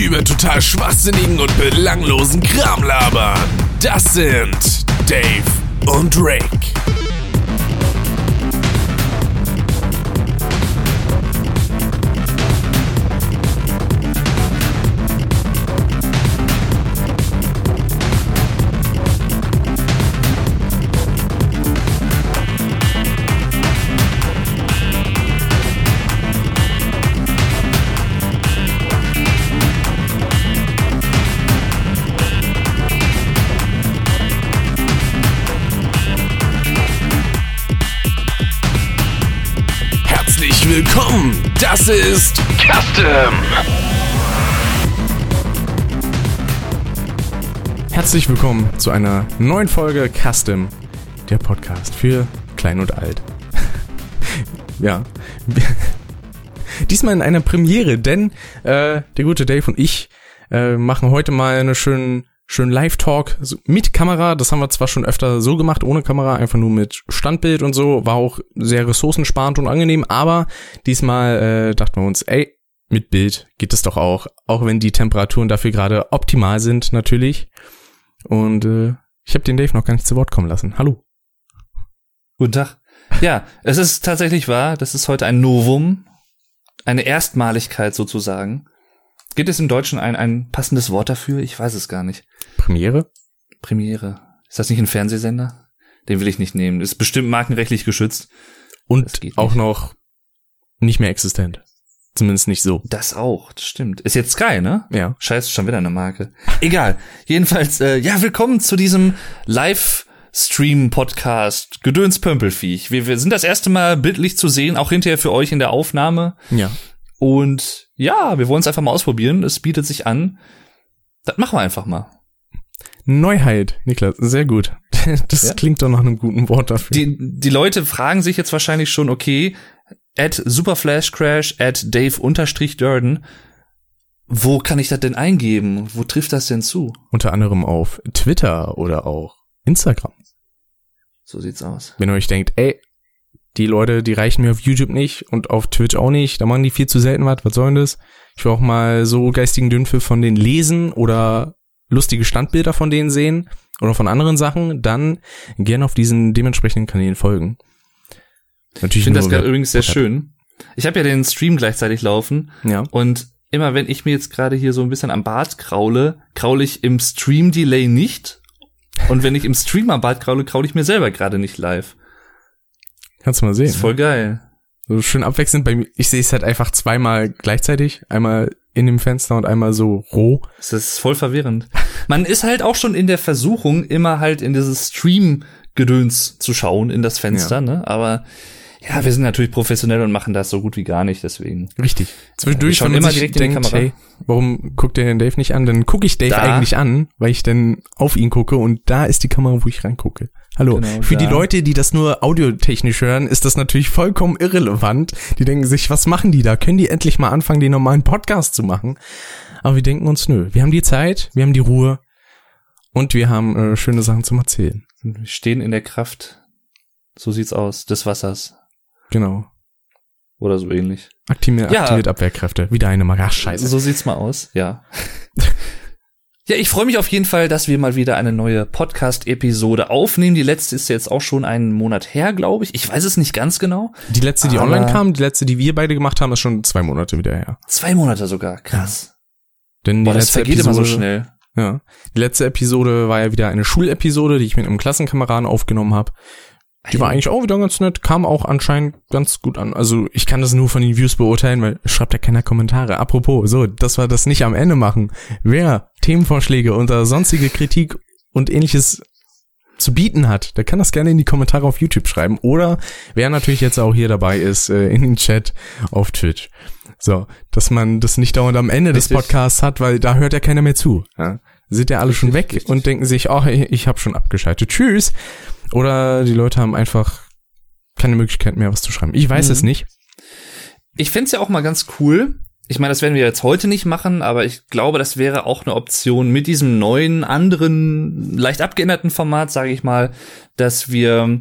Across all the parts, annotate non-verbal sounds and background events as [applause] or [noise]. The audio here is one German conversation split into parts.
über total schwachsinnigen und belanglosen Kram labern. Das sind Dave und Rick. Das ist Custom. Herzlich willkommen zu einer neuen Folge Custom, der Podcast für Klein und Alt. [laughs] ja. [laughs] Diesmal in einer Premiere, denn äh, der gute Dave und ich äh, machen heute mal eine schönen schön Live-Talk mit Kamera. Das haben wir zwar schon öfter so gemacht, ohne Kamera, einfach nur mit Standbild und so. War auch sehr ressourcensparend und angenehm, aber diesmal äh, dachten wir uns, ey, mit Bild geht es doch auch, auch wenn die Temperaturen dafür gerade optimal sind, natürlich. Und äh, ich habe den Dave noch gar nicht zu Wort kommen lassen. Hallo. Guten Tag. Ja, es ist tatsächlich wahr, das ist heute ein Novum, eine Erstmaligkeit sozusagen. Gibt es im Deutschen ein, ein passendes Wort dafür? Ich weiß es gar nicht. Premiere? Premiere. Ist das nicht ein Fernsehsender? Den will ich nicht nehmen. Ist bestimmt markenrechtlich geschützt. Und auch noch nicht mehr existent. Zumindest nicht so. Das auch, das stimmt. Ist jetzt Sky, ne? Ja. Scheiße, schon wieder eine Marke. Egal. Jedenfalls, äh, ja, willkommen zu diesem Livestream-Podcast Gedöns Pömpelviech. Wir, wir sind das erste Mal bildlich zu sehen, auch hinterher für euch in der Aufnahme. Ja. Und ja, wir wollen es einfach mal ausprobieren. Es bietet sich an. Das machen wir einfach mal. Neuheit, Niklas, sehr gut. [laughs] Das Ja. klingt doch nach einem guten Wort dafür. Die, die Leute fragen sich jetzt wahrscheinlich schon, okay, at superflashcrash, at Dave unterstrich Durden, wo kann ich das denn eingeben? Wo trifft das denn zu? Unter anderem auf Twitter oder auch Instagram. So sieht's aus. Wenn ihr euch denkt, ey, die Leute, die reichen mir auf YouTube nicht und auf Twitch auch nicht, da machen die viel zu selten was, was soll denn das? Ich will auch mal so geistigen Dünnpfiff von denen lesen oder lustige Standbilder von denen sehen oder von anderen Sachen, dann gerne auf diesen dementsprechenden Kanälen folgen. Natürlich Ich finde das gerade übrigens sehr schön. Ich habe ja den Stream gleichzeitig laufen Ja. und immer wenn ich mir jetzt gerade hier so ein bisschen am Bart kraule, kraule ich im Stream-Delay nicht. Und wenn ich im Stream am Bart kraule, kraule ich mir selber gerade nicht live. Kannst du mal sehen. ist voll geil. So schön abwechselnd bei mir. Ich sehe es halt einfach zweimal gleichzeitig. Einmal in dem Fenster und einmal so roh. Das ist voll verwirrend. Man ist halt auch schon in der Versuchung, immer halt in dieses Stream-Gedöns zu schauen, in das Fenster, Ja. ne? Aber ja, wir sind natürlich professionell und machen das so gut wie gar nicht, deswegen. Richtig. Zwischendurch, man immer direkt in die denkt, Kamera. hey, warum guckt der den Dave nicht an? Dann gucke ich Dave Da. eigentlich an, weil ich dann auf ihn gucke und da ist die Kamera, wo ich reingucke. Hallo. Genau, Für die da. Leute, die das nur audiotechnisch hören, ist das natürlich vollkommen irrelevant. Die denken sich, was machen die da? Können die endlich mal anfangen, den normalen Podcast zu machen? Aber wir denken uns, nö. Wir haben die Zeit, wir haben die Ruhe und wir haben äh, schöne Sachen zum Erzählen. Wir stehen in der Kraft, so sieht's aus, des Wassers. Genau. Oder so ähnlich. Aktiviert, Ja. aktiviert Abwehrkräfte. Wieder eine Mal. Ach, scheiße. So sieht's mal aus, ja. [laughs] Ja, ich freue mich auf jeden Fall, dass wir mal wieder eine neue Podcast-Episode aufnehmen. Die letzte ist jetzt auch schon einen Monat her, glaube ich. Ich weiß es nicht ganz genau. Die letzte, die Aber- online kam, die letzte, die wir beide gemacht haben, ist schon zwei Monate wieder her. Zwei Monate sogar. Krass. Denn die Boah, das letzte vergeht Episode, immer so schnell. Ja. Die letzte Episode war ja wieder eine Schulepisode, die ich mit einem Klassenkameraden aufgenommen habe. Die war eigentlich auch wieder ganz nett, kam auch anscheinend ganz gut an. Also ich kann das nur von den Views beurteilen, weil schreibt ja keiner Kommentare. Apropos, so, dass wir das nicht am Ende machen. Wer Themenvorschläge oder sonstige Kritik und ähnliches zu bieten hat, der kann das gerne in die Kommentare auf YouTube schreiben. Oder wer natürlich jetzt auch hier dabei ist, äh, in den Chat auf Twitch. So, dass man das nicht dauernd am Ende des Richtig. Podcasts hat, weil da hört ja keiner mehr zu. Ja? Sind ja alle schon weg richtig. und denken sich, oh, ich, ich habe schon abgeschaltet. Tschüss. Oder die Leute haben einfach keine Möglichkeit mehr, was zu schreiben. Ich weiß Mhm. es nicht. Ich find's ja auch mal ganz cool. Ich meine, das werden wir jetzt heute nicht machen, aber ich glaube, das wäre auch eine Option mit diesem neuen, anderen, leicht abgeänderten Format, sage ich mal, dass wir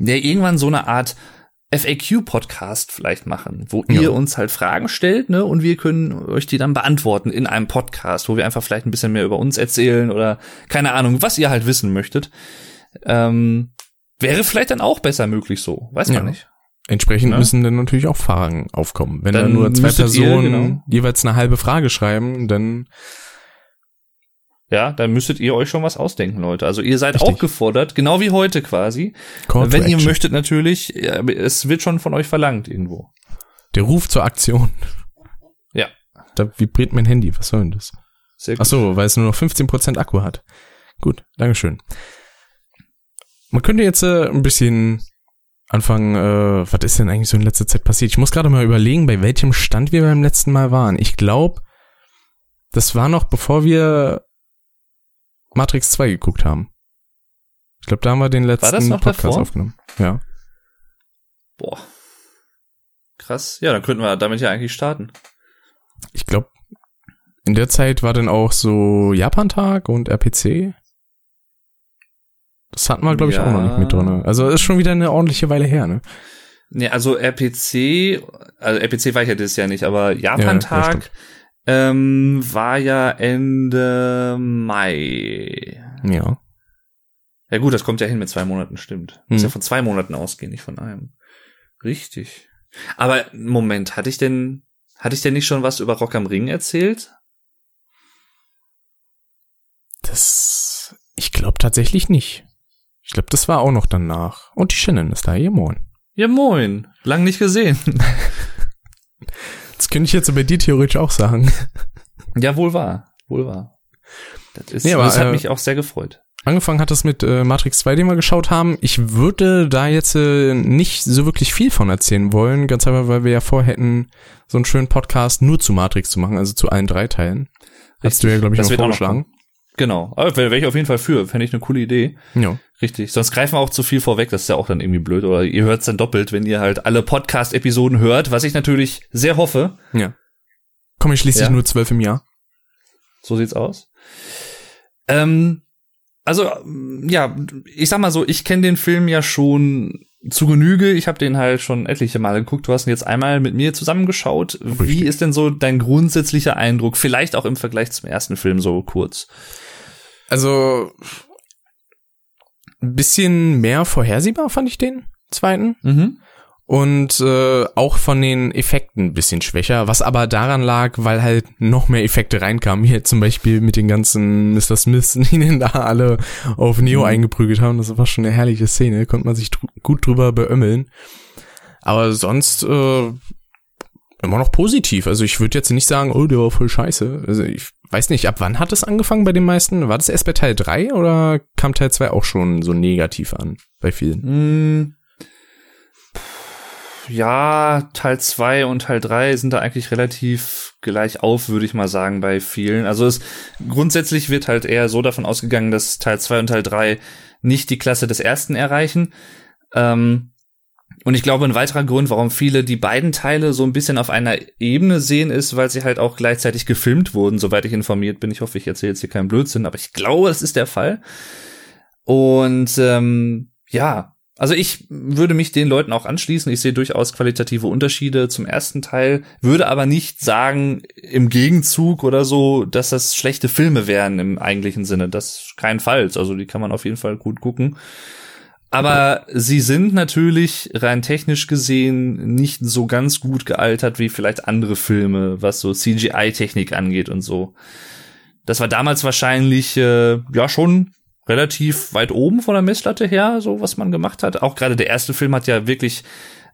ja irgendwann so eine Art FAQ-Podcast vielleicht machen, wo Ja. ihr uns halt Fragen stellt, ne, und wir können euch die dann beantworten in einem Podcast, wo wir einfach vielleicht ein bisschen mehr über uns erzählen oder keine Ahnung, was ihr halt wissen möchtet. Ähm, wäre vielleicht dann auch besser möglich so, weiß man Ja. nicht. Entsprechend Ja. müssen dann natürlich auch Fragen aufkommen. Wenn Dann dann nur zwei müsstet ihr, Personen genau. jeweils eine halbe Frage schreiben, dann Ja, dann müsstet ihr euch schon was ausdenken, Leute. Also ihr seid Richtig. auch gefordert, genau wie heute quasi. Call Wenn ihr Action. möchtet natürlich, es wird schon von euch verlangt irgendwo. Der Ruf zur Aktion. Ja. Da vibriert mein Handy. Was soll denn das? Sehr gut. Ach so, weil es nur noch 15% Akku hat. Gut, Dankeschön. Man könnte jetzt äh, ein bisschen anfangen, äh, was ist denn eigentlich so in letzter Zeit passiert? Ich muss gerade mal überlegen, bei welchem Stand wir beim letzten Mal waren. Ich glaube, das war noch bevor wir Matrix 2 geguckt haben. Ich glaube, da haben wir den letzten Podcast davor? aufgenommen. Ja. Boah. Krass. Ja, dann könnten wir damit ja eigentlich starten. Ich glaube, in der Zeit war dann auch so Japan-Tag und RPC. Das hatten wir, glaube ich, Ja. auch noch nicht mit drin. Also ist schon wieder eine ordentliche Weile her, ne? Nee, also RPC, also RPC war ich ja dieses Jahr nicht, aber Ja, Japan-Tag ja, ähm, war ja Ende Mai. Ja. Ja gut, das kommt ja hin mit zwei Monaten, stimmt. Muss Mhm. ja von zwei Monaten ausgehen, nicht von einem. Richtig. Aber Moment, hatte ich denn, hatte ich denn nicht schon was über Rock am Ring erzählt? Das, ich glaube tatsächlich nicht. Ich glaube, das war auch noch danach. Und die Shannon ist da, hier moin. Ja moin, lang nicht gesehen. Das könnte ich jetzt bei dir theoretisch auch sagen. ja, wohl wahr, wohl wahr. Das, ist, Nee, aber, das hat äh, mich auch sehr gefreut. Angefangen hat das mit äh, Matrix 2, den wir geschaut haben. Ich würde da jetzt äh, nicht so wirklich viel von erzählen wollen, ganz einfach, weil wir ja vorhätten, so einen schönen Podcast nur zu Matrix zu machen, also zu allen drei Teilen. Hast du ja, glaube ich, Das noch vorgeschlagen. Genau, aber wäre wär ich auf jeden Fall für, fände ich eine coole Idee. Ja. Richtig. Sonst greifen wir auch zu viel vorweg, das ist ja auch dann irgendwie blöd. Oder ihr hört es dann doppelt, wenn ihr halt alle Podcast-Episoden hört, was ich natürlich sehr hoffe. Ja. Komme ich schließlich Ja. nur zwölf im Jahr. So sieht's aus. Ähm, also, ähm, ja, ich sag mal so, ich kenne den Film ja schon zu Genüge. Ich habe den halt schon etliche Male geguckt. Du hast ihn jetzt einmal mit mir zusammengeschaut. Wie Richtig. ist denn so dein grundsätzlicher Eindruck? Vielleicht auch im Vergleich zum ersten Film so kurz. Also ein bisschen mehr vorhersehbar fand ich den zweiten. Mhm. Und äh, auch von den Effekten ein bisschen schwächer, was aber daran lag, weil halt noch mehr Effekte reinkamen. Hier zum Beispiel mit den ganzen Mr. Smiths, [laughs] die den da alle auf Neo Mhm. eingeprügelt haben. Das war schon eine herrliche Szene, konnte man sich dr gut drüber beömmeln. Aber sonst äh, immer noch positiv. Also ich würde jetzt nicht sagen, oh, der war voll scheiße. Also ich weiß nicht, ab wann hat es angefangen bei den meisten? War das erst bei Teil 3 oder kam Teil 2 auch schon so negativ an bei vielen? Mm. Ja, Teil 2 und Teil 3 sind da eigentlich relativ gleich auf, würde ich mal sagen, bei vielen. Also es grundsätzlich wird halt eher so davon ausgegangen, dass Teil 2 und Teil 3 nicht die Klasse des ersten erreichen. Ähm, und ich glaube, ein weiterer Grund, warum viele die beiden Teile so ein bisschen auf einer Ebene sehen, ist, weil sie halt auch gleichzeitig gefilmt wurden, soweit ich informiert bin. Ich hoffe, ich erzähle jetzt hier keinen Blödsinn, aber ich glaube, das ist der Fall. Und ähm, ja, also ich würde mich den Leuten auch anschließen. Ich sehe durchaus qualitative Unterschiede zum ersten Teil, würde aber nicht sagen im Gegenzug oder so, dass das schlechte Filme wären im eigentlichen Sinne. Das keinenfalls. Also die kann man auf jeden Fall gut gucken. Aber sie sind natürlich rein technisch gesehen nicht so ganz gut gealtert wie vielleicht andere Filme, was so CGI-Technik angeht und so. Das war damals wahrscheinlich äh, ja schon relativ weit oben von der Messlatte her, so was man gemacht hat. Auch gerade der erste Film hat ja wirklich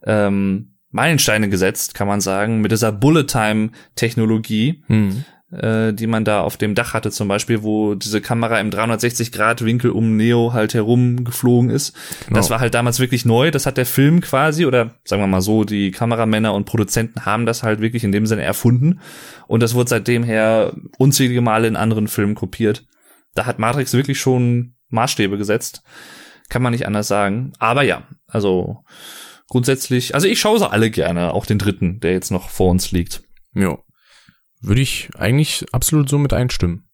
ähm, Meilensteine gesetzt, kann man sagen, mit dieser Bullet-Time-Technologie, Hm. Äh, die man da auf dem Dach hatte zum Beispiel, wo diese Kamera im 360-Grad-Winkel um Neo halt herumgeflogen ist. Genau. Das war halt damals wirklich neu. Das hat der Film quasi, oder sagen wir mal so, die Kameramänner und Produzenten haben das halt wirklich in dem Sinne erfunden. Und das wurde seitdem her unzählige Male in anderen Filmen kopiert. Da hat Matrix wirklich schon Maßstäbe gesetzt. Kann man nicht anders sagen. Aber ja, also grundsätzlich, also ich schaue sie alle gerne, auch den dritten, der jetzt noch vor uns liegt. Ja. Würde ich eigentlich absolut so mit einstimmen.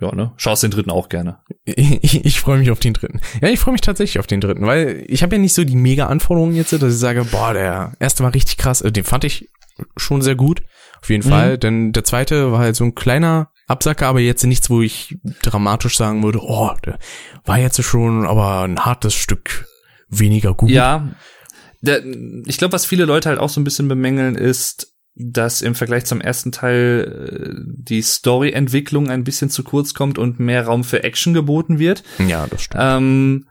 ja, ne? Schaust den dritten auch gerne. Ich, ich freue mich auf den dritten. Ja, ich freue mich tatsächlich auf den dritten, weil ich habe ja nicht so die mega Anforderungen jetzt, dass ich sage, boah, der erste war richtig krass. Also Den fand ich schon sehr gut, auf jeden Mhm. Fall. Denn der zweite war halt so ein kleiner Absacker, aber jetzt nichts, wo ich dramatisch sagen würde, oh, der war jetzt schon aber ein hartes Stück weniger gut. Ja, der, ich glaube, was viele Leute halt auch so ein bisschen bemängeln, ist, dass im Vergleich zum ersten Teil äh, die Story-Entwicklung ein bisschen zu kurz kommt und mehr Raum für Action geboten wird. ja das stimmt. Ähm,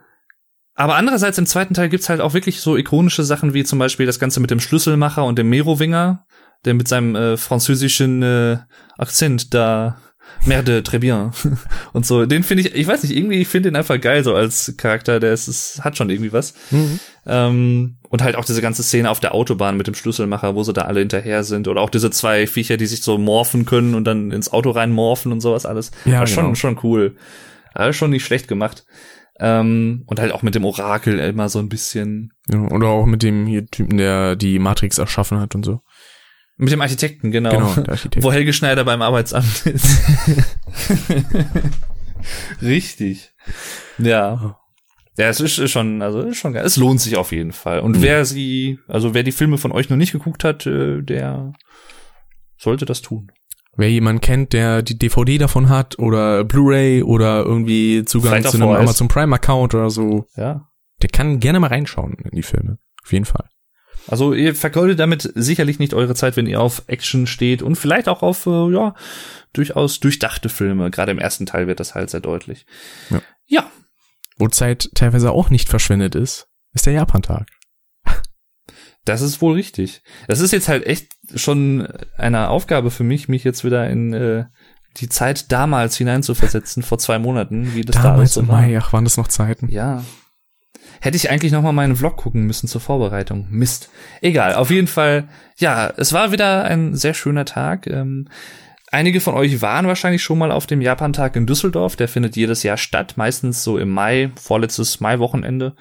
aber andererseits im zweiten Teil gibt's halt auch wirklich so ikonische Sachen wie zum Beispiel das Ganze mit dem Schlüsselmacher und dem Merowinger, der mit seinem äh, französischen äh, Akzent da Merde, très bien. [laughs] Und so, den finde ich, ich weiß nicht, irgendwie, ich finde den einfach geil, so als Charakter, der ist, ist, hat schon irgendwie was. Mhm. Ähm, und halt auch diese ganze Szene auf der Autobahn mit dem Schlüsselmacher, wo sie da alle hinterher sind. Oder auch diese zwei Viecher, die sich so morphen können und dann ins Auto rein morphen und sowas alles. Ja, schon, genau. schon cool. Ja, schon nicht schlecht gemacht. Ähm, und halt auch mit dem Orakel immer so ein bisschen. Ja, oder auch mit dem hier Typen, der die Matrix erschaffen hat und so. Mit dem Architekten, genau. Genau, Architekt. Wo Helge Schneider beim Arbeitsamt [laughs] ist. Richtig. Ja. Ja, es ist schon, also ist schon geil. Es lohnt sich auf jeden Fall. Und Mhm. wer sie, also wer die Filme von euch noch nicht geguckt hat, äh, der sollte das tun. Wer jemanden kennt, der die DVD davon hat oder Blu-ray oder irgendwie Zugang Vielleicht zu einem. Amazon Prime Account oder so, Ja. der kann gerne mal reinschauen in die Filme. Auf jeden Fall. Also ihr vergeudet damit sicherlich nicht eure Zeit, wenn ihr auf Action steht und vielleicht auch auf, äh, ja, durchaus durchdachte Filme. Gerade im ersten Teil wird das halt sehr deutlich. Ja. ja. Wo Zeit teilweise auch nicht verschwendet ist, ist der Japan-Tag. Das ist wohl richtig. Das ist jetzt halt echt schon eine Aufgabe für mich, mich jetzt wieder in äh, die Zeit damals hineinzuversetzen, vor zwei Monaten, wie das da alles Damals so im war. Mai, ach, waren das noch Zeiten. Ja. Hätte ich eigentlich noch mal meinen Vlog gucken müssen zur Vorbereitung. Mist. Egal, auf jeden Fall, ja, es war wieder ein sehr schöner Tag. Ähm, einige von euch waren wahrscheinlich schon mal auf dem Japantag in Düsseldorf. Der findet jedes Jahr statt, meistens so im Mai, vorletztes Mai-Wochenende,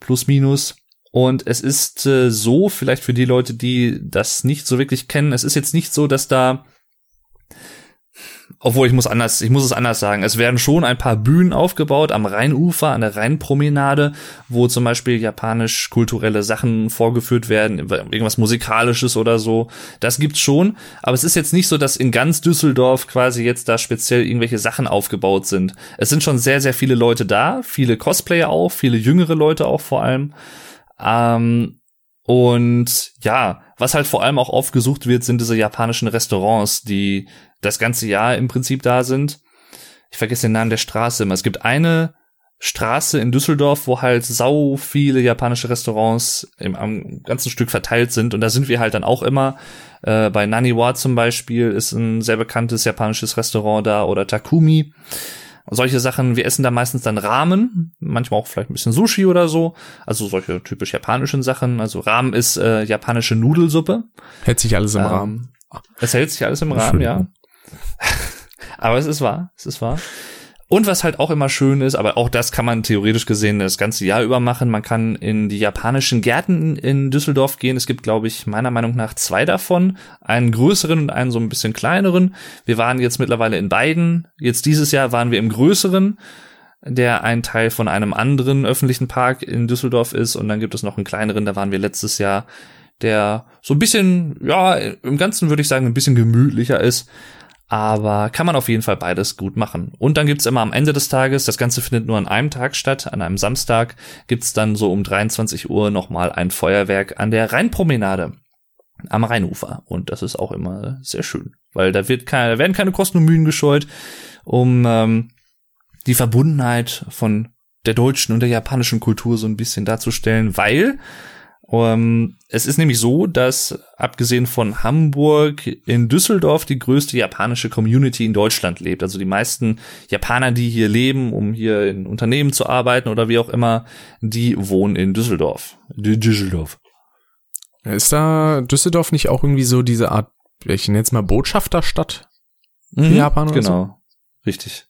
plus minus. Und es ist äh, so, vielleicht für die Leute, die das nicht so wirklich kennen, es ist jetzt nicht so, dass da obwohl ich muss anders, ich muss es anders sagen. Es werden schon ein paar Bühnen aufgebaut am Rheinufer, an der Rheinpromenade, wo zum Beispiel japanisch-kulturelle Sachen vorgeführt werden, irgendwas musikalisches oder so. Das gibt's schon, aber es ist jetzt nicht so, dass in ganz Düsseldorf quasi jetzt da speziell irgendwelche Sachen aufgebaut sind. Es sind schon sehr, sehr viele Leute da, viele Cosplayer auch, viele jüngere Leute auch vor allem. Ähm, und ja, was halt vor allem auch oft gesucht wird, sind diese japanischen Restaurants, die das ganze Jahr im Prinzip da sind. Ich vergesse den Namen der Straße immer. Es gibt eine Straße in Düsseldorf, wo halt sau viele japanische Restaurants im am ganzen Stück verteilt sind. Und da sind wir halt dann auch immer. Äh, bei Naniwa zum Beispiel ist ein sehr bekanntes japanisches Restaurant da oder Takumi. Solche Sachen, wir essen da meistens dann Ramen, manchmal auch vielleicht ein bisschen Sushi oder so. Also solche typisch japanischen Sachen. Also Ramen ist äh, japanische Nudelsuppe. Hält sich alles im Ähm, Rahmen. Es hält sich alles im Rahmen, ja. [laughs] Aber es ist wahr, es ist wahr. Und was halt auch immer schön ist, aber auch das kann man theoretisch gesehen das ganze Jahr über machen. Man kann in die japanischen Gärten in Düsseldorf gehen. Es gibt, glaube ich, meiner Meinung nach zwei davon. Einen größeren und einen so ein bisschen kleineren. Wir waren jetzt mittlerweile in beiden. Jetzt dieses Jahr waren wir im größeren, der ein Teil von einem anderen öffentlichen Park in Düsseldorf ist. Und dann gibt es noch einen kleineren, da waren wir letztes Jahr, der so ein bisschen, ja, im Ganzen würde ich sagen, ein bisschen gemütlicher ist. Aber kann man auf jeden Fall beides gut machen. Und dann gibt's immer am Ende des Tages, das Ganze findet nur an einem Tag statt, an einem Samstag, gibt's dann so um 23 Uhr nochmal ein Feuerwerk an der Rheinpromenade am Rheinufer. Und das ist auch immer sehr schön, weil da wird keine, da werden keine Kosten und Mühen gescheut, um ähm, die Verbundenheit von der deutschen und der japanischen Kultur so ein bisschen darzustellen, weil ähm, es ist nämlich so, dass abgesehen von Hamburg in Düsseldorf die größte japanische Community in Deutschland lebt. Also die meisten Japaner, die hier leben, um hier in Unternehmen zu arbeiten oder wie auch immer, die wohnen in Düsseldorf. Dü- Düsseldorf. Ist da Düsseldorf nicht auch irgendwie so diese Art, ich nenne jetzt mal Botschafterstadt? Mhm, Japan oder Genau. Richtig.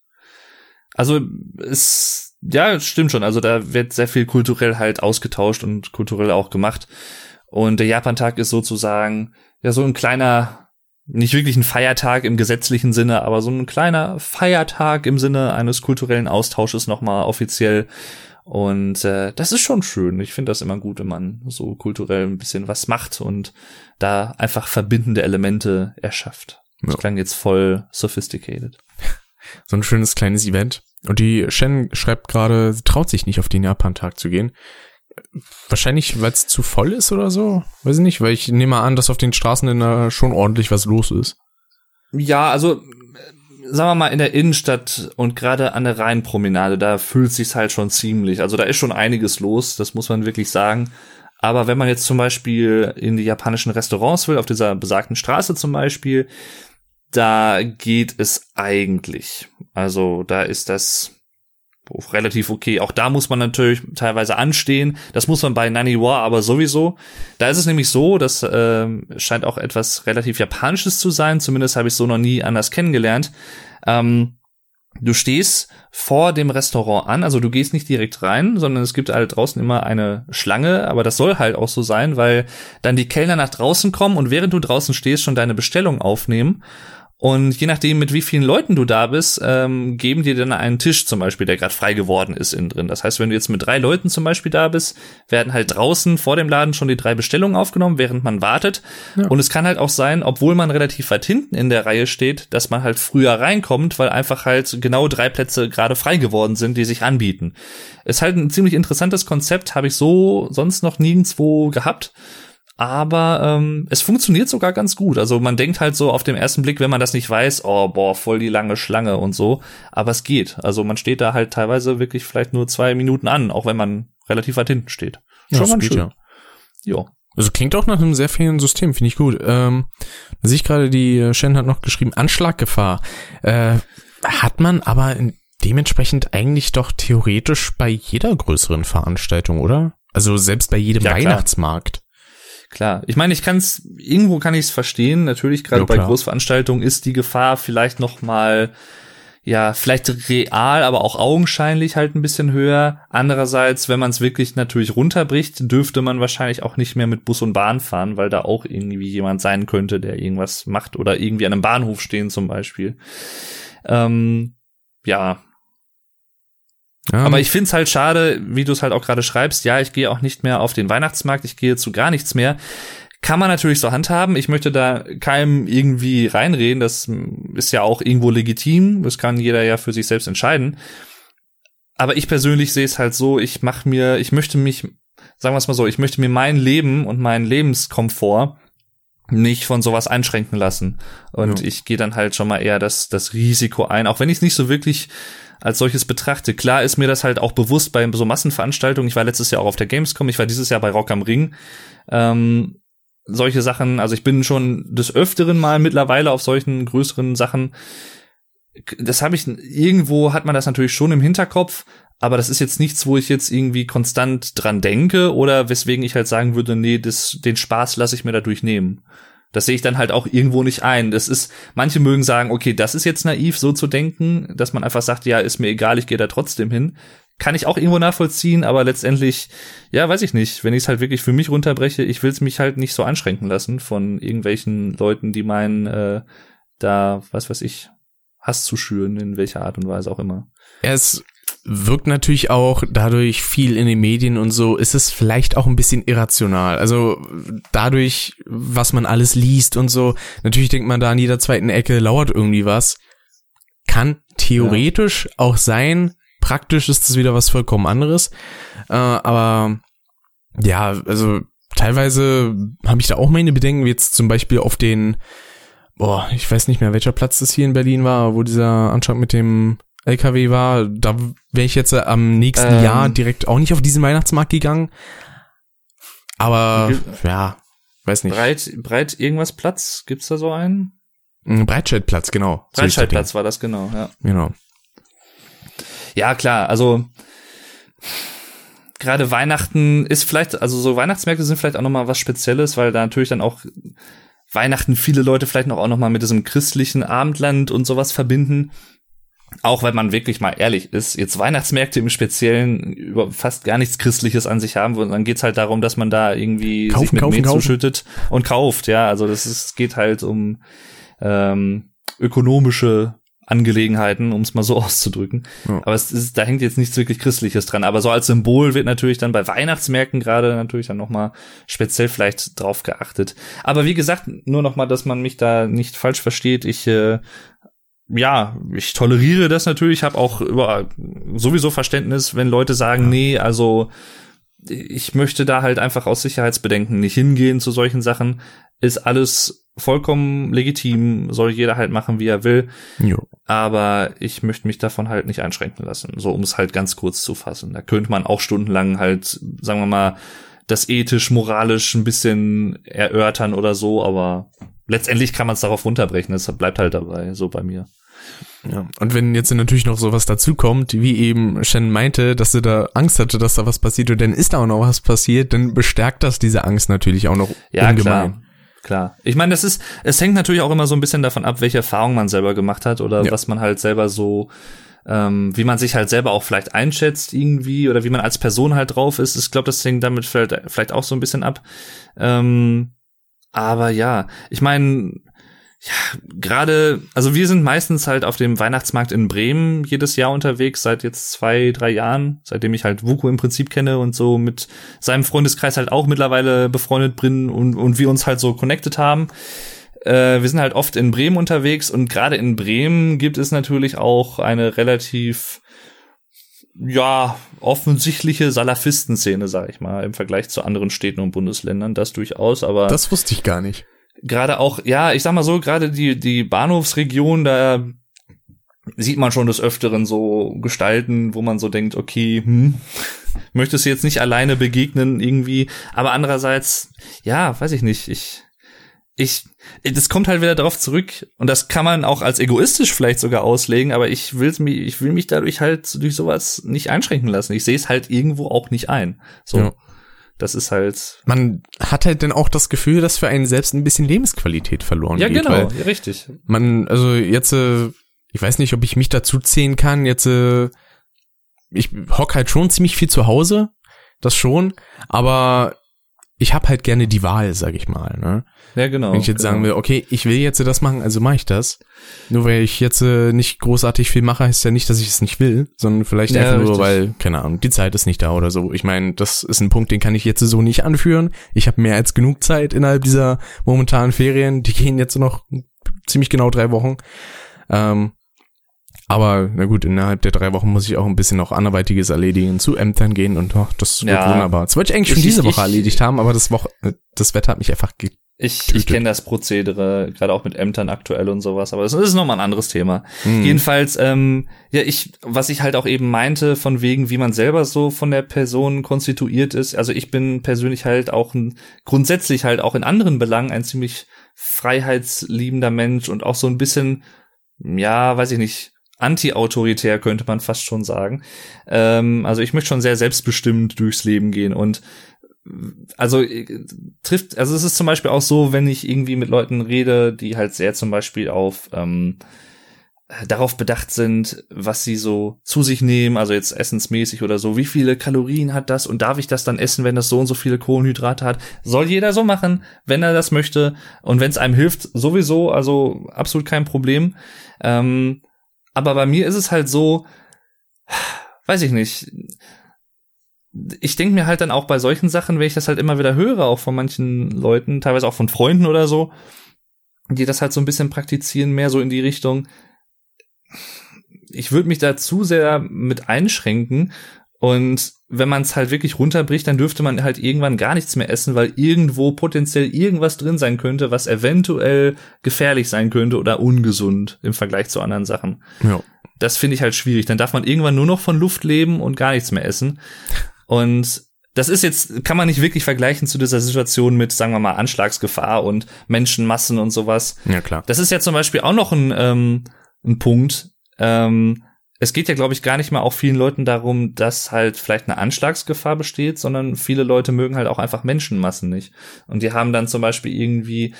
Also es, ja, es stimmt schon. Also da wird sehr viel kulturell halt ausgetauscht und kulturell auch gemacht. Und der Japantag ist sozusagen ja so ein kleiner nicht wirklich ein Feiertag im gesetzlichen Sinne, aber so ein kleiner Feiertag im Sinne eines kulturellen Austausches nochmal offiziell. Und äh, das ist schon schön. Ich finde das immer gut, wenn man so kulturell ein bisschen was macht und da einfach verbindende Elemente erschafft. Das Ja. klang jetzt voll sophisticated. So ein schönes kleines Event. Und die Shen schreibt gerade, sie traut sich nicht auf den Japan-Tag zu gehen. Wahrscheinlich, weil es zu voll ist oder so. Weiß ich nicht, weil ich nehme an, dass auf den Straßen in der schon ordentlich was los ist. Ja, also sagen wir mal in der Innenstadt und gerade an der Rheinpromenade, da fühlt sich's halt schon ziemlich. Also da ist schon einiges los, das muss man wirklich sagen. Aber wenn man jetzt zum Beispiel in die japanischen Restaurants will, auf dieser besagten Straße zum Beispiel, da geht es eigentlich. Also da ist das relativ okay. Auch da muss man natürlich teilweise anstehen. Das muss man bei Naniwa aber sowieso. Da ist es nämlich so, das ähm, scheint auch etwas relativ Japanisches zu sein. Zumindest habe ich so noch nie anders kennengelernt. Ähm, du stehst vor dem Restaurant an, also du gehst nicht direkt rein, sondern es gibt halt draußen immer eine Schlange, aber das soll halt auch so sein, weil dann die Kellner nach draußen kommen und während du draußen stehst, schon deine Bestellung aufnehmen. Und je nachdem, mit wie vielen Leuten du da bist, ähm, geben dir dann einen Tisch zum Beispiel, der gerade frei geworden ist innen drin. Das heißt, wenn du jetzt mit drei Leuten zum Beispiel da bist, werden halt draußen vor dem Laden schon die drei Bestellungen aufgenommen, während man wartet. Ja. Und es kann halt auch sein, obwohl man relativ weit hinten in der Reihe steht, dass man halt früher reinkommt, weil einfach halt genau drei Plätze gerade frei geworden sind, die sich anbieten. Ist halt ein ziemlich interessantes Konzept, habe ich so sonst noch nirgendwo gehabt. Aber ähm, es funktioniert sogar ganz gut. Also man denkt halt so auf den ersten Blick, wenn man das nicht weiß, oh boah, voll die lange Schlange und so. Aber es geht. Also man steht da halt teilweise wirklich vielleicht nur zwei Minuten an, auch wenn man relativ weit hinten steht. Ja, Schon das ganz geht schön. ja. Ja. Also klingt auch nach einem sehr fairen System, finde ich gut. Ähm, da sehe ich gerade, die äh, Shen hat noch geschrieben, Anschlaggefahr. Äh, hat man aber dementsprechend eigentlich doch theoretisch bei jeder größeren Veranstaltung, oder? Also selbst bei jedem Ja. Weihnachtsmarkt. Klar, ich meine, ich kann es irgendwo kann ich es verstehen. Natürlich gerade Ja, bei. Großveranstaltungen ist die Gefahr vielleicht noch mal ja vielleicht real, aber auch augenscheinlich halt ein bisschen höher. Andererseits, wenn man es wirklich natürlich runterbricht, dürfte man wahrscheinlich auch nicht mehr mit Bus und Bahn fahren, weil da auch irgendwie jemand sein könnte, der irgendwas macht oder irgendwie an einem Bahnhof stehen zum Beispiel. Ähm, ja, Ja, aber ich find's halt schade, wie du es halt auch gerade schreibst, ja, ich gehe auch nicht mehr auf den Weihnachtsmarkt, ich gehe zu gar nichts mehr. Kann man natürlich so handhaben. Ich möchte da keinem irgendwie reinreden. Das ist ja auch irgendwo legitim. Das kann jeder ja für sich selbst entscheiden. Aber ich persönlich sehe es halt so, ich mache mir, ich möchte mich, sagen wir es mal so, ich möchte mir mein Leben und meinen Lebenskomfort nicht von sowas einschränken lassen. Und Ja. ich gehe dann halt schon mal eher das, das Risiko ein, auch wenn ich es nicht so wirklich als solches betrachte. Klar ist mir das halt auch bewusst bei so Massenveranstaltungen. Ich war letztes Jahr auch auf der Gamescom, ich war dieses Jahr bei Rock am Ring. Ähm, solche Sachen, also ich bin schon des Öfteren mal mittlerweile auf solchen größeren Sachen. Das habe ich irgendwo hat man das natürlich schon im Hinterkopf, aber das ist jetzt nichts, wo ich jetzt irgendwie konstant dran denke oder weswegen ich halt sagen würde, nee, das, den Spaß lasse ich mir dadurch nehmen. Das sehe ich dann halt auch irgendwo nicht ein. Das ist, manche mögen sagen, okay, das ist jetzt naiv, so zu denken, dass man einfach sagt, ja, ist mir egal, ich gehe da trotzdem hin. Kann ich auch irgendwo nachvollziehen, aber letztendlich, ja, weiß ich nicht. Wenn ich es halt wirklich für mich runterbreche, ich will es mich halt nicht so einschränken lassen von irgendwelchen Leuten, die meinen, äh, da, was weiß ich, Hass zu schüren, in welcher Art und Weise auch immer. Es wirkt natürlich auch dadurch viel in den Medien und so, ist es vielleicht auch ein bisschen irrational. Also dadurch, was man alles liest und so, natürlich denkt man da an jeder zweiten Ecke lauert irgendwie was. Kann theoretisch auch sein, praktisch ist das wieder was vollkommen anderes. Äh, aber ja, also teilweise habe ich da auch meine Bedenken, wie jetzt zum Beispiel auf den, boah, ich weiß nicht mehr, welcher Platz das hier in Berlin war, wo dieser Anschlag mit dem LKW war, da wäre ich jetzt äh, am nächsten Ähm. Jahr direkt auch nicht auf diesen Weihnachtsmarkt gegangen. Aber ja, weiß nicht. Breit, breit irgendwas Platz? Gibt's da so einen? Ein Breitscheidplatz, genau. Breitscheidplatz war das genau, ja. Genau. Ja, klar, also gerade Weihnachten ist vielleicht, also so Weihnachtsmärkte sind vielleicht auch nochmal was Spezielles, weil da natürlich dann auch Weihnachten viele Leute vielleicht noch auch nochmal mit diesem christlichen Abendland und sowas verbinden. Auch wenn man wirklich mal ehrlich ist, jetzt Weihnachtsmärkte im Speziellen über fast gar nichts Christliches an sich haben, und dann geht's halt darum, dass man da irgendwie Kaufen, sich mit kaufen, Met kaufen. zuschüttet und kauft, ja. Also das ist, geht halt um ähm, ökonomische Angelegenheiten, um es mal so [laughs] auszudrücken. Ja. Aber es ist, da hängt jetzt nichts wirklich Christliches dran. Aber so als Symbol wird natürlich dann bei Weihnachtsmärkten gerade natürlich dann nochmal speziell vielleicht drauf geachtet. Aber wie gesagt, nur nochmal, dass man mich da nicht falsch versteht. Ich äh, ja, ich toleriere das natürlich, habe auch über sowieso Verständnis, wenn Leute sagen, nee, also ich möchte da halt einfach aus Sicherheitsbedenken nicht hingehen zu solchen Sachen. Ist alles vollkommen legitim, soll jeder halt machen, wie er will. Jo. Aber ich möchte mich davon halt nicht einschränken lassen. So, um es halt ganz kurz zu fassen. Da könnte man auch stundenlang halt, sagen wir mal, das ethisch, moralisch ein bisschen erörtern oder so, aber letztendlich kann man es darauf runterbrechen. Es bleibt halt dabei, so bei mir. Ja. Und wenn jetzt natürlich noch sowas dazukommt, wie eben Shannon meinte, dass sie da Angst hatte, dass da was passiert und dann ist da auch noch was passiert, dann bestärkt das diese Angst natürlich auch noch Ja, ungemein. klar. Klar. Ich meine, das ist, es hängt natürlich auch immer so ein bisschen davon ab, welche Erfahrung man selber gemacht hat oder Ja. was man halt selber so, ähm, wie man sich halt selber auch vielleicht einschätzt irgendwie oder wie man als Person halt drauf ist. Ich glaube, das hängt damit vielleicht, vielleicht auch so ein bisschen ab. Ähm, aber ja, ich meine, ja, gerade, also wir sind meistens halt auf dem Weihnachtsmarkt in Bremen jedes Jahr unterwegs, seit jetzt zwei, drei Jahren, seitdem ich halt Vuko im Prinzip kenne und so mit seinem Freundeskreis halt auch mittlerweile befreundet bin und, und wir uns halt so connected haben. Äh, wir sind halt oft in Bremen unterwegs und gerade in Bremen gibt es natürlich auch eine relativ ja, offensichtliche Salafistenszene, sag ich mal, im Vergleich zu anderen Städten und Bundesländern, das durchaus, aber Das wusste ich gar nicht. gerade auch, ja, ich sag mal so, gerade die, die Bahnhofsregion, da sieht man schon des Öfteren so Gestalten, wo man so denkt, okay, hm, [laughs] möchtest du jetzt nicht alleine begegnen irgendwie, aber andererseits, ja, weiß ich nicht, ich, ich, das kommt halt wieder darauf zurück und das kann man auch als egoistisch vielleicht sogar auslegen, aber ich will mich, ich will mich dadurch halt durch sowas nicht einschränken lassen. Ich sehe es halt irgendwo auch nicht ein. So, Ja. das ist halt, Man hat halt dann auch das Gefühl, dass für einen selbst ein bisschen Lebensqualität verloren ja geht. genau, ja, richtig. man, also jetzt, äh, ich weiß nicht, ob ich mich dazu zählen kann, jetzt, äh, ich hock halt schon ziemlich viel zu Hause, das schon, aber ich habe halt gerne die Wahl, sag ich mal, ne? Ja, genau. Wenn ich jetzt genau. sagen will, okay, ich will jetzt das machen, also mache ich das. Nur weil ich jetzt äh, nicht großartig viel mache, heißt ja nicht, dass ich es nicht will, sondern vielleicht Ja, einfach nur, weil, keine Ahnung, die Zeit ist nicht da oder so. Ich meine, das ist ein Punkt, den kann ich jetzt so nicht anführen. Ich habe mehr als genug Zeit innerhalb dieser momentanen Ferien. Die gehen jetzt noch ziemlich genau drei Wochen. Ähm, aber na gut, innerhalb der drei Wochen muss ich auch ein bisschen noch anderweitiges erledigen, zu Ämtern gehen und oh, das wird Ja. wunderbar. Das wollte ich eigentlich schon Ich- diese ich- Woche erledigt haben, aber das Woche, äh, das Wetter hat mich einfach ge Ich, ich kenne das Prozedere, gerade auch mit Ämtern aktuell und sowas, aber das ist nochmal ein anderes Thema. Hm. Jedenfalls, ähm, ja, ich, was ich halt auch eben meinte, von wegen, wie man selber so von der Person konstituiert ist. Also ich bin persönlich halt auch ein, grundsätzlich halt auch in anderen Belangen ein ziemlich freiheitsliebender Mensch und auch so ein bisschen, ja, weiß ich nicht, anti-autoritär könnte man fast schon sagen. Ähm, also ich möchte schon sehr selbstbestimmt durchs Leben gehen und also äh, trifft, also es ist zum Beispiel auch so, wenn ich irgendwie mit Leuten rede, die halt sehr zum Beispiel auf ähm, darauf bedacht sind, was sie so zu sich nehmen, also jetzt essensmäßig oder so, wie viele Kalorien hat das und darf ich das dann essen, wenn das so und so viele Kohlenhydrate hat? Soll jeder so machen, wenn er das möchte und wenn es einem hilft, sowieso, also absolut kein Problem. Ähm, aber bei mir ist es halt so, weiß ich nicht, ich denke mir halt dann auch bei solchen Sachen, wenn ich das halt immer wieder höre, auch von manchen Leuten, teilweise auch von Freunden oder so, die das halt so ein bisschen praktizieren, mehr so in die Richtung, ich würde mich da zu sehr mit einschränken und wenn man es halt wirklich runterbricht, dann dürfte man halt irgendwann gar nichts mehr essen, weil irgendwo potenziell irgendwas drin sein könnte, was eventuell gefährlich sein könnte oder ungesund im Vergleich zu anderen Sachen. Ja. Das finde ich halt schwierig. Dann darf man irgendwann nur noch von Luft leben und gar nichts mehr essen. Und das ist jetzt, kann man nicht wirklich vergleichen zu dieser Situation mit, sagen wir mal, Anschlagsgefahr und Menschenmassen und sowas. Ja, klar. Das ist ja zum Beispiel auch noch ein, ähm, ein Punkt. Ähm, es geht ja, glaube ich, gar nicht mal auch vielen Leuten darum, dass halt vielleicht eine Anschlagsgefahr besteht, sondern viele Leute mögen halt auch einfach Menschenmassen nicht. Und die haben dann zum Beispiel irgendwie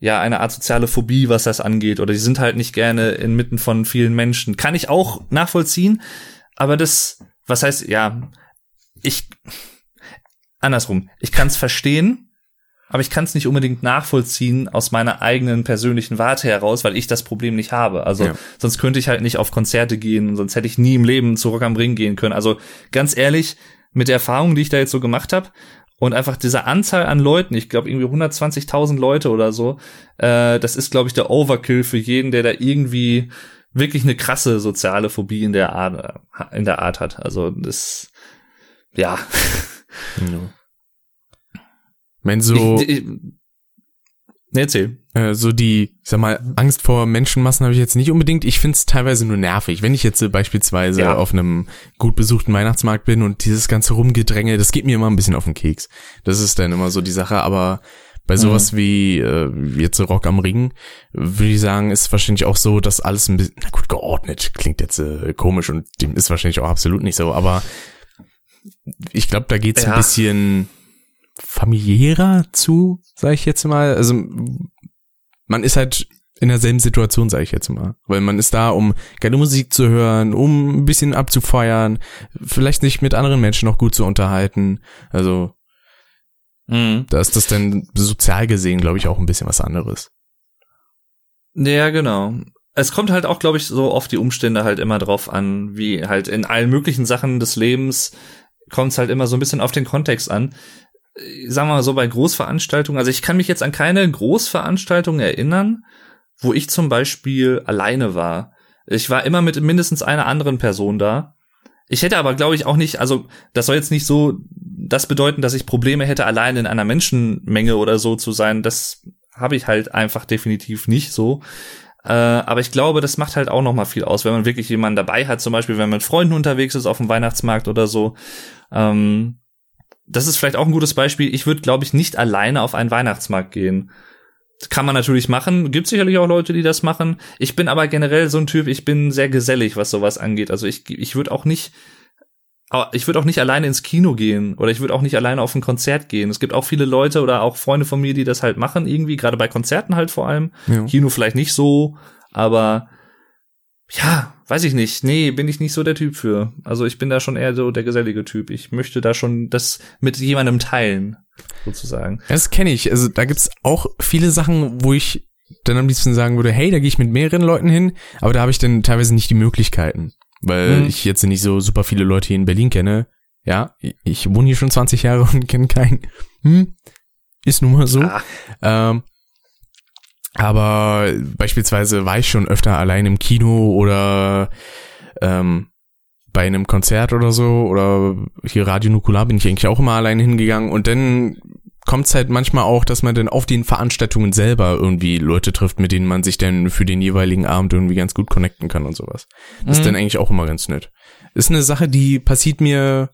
ja eine Art soziale Phobie, was das angeht, oder die sind halt nicht gerne inmitten von vielen Menschen. Kann ich auch nachvollziehen, aber das, was heißt, ja, ich andersrum, ich kann es verstehen, aber ich kann es nicht unbedingt nachvollziehen aus meiner eigenen persönlichen Warte heraus, weil ich das Problem nicht habe. Also Ja. sonst könnte ich halt nicht auf Konzerte gehen, sonst hätte ich nie im Leben zu Rock am Ring gehen können. Also ganz ehrlich, mit der Erfahrung, die ich da jetzt so gemacht habe und einfach diese Anzahl an Leuten, ich glaube irgendwie 120.000 Leute oder so, äh, das ist glaube ich der Overkill für jeden, der da irgendwie wirklich eine krasse soziale Phobie in der Art, in der Art hat. Also das, ja. Ja. Wenn so, Ich, ich, erzähl. äh, so die, ich sag mal, Angst vor Menschenmassen habe ich jetzt nicht unbedingt. Ich find's teilweise nur nervig. Wenn ich jetzt äh, beispielsweise Ja. auf einem gut besuchten Weihnachtsmarkt bin und dieses ganze Rumgedränge, das geht mir immer ein bisschen auf den Keks. Das ist dann immer so die Sache, aber bei sowas wie äh, jetzt Rock am Ring, würde ich sagen, ist wahrscheinlich auch so, dass alles ein bisschen, na gut, geordnet, klingt jetzt äh, komisch und dem ist wahrscheinlich auch absolut nicht so, aber ich glaube, da geht's Ja. ein bisschen familiärer zu, sage ich jetzt mal. Also man ist halt in derselben Situation, sage ich jetzt mal. Weil man ist da, um geile Musik zu hören, um ein bisschen abzufeiern, vielleicht sich mit anderen Menschen noch gut zu unterhalten. Also Mhm. da ist das dann sozial gesehen, glaube ich, auch ein bisschen was anderes. Ja, genau. Es kommt halt auch, glaube ich, so oft die Umstände halt immer drauf an, wie halt in allen möglichen Sachen des Lebens kommt es halt immer so ein bisschen auf den Kontext an. Äh, Sagen wir mal so bei Großveranstaltungen, also ich kann mich jetzt an keine Großveranstaltung erinnern, wo ich zum Beispiel alleine war. Ich war immer mit mindestens einer anderen Person da. Ich hätte aber, glaube ich, auch nicht, also das soll jetzt nicht so das bedeuten, dass ich Probleme hätte, allein in einer Menschenmenge oder so zu sein. Das habe ich halt einfach definitiv nicht so. Äh, aber ich glaube, das macht halt auch noch mal viel aus, wenn man wirklich jemanden dabei hat, zum Beispiel, wenn man mit Freunden unterwegs ist auf dem Weihnachtsmarkt oder so. Ähm, das ist vielleicht auch ein gutes Beispiel. Ich würde, glaube ich, nicht alleine auf einen Weihnachtsmarkt gehen. Kann man natürlich machen. Gibt sicherlich auch Leute, die das machen. Ich bin aber generell so ein Typ, ich bin sehr gesellig, was sowas angeht. Also ich, ich würde auch nicht, ich würde auch nicht alleine ins Kino gehen oder ich würde auch nicht alleine auf ein Konzert gehen. Es gibt auch viele Leute oder auch Freunde von mir, die das halt machen, irgendwie, gerade bei Konzerten halt vor allem. Ja. Kino vielleicht nicht so, aber ja, weiß ich nicht. Nee, bin ich nicht so der Typ für. Also ich bin da schon eher so der gesellige Typ. Ich möchte da schon das mit jemandem teilen, sozusagen. Das kenne ich. Also da gibt's auch viele Sachen, wo ich dann am liebsten sagen würde, hey, da gehe ich mit mehreren Leuten hin, aber da habe ich dann teilweise nicht die Möglichkeiten, weil Mhm. ich jetzt nicht so super viele Leute hier in Berlin kenne. Ja, ich- wohne hier schon 20 Jahre [laughs] und kenne keinen. Hm, ist nun mal so. Ah. Ähm, aber beispielsweise war ich schon öfter allein im Kino oder ähm, bei einem Konzert oder so oder hier Radio Nukular bin ich eigentlich auch immer allein hingegangen und dann kommt es halt manchmal auch, dass man dann auf den Veranstaltungen selber irgendwie Leute trifft, mit denen man sich dann für den jeweiligen Abend irgendwie ganz gut connecten kann und sowas. Das ist Mhm. dann eigentlich auch immer ganz nett. Ist eine Sache, die passiert mir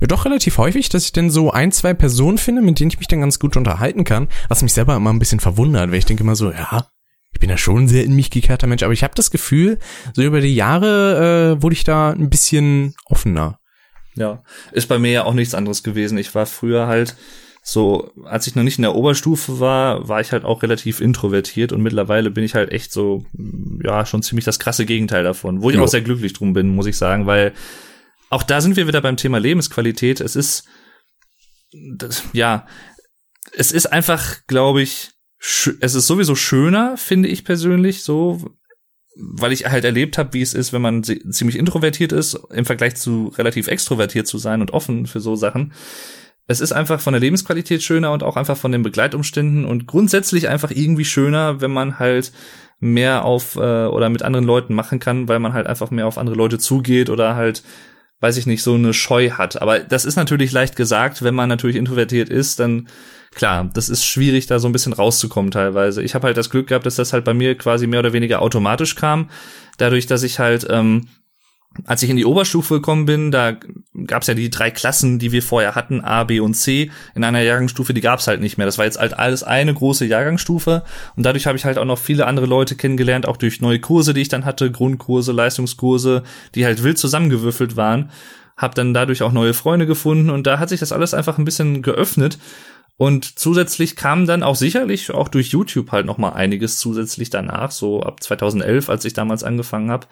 ja, doch relativ häufig, dass ich dann so ein, zwei Personen finde, mit denen ich mich dann ganz gut unterhalten kann, was mich selber immer ein bisschen verwundert, weil ich denke immer so, ja, ich bin ja schon ein sehr in mich gekehrter Mensch, aber ich habe das Gefühl, so über die Jahre äh, wurde ich da ein bisschen offener. Ja, ist bei mir ja auch nichts anderes gewesen. Ich war früher halt so, als ich noch nicht in der Oberstufe war, war ich halt auch relativ introvertiert und mittlerweile bin ich halt echt so, ja, schon ziemlich das krasse Gegenteil davon, wo ich Jo. auch sehr glücklich drum bin, muss ich sagen, weil auch da sind wir wieder beim Thema Lebensqualität. Es ist, das, ja, es ist einfach, glaube ich, es ist sowieso schöner, finde ich persönlich, so, weil ich halt erlebt habe, wie es ist, wenn man ziemlich introvertiert ist, im Vergleich zu relativ extrovertiert zu sein und offen für so Sachen. Es ist einfach von der Lebensqualität schöner und auch einfach von den Begleitumständen und grundsätzlich einfach irgendwie schöner, wenn man halt mehr auf äh, oder mit anderen Leuten machen kann, weil man halt einfach mehr auf andere Leute zugeht oder halt weiß ich nicht, so eine Scheu hat. Aber das ist natürlich leicht gesagt, wenn man natürlich introvertiert ist, dann klar, das ist schwierig, da so ein bisschen rauszukommen teilweise. Ich habe halt das Glück gehabt, dass das halt bei mir quasi mehr oder weniger automatisch kam, dadurch, dass ich halt ähm, als ich in die Oberstufe gekommen bin, da gab es ja die drei Klassen, die wir vorher hatten, A, B und C. In einer Jahrgangsstufe, die gab es halt nicht mehr. Das war jetzt halt alles eine große Jahrgangsstufe. Und dadurch habe ich halt auch noch viele andere Leute kennengelernt, auch durch neue Kurse, die ich dann hatte, Grundkurse, Leistungskurse, die halt wild zusammengewürfelt waren. Hab dann dadurch auch neue Freunde gefunden und da hat sich das alles einfach ein bisschen geöffnet. Und zusätzlich kam dann auch sicherlich auch durch YouTube halt noch mal einiges zusätzlich danach, so ab 2011, als ich damals angefangen habe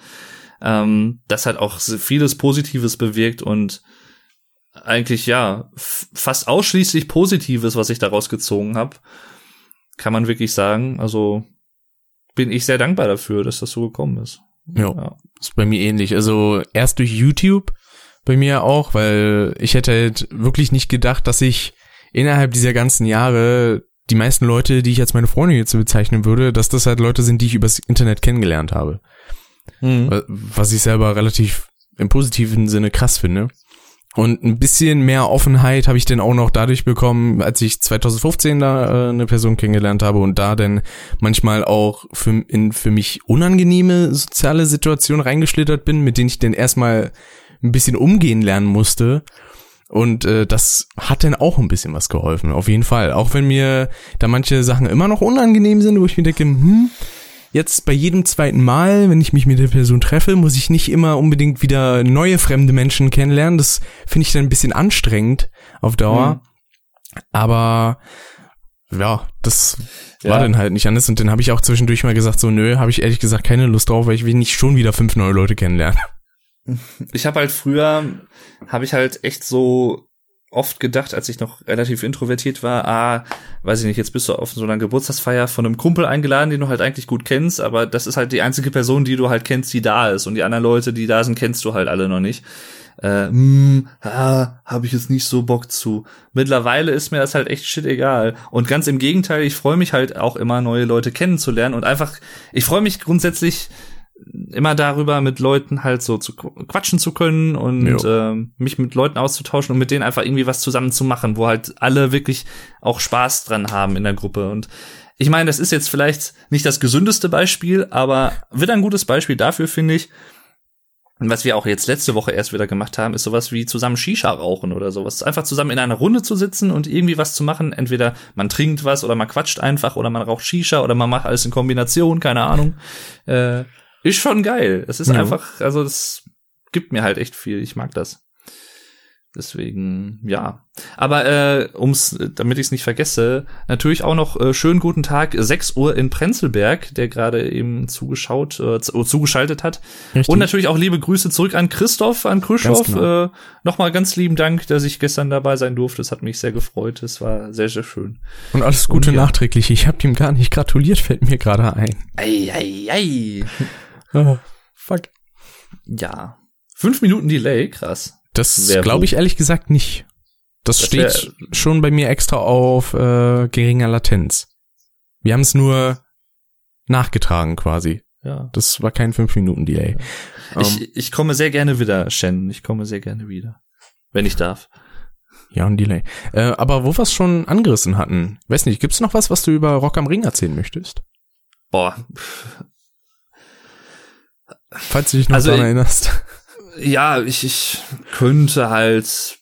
ähm, das hat auch vieles Positives bewirkt und eigentlich ja fast ausschließlich Positives, was ich daraus gezogen habe. Kann man wirklich sagen. Also bin ich sehr dankbar dafür, dass das so gekommen ist. Ja, ja. ist bei mir ähnlich. Also erst durch YouTube, bei mir auch, weil ich hätte halt wirklich nicht gedacht, dass ich innerhalb dieser ganzen Jahre die meisten Leute, die ich als meine Freunde jetzt bezeichnen würde, dass das halt Leute sind, die ich übers Internet kennengelernt habe. Mhm. Was ich selber relativ im positiven Sinne krass finde. Und ein bisschen mehr Offenheit habe ich dann auch noch dadurch bekommen, als ich 2015 da äh, eine Person kennengelernt habe und da dann manchmal auch für, in für mich unangenehme soziale Situationen reingeschlittert bin, mit denen ich dann erstmal ein bisschen umgehen lernen musste. Und äh, das hat dann auch ein bisschen was geholfen, auf jeden Fall. Auch wenn mir da manche Sachen immer noch unangenehm sind, wo ich mir denke, hm, jetzt bei jedem zweiten Mal, wenn ich mich mit der Person treffe, muss ich nicht immer unbedingt wieder neue fremde Menschen kennenlernen. Das finde ich dann ein bisschen anstrengend auf Dauer. Mhm. Aber ja, das ja. war dann halt nicht anders. Und dann habe ich auch zwischendurch mal gesagt, so nö, habe ich ehrlich gesagt keine Lust drauf, weil ich will nicht schon wieder fünf neue Leute kennenlernen. Ich habe halt früher, habe ich halt echt so oft gedacht, als ich noch relativ introvertiert war, ah, weiß ich nicht, jetzt bist du auf so einer Geburtstagsfeier von einem Kumpel eingeladen, den du halt eigentlich gut kennst, aber das ist halt die einzige Person, die du halt kennst, die da ist und die anderen Leute, die da sind, kennst du halt alle noch nicht. Äh, hm, ah, habe ich jetzt nicht so Bock zu. Mittlerweile ist mir das halt echt shit egal. Und ganz im Gegenteil, ich freue mich halt auch immer, neue Leute kennenzulernen und einfach, ich freue mich grundsätzlich immer darüber, mit Leuten halt so zu quatschen zu können und äh, mich mit Leuten auszutauschen und mit denen einfach irgendwie was zusammen zu machen, wo halt alle wirklich auch Spaß dran haben in der Gruppe. Und ich meine, das ist jetzt vielleicht nicht das gesündeste Beispiel, aber wird ein gutes Beispiel dafür, finde ich. Und was wir auch jetzt letzte Woche erst wieder gemacht haben, ist sowas wie zusammen Shisha rauchen oder sowas. Einfach zusammen in einer Runde zu sitzen und irgendwie was zu machen. Entweder man trinkt was oder man quatscht einfach oder man raucht Shisha oder man macht alles in Kombination, keine Ahnung. Äh, ist schon geil. Es ist ja. einfach, also das gibt mir halt echt viel. Ich mag das. Deswegen, ja. Aber äh, ums, damit ich es nicht vergesse, natürlich auch noch äh, schönen guten Tag, 6 Uhr in Prenzlberg, der gerade eben zugeschaut, äh, zugeschaltet hat. Richtig. Und natürlich auch liebe Grüße zurück an Christoph, an Krüschhoff. Genau. Äh, Nochmal ganz lieben Dank, dass ich gestern dabei sein durfte. Es hat mich sehr gefreut. Es war sehr, sehr schön. Und alles Gute Und, ja. nachträglich. Ich habe ihm gar nicht gratuliert, fällt mir gerade ein. Ei, ei, ei. Oh, fuck. Ja. Fünf Minuten Delay, krass. Das glaube ich ehrlich gesagt nicht. Das, das steht schon bei mir extra auf äh, geringer Latenz. Wir haben es nur nachgetragen quasi. Ja. Das war kein fünf Minuten Delay. Ja. Ich, um, ähm, ich komme sehr gerne wieder, Shen. Ich komme sehr gerne wieder. Wenn ich darf. Ja, ein Delay. Äh, aber wo wir es schon angerissen hatten, weiß nicht, gibt's noch was, was du über Rock am Ring erzählen möchtest? Boah, Falls du dich noch also, daran erinnerst. Ja, ich, ich könnte halt,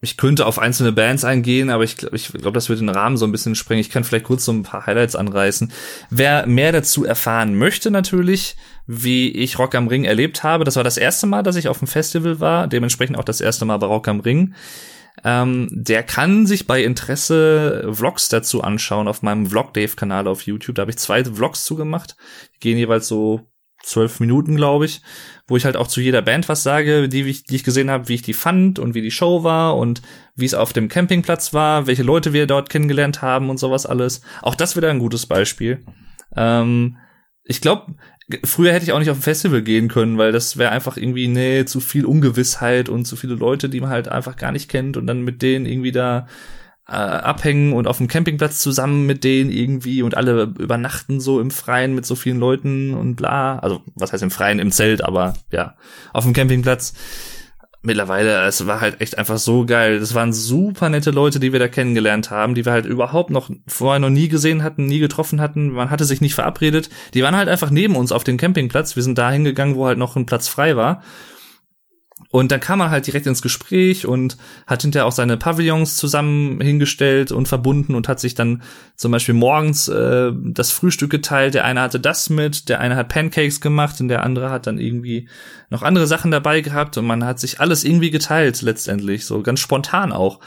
ich könnte auf einzelne Bands eingehen, aber ich glaube, ich glaube, das würde den Rahmen so ein bisschen sprengen. Ich kann vielleicht kurz so ein paar Highlights anreißen. Wer mehr dazu erfahren möchte, natürlich, wie ich Rock am Ring erlebt habe, das war das erste Mal, dass ich auf dem Festival war, dementsprechend auch das erste Mal bei Rock am Ring. Ähm, der kann sich bei Interesse Vlogs dazu anschauen auf meinem Vlog Dave Kanal auf YouTube. Da habe ich zwei Vlogs zugemacht. Die gehen jeweils so zwölf Minuten, glaube ich, wo ich halt auch zu jeder Band was sage, die, ich, die ich gesehen habe, wie ich die fand und wie die Show war und wie es auf dem Campingplatz war, welche Leute wir dort kennengelernt haben und sowas alles. Auch das wieder ein gutes Beispiel. Ähm, ich glaube, früher hätte ich auch nicht auf ein Festival gehen können, weil das wäre einfach irgendwie, nee, zu viel Ungewissheit und zu viele Leute, die man halt einfach gar nicht kennt und dann mit denen irgendwie da äh, abhängen und auf dem Campingplatz zusammen mit denen irgendwie und alle übernachten so im Freien mit so vielen Leuten und bla. Also, was heißt im Freien? Im Zelt, aber ja, auf dem Campingplatz. Mittlerweile, es war halt echt einfach so geil. Das waren super nette Leute, die wir da kennengelernt haben, die wir halt überhaupt noch vorher noch nie gesehen hatten, nie getroffen hatten. Man hatte sich nicht verabredet. Die waren halt einfach neben uns auf dem Campingplatz. Wir sind da hingegangen, wo halt noch ein Platz frei war. Und dann kam er halt direkt ins Gespräch und hat hinterher auch seine Pavillons zusammen hingestellt und verbunden und hat sich dann zum Beispiel morgens äh, das Frühstück geteilt. Der eine hatte das mit, der eine hat Pancakes gemacht und der andere hat dann irgendwie noch andere Sachen dabei gehabt und man hat sich alles irgendwie geteilt letztendlich, so ganz spontan auch.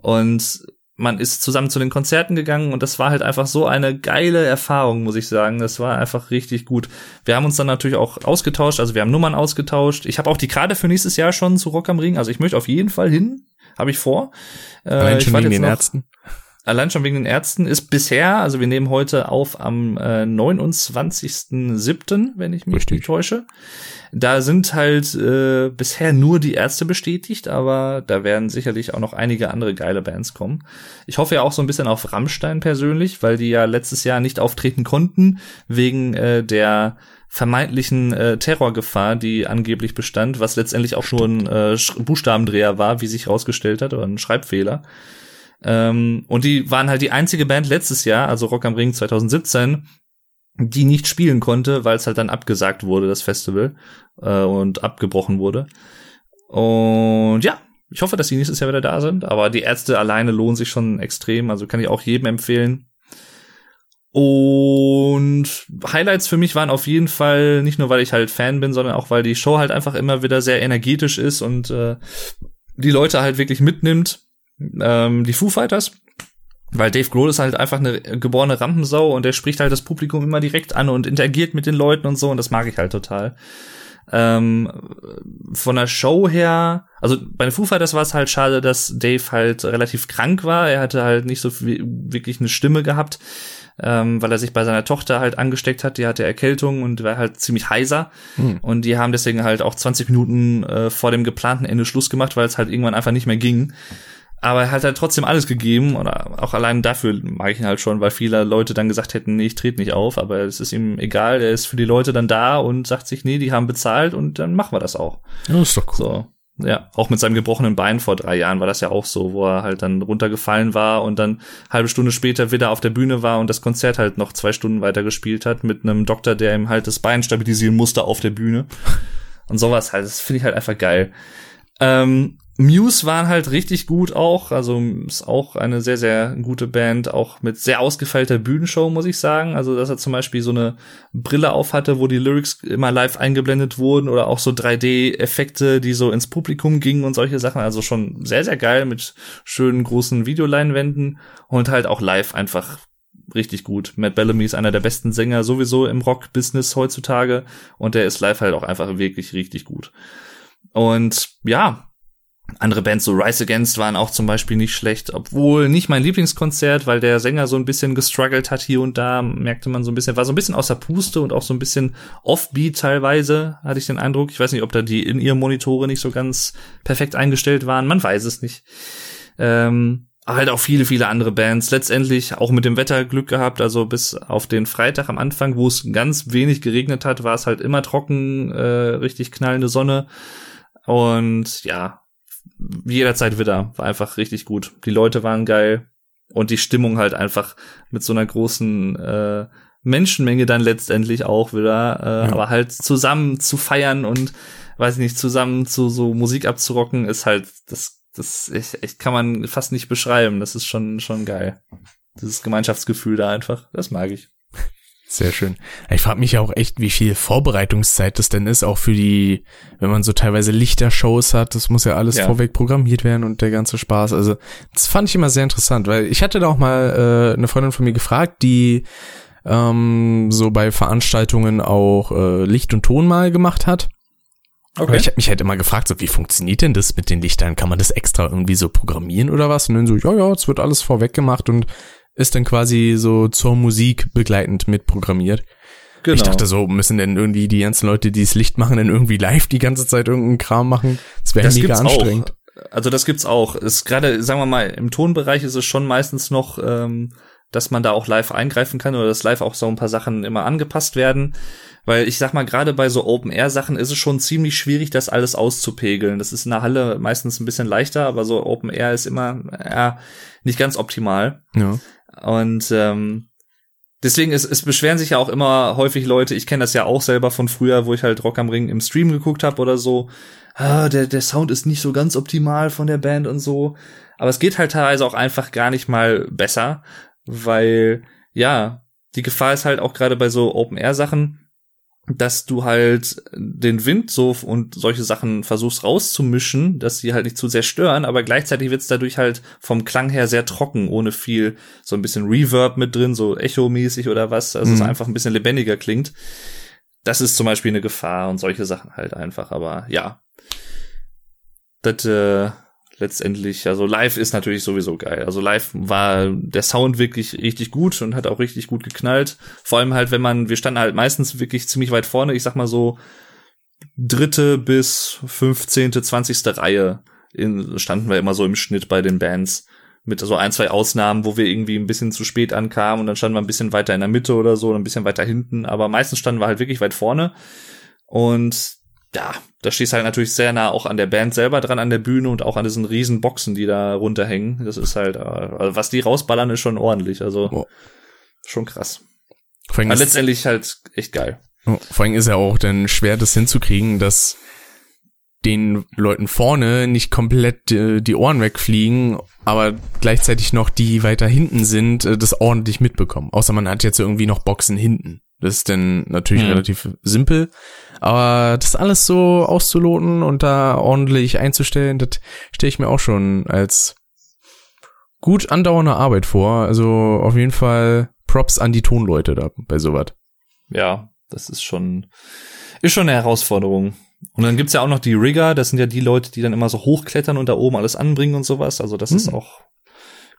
Und man ist zusammen zu den Konzerten gegangen und das war halt einfach so eine geile Erfahrung, muss ich sagen. Das war einfach richtig gut. Wir haben uns dann natürlich auch ausgetauscht, also wir haben Nummern ausgetauscht. Ich habe auch die Karte für nächstes Jahr schon zu Rock am Ring, also ich möchte auf jeden Fall hin, habe ich vor. Allein schon wegen den Ärzten allein schon wegen den Ärzten ist bisher, also wir nehmen heute auf am äh, 29.07., wenn ich mich Richtig. nicht täusche. Da sind halt äh, bisher nur die Ärzte bestätigt, aber da werden sicherlich auch noch einige andere geile Bands kommen. Ich hoffe ja auch so ein bisschen auf Rammstein persönlich, weil die ja letztes Jahr nicht auftreten konnten wegen äh, der vermeintlichen äh, Terrorgefahr, die angeblich bestand, was letztendlich auch nur ein äh, Buchstabendreher war, wie sich herausgestellt hat, oder ein Schreibfehler. Ähm, und die waren halt die einzige Band letztes Jahr, also Rock am Ring 2017, die nicht spielen konnte, weil es halt dann abgesagt wurde, das Festival, äh, und abgebrochen wurde. Und ja, ich hoffe, dass die nächstes Jahr wieder da sind, aber die Ärzte alleine lohnen sich schon extrem, also kann ich auch jedem empfehlen. Und Highlights für mich waren auf jeden Fall nicht nur, weil ich halt Fan bin, sondern auch, weil die Show halt einfach immer wieder sehr energetisch ist und äh, die Leute halt wirklich mitnimmt ähm, die Foo Fighters, weil Dave Grohl ist halt einfach eine geborene Rampensau und der spricht halt das Publikum immer direkt an und interagiert mit den Leuten und so und das mag ich halt total. Ähm, von der Show her, also bei den Foo Fighters war es halt schade, dass Dave halt relativ krank war. Er hatte halt nicht so viel, wirklich eine Stimme gehabt, ähm, weil er sich bei seiner Tochter halt angesteckt hat. Die hatte Erkältung und war halt ziemlich heiser. Hm. Und die haben deswegen halt auch 20 Minuten äh, vor dem geplanten Ende Schluss gemacht, weil es halt irgendwann einfach nicht mehr ging. Aber er hat halt trotzdem alles gegeben oder auch allein dafür mag ich ihn halt schon, weil viele Leute dann gesagt hätten, nee, ich trete nicht auf, aber es ist ihm egal, er ist für die Leute dann da und sagt sich, nee, die haben bezahlt und dann machen wir das auch. Ja, ist doch cool. So. Ja, auch mit seinem gebrochenen Bein vor drei Jahren war das ja auch so, wo er halt dann runtergefallen war und dann halbe Stunde später wieder auf der Bühne war und das Konzert halt noch zwei Stunden weiter gespielt hat mit einem Doktor, der ihm halt das Bein stabilisieren musste auf der Bühne. Und sowas halt, das finde ich halt einfach geil. Ähm, Muse waren halt richtig gut auch, also ist auch eine sehr, sehr gute Band, auch mit sehr ausgefeilter Bühnenshow, muss ich sagen. Also, dass er zum Beispiel so eine Brille auf hatte, wo die Lyrics immer live eingeblendet wurden oder auch so 3D-Effekte, die so ins Publikum gingen und solche Sachen. Also schon sehr, sehr geil mit schönen großen Videoleinwänden und halt auch live einfach richtig gut. Matt Bellamy ist einer der besten Sänger sowieso im Rock-Business heutzutage und der ist live halt auch einfach wirklich richtig gut. Und ja, andere Bands, so Rise Against, waren auch zum Beispiel nicht schlecht, obwohl nicht mein Lieblingskonzert, weil der Sänger so ein bisschen gestruggelt hat hier und da, merkte man so ein bisschen, war so ein bisschen außer Puste und auch so ein bisschen offbeat teilweise, hatte ich den Eindruck. Ich weiß nicht, ob da die in ihr Monitore nicht so ganz perfekt eingestellt waren, man weiß es nicht. Ähm, halt auch viele, viele andere Bands. Letztendlich auch mit dem Wetter Glück gehabt, also bis auf den Freitag am Anfang, wo es ganz wenig geregnet hat, war es halt immer trocken, äh, richtig knallende Sonne. Und ja, jederzeit wieder. War einfach richtig gut. Die Leute waren geil und die Stimmung halt einfach mit so einer großen äh, Menschenmenge dann letztendlich auch wieder, äh, Ja. aber halt zusammen zu feiern und weiß ich nicht, zusammen zu so Musik abzurocken, ist halt, das, das ich, ich kann man fast nicht beschreiben. Das ist schon, schon geil. Dieses Gemeinschaftsgefühl da einfach, das mag ich. Sehr schön. Ich frage mich ja auch echt, wie viel Vorbereitungszeit das denn ist, auch für die, wenn man so teilweise Lichtershows hat, das muss ja alles Ja. vorweg programmiert werden und der ganze Spaß. Also das fand ich immer sehr interessant, weil ich hatte da auch mal äh, eine Freundin von mir gefragt, die ähm, so bei Veranstaltungen auch äh, Licht und Ton mal gemacht hat. Aber ich habe mich halt immer gefragt, so wie funktioniert denn das mit den Lichtern? Kann man das extra irgendwie so programmieren oder was? Und dann so, ja, ja, es wird alles vorweg gemacht und ist dann quasi so zur Musik begleitend mitprogrammiert. Genau. Ich dachte so, müssen denn irgendwie die ganzen Leute, die das Licht machen, dann irgendwie live die ganze Zeit irgendeinen Kram machen? Das wäre mega gibt's anstrengend. Auch. Also das gibt's auch. Ist gerade, sagen wir mal, im Tonbereich ist es schon meistens noch, ähm, dass man da auch live eingreifen kann oder dass live auch so ein paar Sachen immer angepasst werden. Weil ich sag mal, gerade bei so Open-Air-Sachen ist es schon ziemlich schwierig, das alles auszupegeln. Das ist in der Halle meistens ein bisschen leichter, aber so Open-Air ist immer äh, nicht ganz optimal. Ja. Und ähm, deswegen ist es beschweren sich ja auch immer häufig Leute, ich kenne das ja auch selber von früher, wo ich halt Rock am Ring im Stream geguckt habe oder so. Ah, der, der Sound ist nicht so ganz optimal von der Band und so. Aber es geht halt teilweise auch einfach gar nicht mal besser, weil, ja, die Gefahr ist halt auch gerade bei so Open-Air-Sachen, dass du halt den Wind so und solche Sachen versuchst rauszumischen, dass sie halt nicht zu sehr stören, aber gleichzeitig wird's dadurch halt vom Klang her sehr trocken, ohne viel so ein bisschen Reverb mit drin, so Echo-mäßig oder was, also Mhm. es einfach ein bisschen lebendiger klingt. Das ist zum Beispiel eine Gefahr und solche Sachen halt einfach, aber ja. Das äh, letztendlich, also live ist natürlich sowieso geil. Also live war der Sound wirklich richtig gut und hat auch richtig gut geknallt. Vor allem halt, wenn man, wir standen halt meistens wirklich ziemlich weit vorne, ich sag mal so dritte bis fünfzehnte, zwanzigste Reihe in, standen wir immer so im Schnitt bei den Bands. Mit so ein, zwei Ausnahmen, wo wir irgendwie ein bisschen zu spät ankamen und dann standen wir ein bisschen weiter in der Mitte oder so, ein bisschen weiter hinten. Aber meistens standen wir halt wirklich weit vorne. Und ja, da stehst halt natürlich sehr nah auch an der Band selber dran, an der Bühne und auch an diesen riesen Boxen, die da runterhängen. Das ist halt, äh, also was die rausballern, ist schon ordentlich. Also Oh. schon krass. Aber ist, letztendlich halt echt geil. oh, vor allem ist ja auch dann schwer, das hinzukriegen, dass den Leuten vorne nicht komplett äh, die Ohren wegfliegen, aber gleichzeitig noch die weiter hinten sind, äh, das ordentlich mitbekommen. Außer man hat jetzt irgendwie noch Boxen hinten. Das ist dann natürlich Hm. relativ simpel. Aber das alles so auszuloten und da ordentlich einzustellen, das stelle ich mir auch schon als gut andauernde Arbeit vor. Also auf jeden Fall Props an die Tonleute da bei sowas. Ja, das ist schon, ist schon eine Herausforderung. Und dann gibt's ja auch noch die Rigger, das sind ja die Leute, die dann immer so hochklettern und da oben alles anbringen und sowas. Also das ist Hm. auch,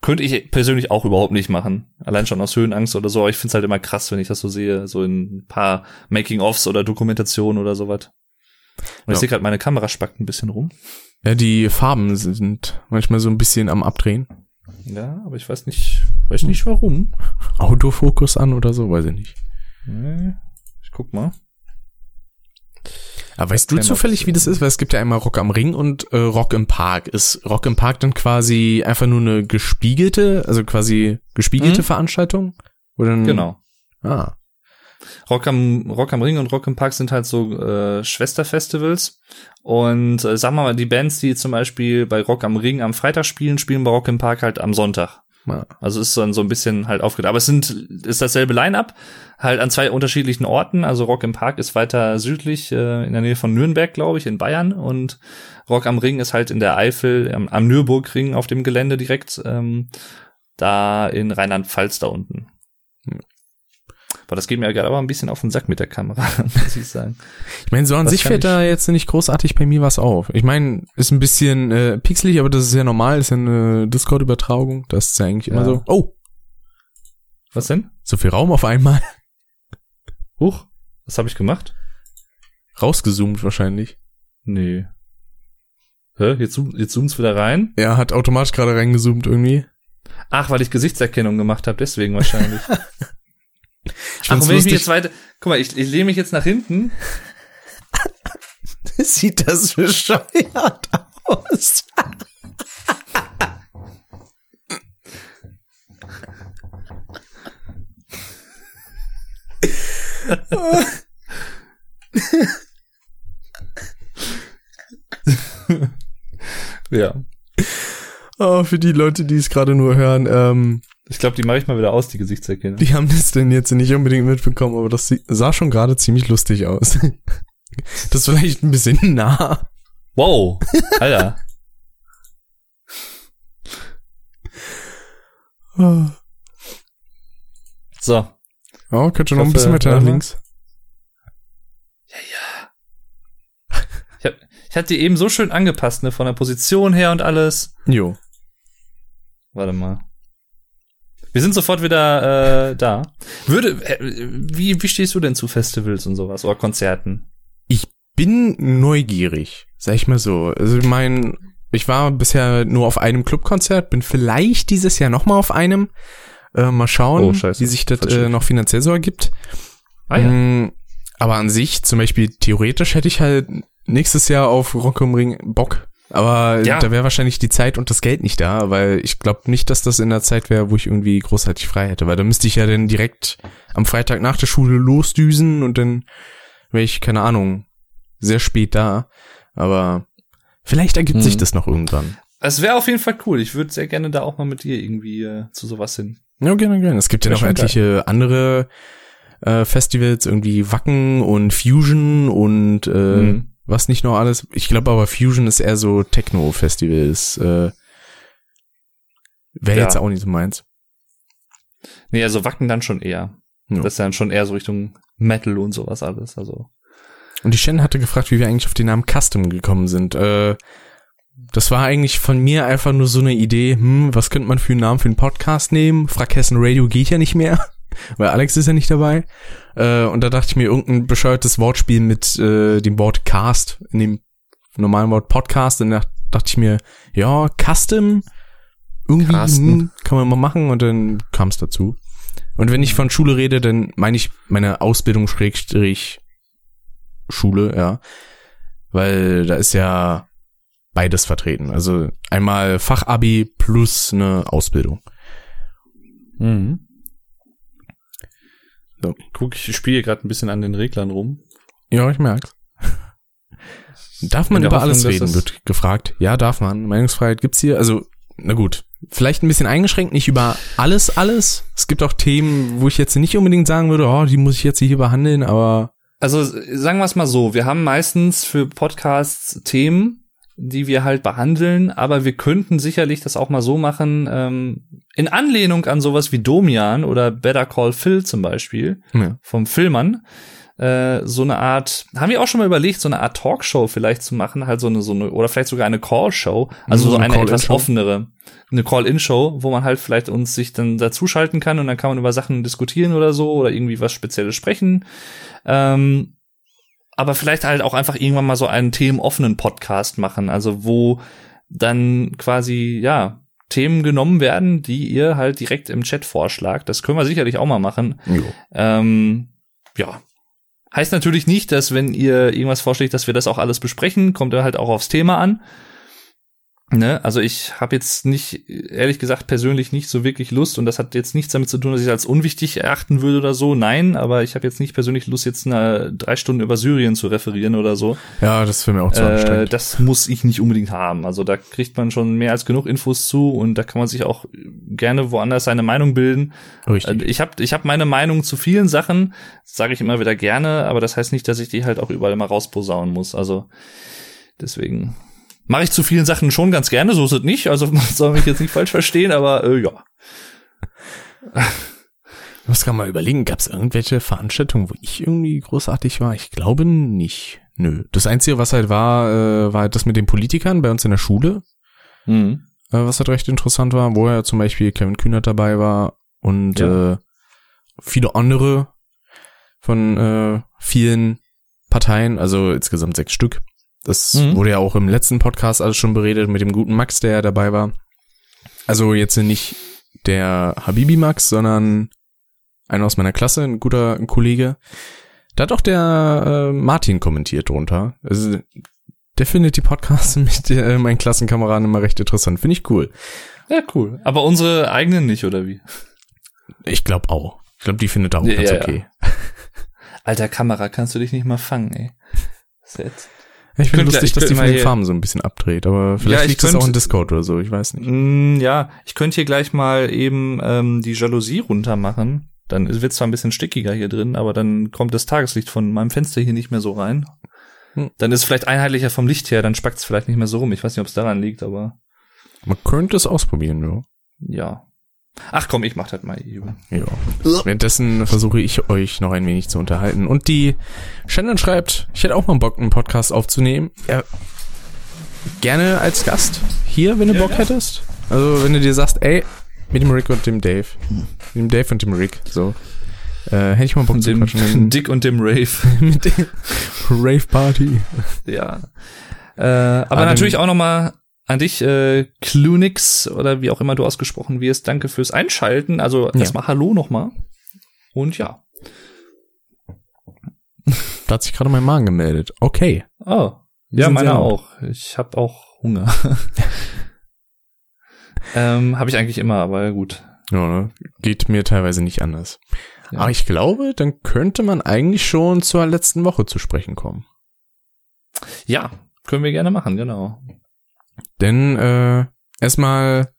könnte ich persönlich auch überhaupt nicht machen. Allein schon aus Höhenangst oder so. Aber ich find's halt immer krass, wenn ich das so sehe, so in ein paar Making-ofs oder Dokumentationen oder sowas. Und Ja. ich sehe gerade, meine Kamera spackt ein bisschen rum. Ja, die Farben sind manchmal so ein bisschen am Abdrehen. Ja, aber ich weiß nicht, weiß nicht warum. Autofokus an oder so, weiß ich nicht. Nee, Ich guck mal. Aber weißt du zufällig, wie das ist? Weil es gibt ja einmal Rock am Ring und äh, Rock im Park. Ist Rock im Park dann quasi einfach nur eine gespiegelte, also quasi gespiegelte Mhm. Veranstaltung? Oder Genau. Ah, Rock am, Rock am Ring und Rock im Park sind halt so äh, Schwesterfestivals. Und äh, sagen wir mal, die Bands, die zum Beispiel bei Rock am Ring am Freitag spielen, spielen bei Rock im Park halt am Sonntag. Ah. Also ist dann so ein bisschen halt aufgeteilt. Aber es sind, ist dasselbe Line-Up, halt an zwei unterschiedlichen Orten. Also Rock im Park ist weiter südlich, äh, in der Nähe von Nürnberg, glaube ich, in Bayern. Und Rock am Ring ist halt in der Eifel, am, am Nürburgring auf dem Gelände direkt, ähm, da in Rheinland-Pfalz da unten. Ja. Aber das geht mir gerade aber ein bisschen auf den Sack mit der Kamera, [laughs] muss ich sagen. Ich meine, so an Was sich fällt da jetzt nicht großartig bei mir was auf. Ich meine, ist ein bisschen äh, pixelig, aber das ist ja normal, ist ja eine Discord-Übertragung. Das ist ja eigentlich immer Ja. so. Oh, Was denn? so viel Raum auf einmal. Huch, was habe ich gemacht? Rausgezoomt wahrscheinlich. Nee. Hä? Jetzt, zoom- jetzt zoomt's wieder rein? Er hat automatisch gerade reingezoomt irgendwie. Ach, weil ich Gesichtserkennung gemacht habe, deswegen wahrscheinlich. [laughs] Ich Ach, und wenn ich mich lustig. jetzt weiter. Guck mal, ich, ich lehne mich jetzt nach hinten. [laughs] Sieht das bescheuert aus? [laughs] Ja. Oh, für die Leute, die es gerade nur hören, ähm, Ich glaube, die mache ich mal wieder aus, die Gesichtserkennung. die haben das denn jetzt nicht unbedingt mitbekommen, aber das sah schon gerade ziemlich lustig aus. [laughs] Das ist vielleicht ein bisschen nah. Wow, Alter. Oh, [laughs] So. könnte noch ein bisschen weiter nach warte mal. links. Ich, hab, ich hatte die eben so schön angepasst, ne, von der Position her und alles. Jo. Warte mal. Wir sind sofort wieder äh, da. Würde, äh, wie, wie stehst du denn zu Festivals und sowas oder Konzerten? Bin neugierig, sag ich mal so. Also ich mein, ich war bisher nur auf einem Clubkonzert, bin vielleicht dieses Jahr noch mal auf einem. Äh, mal schauen, Oh, wie sich das äh, noch finanziell so ergibt. Ah ja. Mm, Aber an sich, zum Beispiel theoretisch hätte ich halt nächstes Jahr auf Rock am Ring Bock. Aber Ja. da wäre wahrscheinlich die Zeit und das Geld nicht da, weil ich glaube nicht, dass das in der Zeit wäre, wo ich irgendwie großartig frei hätte, weil da müsste ich ja dann direkt am Freitag nach der Schule losdüsen und dann wäre ich, keine Ahnung, sehr spät da. Aber vielleicht ergibt Hm. sich das noch irgendwann. Es wäre auf jeden Fall cool. Ich würde sehr gerne da auch mal mit dir irgendwie äh, zu sowas hin. Ja, gerne, gerne. Es gibt ja noch etliche andere äh, Festivals, irgendwie Wacken und Fusion und äh, Mhm. Was nicht noch alles. Ich glaube aber Fusion ist eher so Techno-Festivals. Äh, Wäre Ja. jetzt auch nicht so meins. Nee, also Wacken dann schon eher. Ja. Das ist dann schon eher so Richtung Metal und sowas alles. Also. Und die Shen hatte gefragt, wie wir eigentlich auf den Namen Custom gekommen sind. Äh, das war eigentlich von mir einfach nur so eine Idee, hm, was könnte man für einen Namen für einen Podcast nehmen? Frackhessen Radio geht ja nicht mehr, weil Alex ist ja nicht dabei. Äh, und da dachte ich mir, irgendein bescheuertes Wortspiel mit äh, dem Wort Cast, in dem normalen Wort Podcast. Und da dachte ich mir, ja, Custom, irgendwie Casten. hm, kann man mal machen. Und dann kam es dazu. Und wenn ich von Schule rede, dann meine ich meine Ausbildung Schrägstrich Schule, ja. Weil da ist ja beides vertreten. Also einmal Fachabi plus eine Ausbildung. Mhm. So. Guck, ich spiele gerade ein bisschen an den Reglern rum. Ja, ich merk's. [laughs] Darf man über Hoffnung, alles reden, wird gefragt. Ja, darf man. Meinungsfreiheit gibt's hier. Also, na gut. Vielleicht ein bisschen eingeschränkt, nicht über alles, alles. Es gibt auch Themen, wo ich jetzt nicht unbedingt sagen würde, oh, die muss ich jetzt hier behandeln, aber Also sagen wir es mal so, wir haben meistens für Podcasts Themen, die wir halt behandeln, aber wir könnten sicherlich das auch mal so machen, ähm, in Anlehnung an sowas wie Domian oder Better Call Phil zum Beispiel, ja. vom Filmern, äh, so eine Art, haben wir auch schon mal überlegt, so eine Art Talkshow vielleicht zu machen, halt so eine, so eine, oder vielleicht sogar eine Call-Show, also Mhm, so eine eine etwas offenere, eine Call-In-Show, wo man halt vielleicht uns sich dann dazuschalten kann und dann kann man über Sachen diskutieren oder so oder irgendwie was Spezielles sprechen. Ähm, aber vielleicht halt auch einfach irgendwann mal so einen themenoffenen Podcast machen, also wo dann quasi, ja, Themen genommen werden, die ihr halt direkt im Chat vorschlagt. Das können wir sicherlich auch mal machen. Jo. Ähm, ja. Heißt natürlich nicht, dass wenn ihr irgendwas vorschlägt, dass wir das auch alles besprechen, kommt halt auch aufs Thema an. Ne? Also ich habe jetzt nicht, ehrlich gesagt, persönlich nicht so wirklich Lust und das hat jetzt nichts damit zu tun, dass ich es als unwichtig erachten würde oder so. Nein, aber ich habe jetzt nicht persönlich Lust, jetzt eine drei Stunden über Syrien zu referieren oder so. Ja, das wäre mir auch zu Äh, anstrengend. das muss ich nicht unbedingt haben. Also da kriegt man schon mehr als genug Infos zu und da kann man sich auch gerne woanders seine Meinung bilden. Richtig. Äh, Ich habe ich hab meine Meinung zu vielen Sachen, sage ich immer wieder gerne, aber das heißt nicht, dass ich die halt auch überall immer rausposaunen muss. Also deswegen mache ich zu vielen Sachen schon ganz gerne, so ist es nicht. Also [laughs] man soll mich jetzt nicht falsch verstehen, aber äh, ja. Ich muss gerade mal überlegen, gab es irgendwelche Veranstaltungen, wo ich irgendwie großartig war? Ich glaube nicht. Nö. Das Einzige, was halt war, äh, war halt das mit den Politikern bei uns in der Schule, Mhm. äh, was halt recht interessant war, wo ja zum Beispiel Kevin Kühnert dabei war und Ja. äh, viele andere von äh, vielen Parteien, also insgesamt sechs Stück. Das Mhm. wurde ja auch im letzten Podcast alles schon beredet mit dem guten Max, der ja dabei war. Also jetzt nicht der Habibi Max, sondern einer aus meiner Klasse, ein guter Kollege. Da hat auch der äh, Martin kommentiert drunter. Also, der findet die Podcasts [laughs] mit äh, meinen Klassenkameraden immer recht interessant. Finde ich cool. Ja, cool. Aber unsere eigenen nicht, oder wie? Ich glaube auch. Ich glaube, die findet er auch Ja, ganz ja. okay. Alter Kamera, kannst du dich nicht mal fangen, ey. Jetzt? Ich finde könnte- lustig, ich dass die könnte von den Farben so ein bisschen abdreht, aber vielleicht Ja, liegt das auch könnte- in Discord oder so, ich weiß nicht. Mm, ja, ich könnte hier gleich mal eben ähm, die Jalousie runter machen. Dann wird zwar ein bisschen stickiger hier drin, aber dann kommt das Tageslicht von meinem Fenster hier nicht mehr so rein. Hm. Dann ist es vielleicht einheitlicher vom Licht her, dann spackt es vielleicht nicht mehr so rum. Ich weiß nicht, ob es daran liegt, aber Man könnte es ausprobieren, ja. ja. Ach komm, ich mach das mal eben. Ja. Währenddessen versuche ich euch noch ein wenig zu unterhalten. Und die Shannon schreibt, ich hätte auch mal Bock, einen Podcast aufzunehmen. Ja, gerne als Gast hier, wenn du Ja, Bock ja. hättest. Also wenn du dir sagst, ey, mit dem Rick und dem Dave. Mit dem Dave und dem Rick. So. Äh, hätte ich mal Bock Und zu dem quatschen. [laughs] Dick und dem Rave. [laughs] mit dem Rave Party. ja. Äh, aber Ah, natürlich auch noch mal an dich, äh, Clunix oder wie auch immer du ausgesprochen wirst. Danke fürs Einschalten. Also Ja. erstmal Hallo noch mal. Und ja. Da hat sich gerade mein Magen gemeldet. Okay. Oh. Wie Ja, meiner auch? auch. Ich habe auch Hunger. [laughs] ähm, habe ich eigentlich immer, aber gut. Ja, ne? Geht mir teilweise nicht anders. Ja. Aber ich glaube, dann könnte man eigentlich schon zur letzten Woche zu sprechen kommen. Ja, können wir gerne machen, genau. Denn äh, erstmal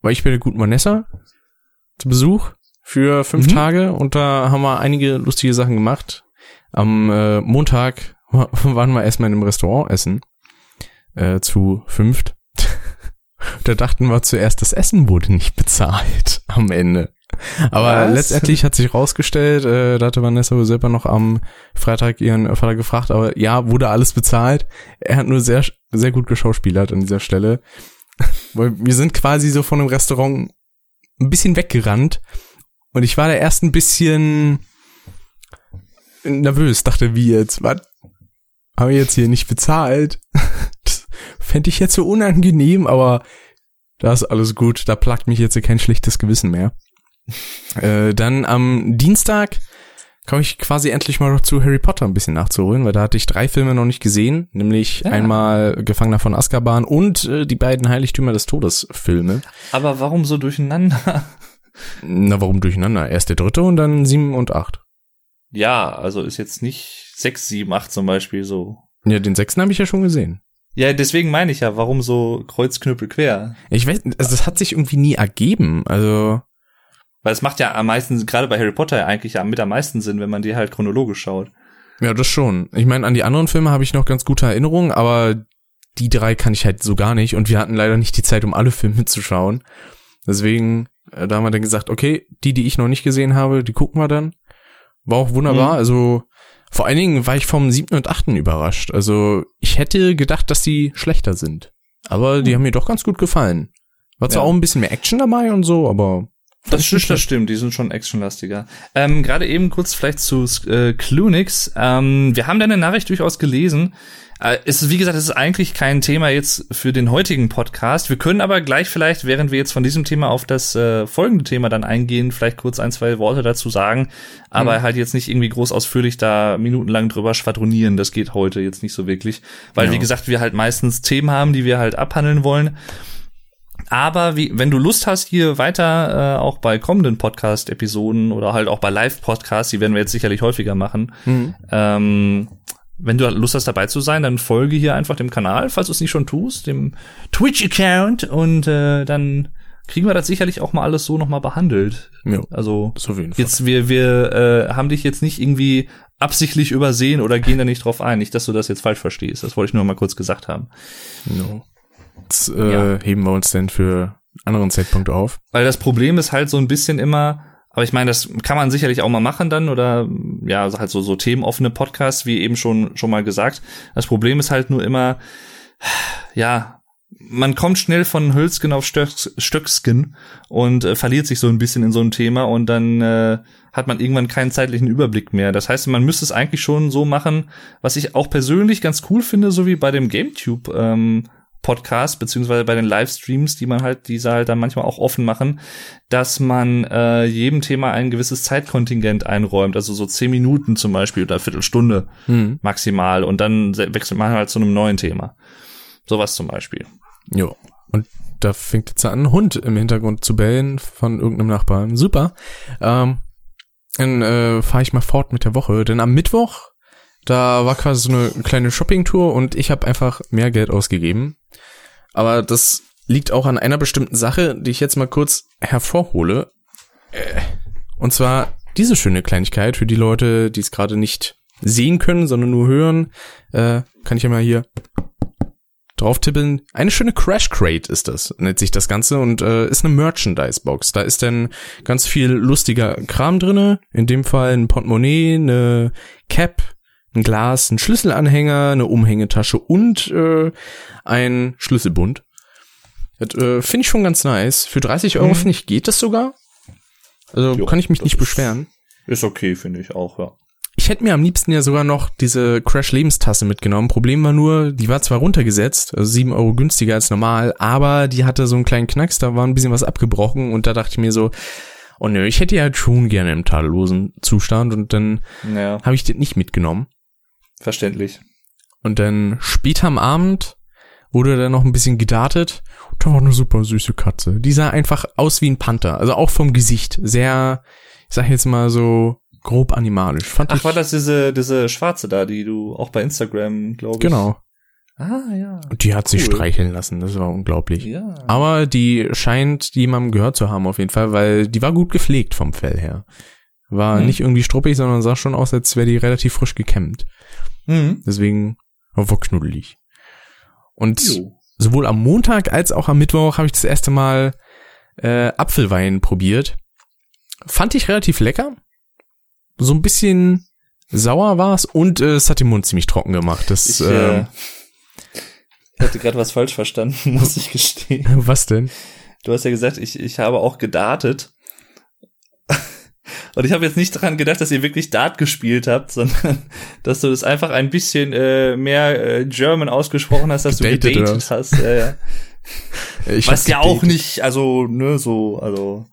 war ich bei der guten Vanessa zu Besuch für fünf Mhm. Tage und da haben wir einige lustige Sachen gemacht. Am äh, Montag wa- [laughs] waren wir erstmal in einem Restaurant essen. Äh, zu fünft. [laughs] da dachten wir zuerst, das Essen wurde nicht bezahlt am Ende. Aber Was? letztendlich hat sich rausgestellt, äh, da hatte Vanessa selber noch am Freitag ihren Vater gefragt, aber ja, wurde alles bezahlt. Er hat nur sehr, sehr gut geschauspielert an dieser Stelle. [laughs] Weil wir sind quasi so von dem Restaurant ein bisschen weggerannt und ich war da erst ein bisschen nervös, dachte, wie jetzt, was? Haben wir jetzt hier nicht bezahlt? [laughs] Das fände ich jetzt so unangenehm, aber da ist alles gut, da plagt mich jetzt kein schlechtes Gewissen mehr. [laughs] äh, dann am Dienstag komme ich quasi endlich mal zu Harry Potter ein bisschen nachzuholen, weil da hatte ich drei Filme noch nicht gesehen, nämlich Ja. einmal Gefangener von Azkaban und äh, die beiden Heiligtümer des Todes Filme. Aber warum so durcheinander? [laughs] Na, warum durcheinander? Erst der dritte und dann sieben und acht. Ja, also ist jetzt nicht sechs, sieben, acht zum Beispiel so. Ja, den sechsten habe ich ja schon gesehen. Ja, deswegen meine ich ja, warum so Kreuzknüppel quer? Ich weiß, also das hat sich irgendwie nie ergeben. Also, Weil es macht ja am meisten, gerade bei Harry Potter eigentlich ja mit am meisten Sinn, wenn man die halt chronologisch schaut. ja, das schon. Ich meine, an die anderen Filme habe ich noch ganz gute Erinnerungen, aber die drei kann ich halt so gar nicht und wir hatten leider nicht die Zeit, um alle Filme [laughs] zu schauen. Deswegen, äh, da haben wir dann gesagt, okay, die, die ich noch nicht gesehen habe, die gucken wir dann. War auch wunderbar. Mhm. Also, vor allen Dingen war ich vom siebten und achten überrascht. Also, ich hätte gedacht, dass die schlechter sind. Aber die haben mir doch ganz gut gefallen. War zwar Ja. auch ein bisschen mehr Action dabei und so, aber Das, stimmt, das stimmt, die sind schon actionlastiger. Ähm, Gerade eben kurz vielleicht zu äh, Clunix. Ähm, wir haben deine Nachricht durchaus gelesen. Äh, es ist, wie gesagt, es ist eigentlich kein Thema jetzt für den heutigen Podcast. Wir können aber gleich vielleicht, während wir jetzt von diesem Thema auf das äh, folgende Thema dann eingehen, vielleicht kurz ein, zwei Worte dazu sagen. Aber halt jetzt nicht irgendwie groß ausführlich da minutenlang drüber schwadronieren. Das geht heute jetzt nicht so wirklich. Weil, Ja. wie gesagt, wir halt meistens Themen haben, die wir halt abhandeln wollen. Aber wie, wenn du Lust hast, hier weiter äh, auch bei kommenden Podcast-Episoden oder halt auch bei Live-Podcasts, die werden wir jetzt sicherlich häufiger machen, ähm, wenn du Lust hast, dabei zu sein, dann folge hier einfach dem Kanal, falls du es nicht schon tust, dem Twitch-Account und äh, dann kriegen wir das sicherlich auch mal alles so nochmal behandelt. ja, Also jetzt, wir, wir äh, haben dich jetzt nicht irgendwie absichtlich übersehen oder gehen da nicht drauf ein. Nicht, dass du das jetzt falsch verstehst. Das wollte ich nur mal kurz gesagt haben. No. Das äh, Ja. heben wir uns denn für einen anderen Zeitpunkt auf. Weil das Problem ist halt so ein bisschen immer, aber ich meine, das kann man sicherlich auch mal machen dann oder ja, halt so, so themenoffene Podcasts, wie eben schon, schon mal gesagt. Das Problem ist halt nur immer, ja, man kommt schnell von Hölzgen auf Stöcks, Stöcksken und äh, verliert sich so ein bisschen in so ein Thema und dann äh, hat man irgendwann keinen zeitlichen Überblick mehr. Das heißt, man müsste es eigentlich schon so machen, was ich auch persönlich ganz cool finde, so wie bei dem GameTube ähm, Podcast, beziehungsweise bei den Livestreams, die man halt, diese halt dann manchmal auch offen machen, dass man äh, jedem Thema ein gewisses Zeitkontingent einräumt, also so zehn Minuten zum Beispiel oder Viertelstunde Hm. maximal und dann se- wechselt man halt zu einem neuen Thema. Sowas zum Beispiel. Jo. Und da fängt jetzt an, ein Hund im Hintergrund zu bellen von irgendeinem Nachbarn. Super. Ähm, dann äh, fahre ich mal fort mit der Woche, denn am Mittwoch, da war quasi so eine kleine Shoppingtour und ich habe einfach mehr Geld ausgegeben. Aber das liegt auch an einer bestimmten Sache, die ich jetzt mal kurz hervorhole. Äh, Und zwar diese schöne Kleinigkeit für die Leute, die es gerade nicht sehen können, sondern nur hören, äh, kann ich ja mal hier drauf tippeln. Eine schöne Crash Crate ist das, nennt sich das Ganze und äh, ist eine Merchandise Box. Da ist dann ganz viel lustiger Kram drinne. In dem Fall ein Portemonnaie, eine Cap, ein Glas, ein Schlüsselanhänger, eine Umhängetasche und äh, ein Schlüsselbund. Das äh, finde ich schon ganz nice. Für 30 Euro Mhm. finde ich geht das sogar. Also Jo, kann ich mich das nicht ist- beschweren. Ist okay, finde ich auch, ja. Ich hätte mir am liebsten ja sogar noch diese Crash-Lebenstasse mitgenommen. Problem war nur, die war zwar runtergesetzt, also sieben Euro günstiger als normal, aber die hatte so einen kleinen Knacks, da war ein bisschen was abgebrochen und da dachte ich mir so, oh nö, ich hätte die halt schon gerne im tadellosen Zustand und dann Ja, habe ich den nicht mitgenommen. Verständlich. Und dann später am Abend wurde dann noch ein bisschen gedartet. Und da war eine super süße Katze. Die sah einfach aus wie ein Panther. Also auch vom Gesicht. Sehr, ich sag jetzt mal so grob animalisch. Fand Ach, war das diese, diese schwarze da, die du auch bei Instagram, glaube ich. Genau. Ah, ja. Die hat sich Cool. streicheln lassen, das war unglaublich. Ja. Aber die scheint jemandem gehört zu haben auf jeden Fall, weil die war gut gepflegt vom Fell her. War Hm. nicht irgendwie struppig, sondern sah schon aus, als wäre die relativ frisch gekämmt. Mhm. Deswegen war knuddelig. Und Jo. sowohl am Montag als auch am Mittwoch habe ich das erste Mal äh, Apfelwein probiert. Fand ich relativ lecker. So ein bisschen sauer war's und äh, es hat den Mund ziemlich trocken gemacht. Das, Ich, äh, ähm, ich hatte gerade was falsch verstanden, [laughs] muss ich gestehen. was denn? Du hast ja gesagt, ich, ich habe auch gedartet. Und ich habe jetzt nicht daran gedacht, dass ihr wirklich Dart gespielt habt, [laughs] sondern dass du das einfach ein bisschen äh, mehr äh, German ausgesprochen hast, dass Gedatet, du gedatet hast. Ja, ja. [laughs] Ich Was ja auch nicht, also, ne, so, also,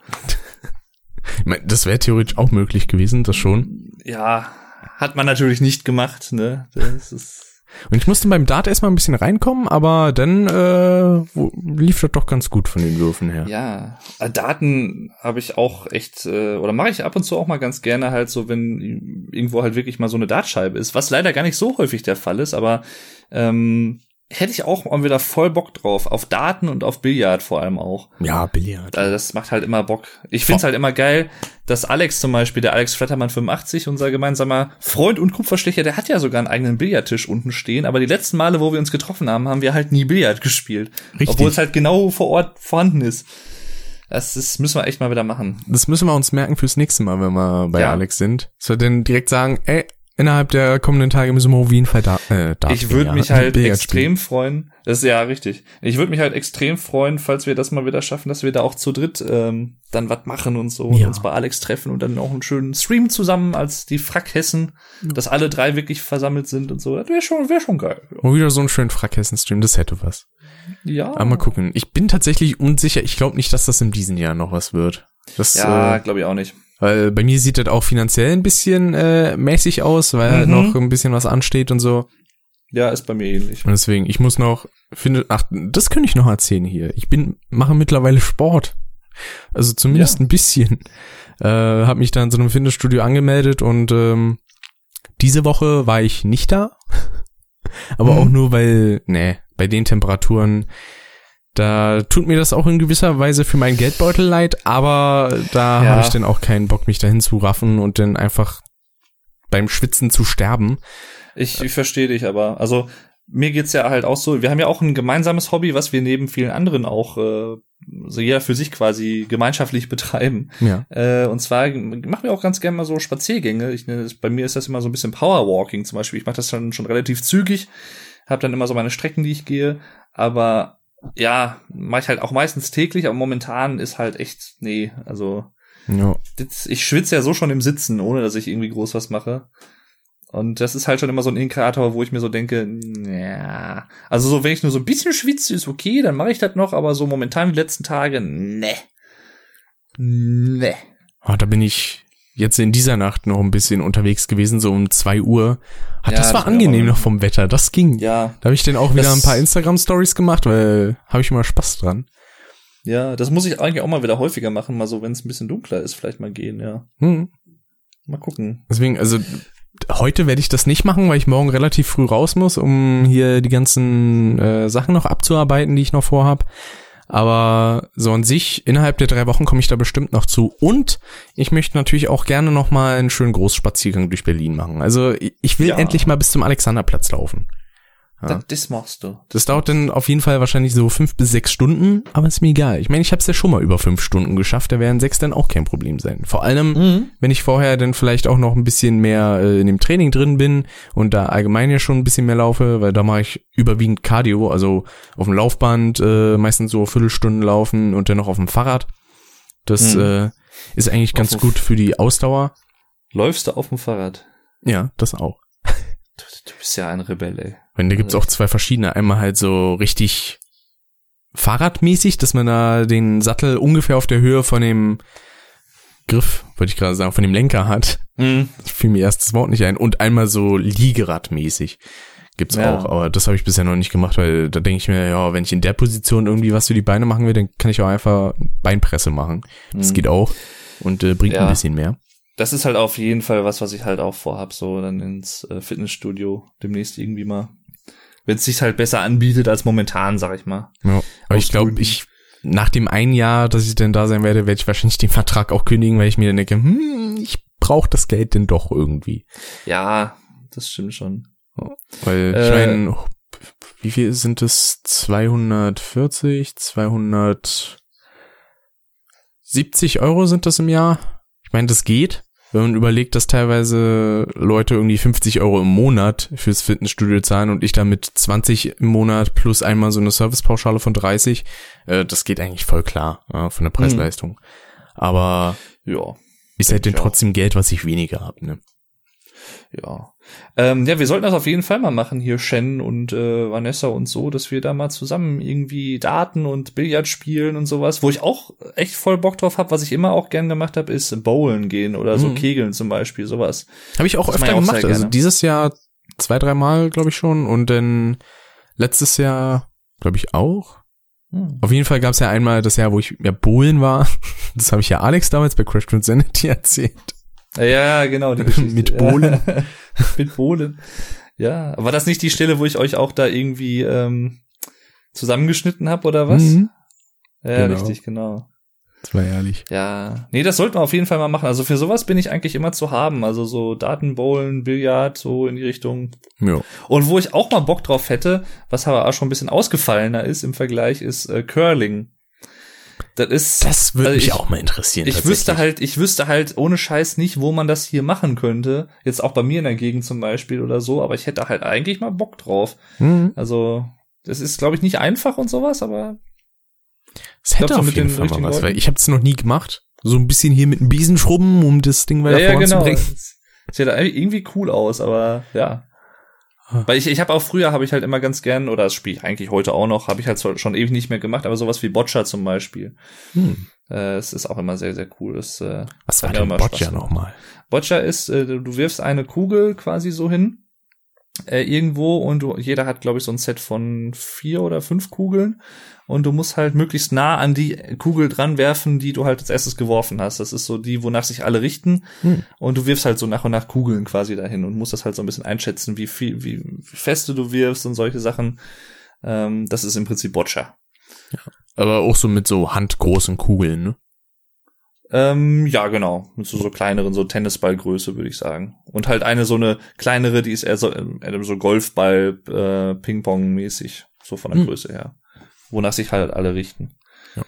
Ich mein, das wäre theoretisch auch möglich gewesen, das schon. ja, hat man natürlich nicht gemacht, ne? Das ist, Und ich musste beim Dart erstmal ein bisschen reinkommen, aber dann äh, lief das doch ganz gut von den Würfen her. ja. Äh, Daten habe ich auch echt, äh, oder mache ich ab und zu auch mal ganz gerne halt so, wenn irgendwo halt wirklich mal so eine Dartscheibe ist, was leider gar nicht so häufig der Fall ist, aber ähm, hätte ich auch mal wieder voll Bock drauf. Auf Daten und auf Billard vor allem auch. Ja, Billard. Also das macht halt immer Bock. Ich find's halt immer geil, dass Alex zum Beispiel, der Alex Flattermann 85, unser gemeinsamer Freund und Kupferstecher, der hat ja sogar einen eigenen Billardtisch unten stehen. Aber die letzten Male, wo wir uns getroffen haben, haben wir halt nie Billard gespielt. Richtig. Obwohl es halt genau vor Ort vorhanden ist. Das ist, müssen wir echt mal wieder machen. Das müssen wir uns merken fürs nächste Mal, wenn wir bei Ja. Alex sind. Dass wir dann direkt sagen, ey, innerhalb der kommenden Tage müssen wir auf jeden Fall da, äh, Dart ich spielen, würde ja. mich halt extrem freuen. Das ist ja richtig. Ich würde mich halt extrem freuen, falls wir das mal wieder schaffen, dass wir da auch zu dritt ähm, dann was machen und so Ja. und uns bei Alex treffen und dann auch einen schönen Stream zusammen als die Frackhessen, dass alle drei wirklich versammelt sind und so. Das wäre schon, wäre schon geil. spielen. Oh, wieder so einen schönen Frackhessen-Stream, das hätte was. Ja. Aber mal gucken. Ich bin tatsächlich unsicher. Ich glaube nicht, dass das in diesem Jahr noch was wird. Das, Ja, äh, glaube ich auch nicht. Weil bei mir sieht das auch finanziell ein bisschen äh, mäßig aus, weil halt Mhm. noch ein bisschen was ansteht und so. Ja, ist bei mir ähnlich. Und deswegen, ich muss noch, finde, ach, das könnte ich noch erzählen hier. Ich bin, mache mittlerweile Sport. Also zumindest Ja. ein bisschen. Äh, habe mich da in so einem Fitnessstudio angemeldet und ähm, diese Woche war ich nicht da. [laughs] Aber Mhm. auch nur, weil, nee, bei den Temperaturen, da tut mir das auch in gewisser Weise für meinen Geldbeutel leid, aber da Ja. habe ich dann auch keinen Bock, mich dahin zu raffen und dann einfach beim Schwitzen zu sterben. Ich, ich verstehe dich aber. Also mir geht's ja halt auch so. Wir haben ja auch ein gemeinsames Hobby, was wir neben vielen anderen auch äh, so jeder für sich quasi gemeinschaftlich [laughs] betreiben. Ja. Äh, und zwar machen wir auch ganz gerne mal so Spaziergänge. Ich, nenne das- bei mir ist das immer so ein bisschen Powerwalking zum Beispiel. Ich mache das schon, schon relativ zügig, habe dann immer so meine Strecken, die ich gehe. Aber ja, mache ich halt auch meistens täglich, aber momentan ist halt echt, nee, also ja. das, ich schwitze ja so schon im Sitzen, ohne dass ich irgendwie groß was mache. Und das ist halt schon immer so ein Indikator, wo ich mir so denke, ja, also so, wenn ich nur so ein bisschen schwitze, ist okay, dann mache ich das noch, aber so momentan die letzten Tage, ne. Ne. Ah, da bin ich jetzt in dieser Nacht noch ein bisschen unterwegs gewesen, so um zwei Uhr. Ah, Ja, das war das angenehm noch vom Wetter, das ging. Ja, Da habe ich dann auch wieder ein paar Instagram-Stories gemacht, weil habe ich immer Spaß dran. ja, das muss ich eigentlich auch mal wieder häufiger machen, mal so, wenn es ein bisschen dunkler ist, vielleicht mal gehen, ja. Hm. Mal gucken. Deswegen, also heute werde ich das nicht machen, weil ich morgen relativ früh raus muss, um hier die ganzen äh, Sachen noch abzuarbeiten, die ich noch vorhab. Aber so an sich, innerhalb der drei Wochen komme ich da bestimmt noch zu. Und ich möchte natürlich auch gerne noch mal einen schönen Großspaziergang durch Berlin machen. Also ich, ich will Ja. endlich mal bis zum Alexanderplatz laufen. Ja. Das, machst du. Das dauert dann auf jeden Fall wahrscheinlich so fünf bis sechs Stunden, aber ist mir egal. Ich meine, ich habe es ja schon mal über fünf Stunden geschafft, da werden sechs dann auch kein Problem sein. Vor allem, Mhm. wenn ich vorher dann vielleicht auch noch ein bisschen mehr äh, in dem Training drin bin und da allgemein ja schon ein bisschen mehr laufe, weil da mache ich überwiegend Cardio, also auf dem Laufband äh, meistens so Viertelstunden laufen und dann noch auf dem Fahrrad. Das Mhm. äh, ist eigentlich ganz Auf- gut für die Ausdauer. Läufst du auf dem Fahrrad? Ja, das auch. Du, bist ja ein Rebell, ey. Und da gibt's auch zwei verschiedene. Einmal halt so richtig fahrradmäßig, dass man da den Sattel ungefähr auf der Höhe von dem Griff, wollte ich gerade sagen, von dem Lenker hat. Mhm. Das fiel mir erst das Wort nicht ein. Und einmal so Liegeradmäßig. Gibt's Ja. auch, aber das habe ich bisher noch nicht gemacht, weil da denke ich mir, ja, wenn ich in der Position irgendwie was für die Beine machen will, dann kann ich auch einfach Beinpresse machen. Das Mhm. geht auch und äh, bringt Ja. ein bisschen mehr. Das ist halt auf jeden Fall was, was ich halt auch vorhab, so dann ins äh, Fitnessstudio demnächst irgendwie mal. wenn es sich halt besser anbietet als momentan, sag ich mal. Ja. Aber ich glaube, ich nach dem einen Jahr, dass ich denn da sein werde, werde ich wahrscheinlich den Vertrag auch kündigen, weil ich mir dann denke, hm, ich brauche das Geld denn doch irgendwie. Ja, das stimmt schon. Weil ich Äh, meine, wie viel sind es? 240, 270 Euro sind das im Jahr? Ich meine, das geht. Wenn man überlegt, dass teilweise Leute irgendwie 50 Euro im Monat fürs Fitnessstudio zahlen und ich damit 20 im Monat plus einmal so eine Servicepauschale von 30, äh, das geht eigentlich voll klar äh, von der Preis-Leistung. Aber Ja. ist halt denn trotzdem Geld, was ich weniger habe, ne? Ja. Ähm, ja, wir sollten das auf jeden Fall mal machen, hier Shen und äh, Vanessa und so, dass wir da mal zusammen irgendwie Daten und Billard spielen und sowas. Wo ich auch echt voll Bock drauf habe, was ich immer auch gern gemacht habe, ist Bowlen gehen oder so Mhm. Kegeln zum Beispiel, sowas. Habe ich auch Das öfter ich auch gemacht. Also dieses Jahr zwei, dreimal, glaube ich schon. Und dann letztes Jahr, glaube ich, auch. Hm. Auf jeden Fall gab es ja einmal das Jahr, wo ich ja Bohlen war. [laughs] Das habe ich ja Alex damals bei Crash Sanity [laughs] erzählt. Ja, genau. Die [laughs] Mit Geschichte. Bohlen. [laughs] Mit Bohlen. Ja, war das nicht die Stelle, wo ich euch auch da irgendwie ähm, zusammengeschnitten habe oder was? Mhm. Ja, Genau. richtig, genau. Das war ehrlich. Ja, nee, das sollten wir auf jeden Fall mal machen. Also für sowas bin ich eigentlich immer zu haben. Also so Datenbowlen, Billard, so in die Richtung. Ja. Und wo ich auch mal Bock drauf hätte, was aber auch schon ein bisschen ausgefallener ist im Vergleich, ist äh, Curling. Das ist. Das würde Also mich ich- auch mal interessieren. ich wüsste halt, ich wüsste halt ohne Scheiß nicht, wo man das hier machen könnte. Jetzt auch bei mir in der Gegend zum Beispiel oder so, aber ich hätte halt eigentlich mal Bock drauf. Mhm. Also, das ist, glaube ich, nicht einfach und sowas, aber Das hätte glaub, so auf mit jeden den Fall mal was, weil ich habe es noch nie gemacht. So ein bisschen hier mit einem Besen schrubben, um das Ding weiter ja, ja, genau. voranzubringen. Sieht irgendwie cool aus, aber ja. Weil ich, ich habe auch früher, habe ich halt immer ganz gern, oder das spiele ich eigentlich heute auch noch, habe ich halt schon ewig nicht mehr gemacht, aber sowas wie Boccia zum Beispiel. Hm. Äh, es ist auch immer sehr, sehr cool. Das, äh, Was war denn immer Boccia nochmal? Boccia ist, äh, du wirfst eine Kugel quasi so hin, äh, irgendwo und du, jeder hat, glaube ich, so ein Set von vier oder fünf Kugeln und du musst halt möglichst nah an die Kugel dran werfen, die du halt als erstes geworfen hast. Das ist so die, wonach sich alle richten Hm. und du wirfst halt so nach und nach Kugeln quasi dahin und musst das halt so ein bisschen einschätzen, wie viel, wie, feste du wirfst und solche Sachen. Ähm, das ist im Prinzip Boccia. Aber auch so mit so handgroßen Kugeln, ne? Ähm, ja, genau. Mit so, so kleineren, so Tennisballgröße, würde ich sagen. Und halt eine so eine kleinere, die ist eher so, eher so Golfball, äh, Ping-Pong-mäßig. So von der Hm. Größe her. Wonach sich halt alle richten. Ja.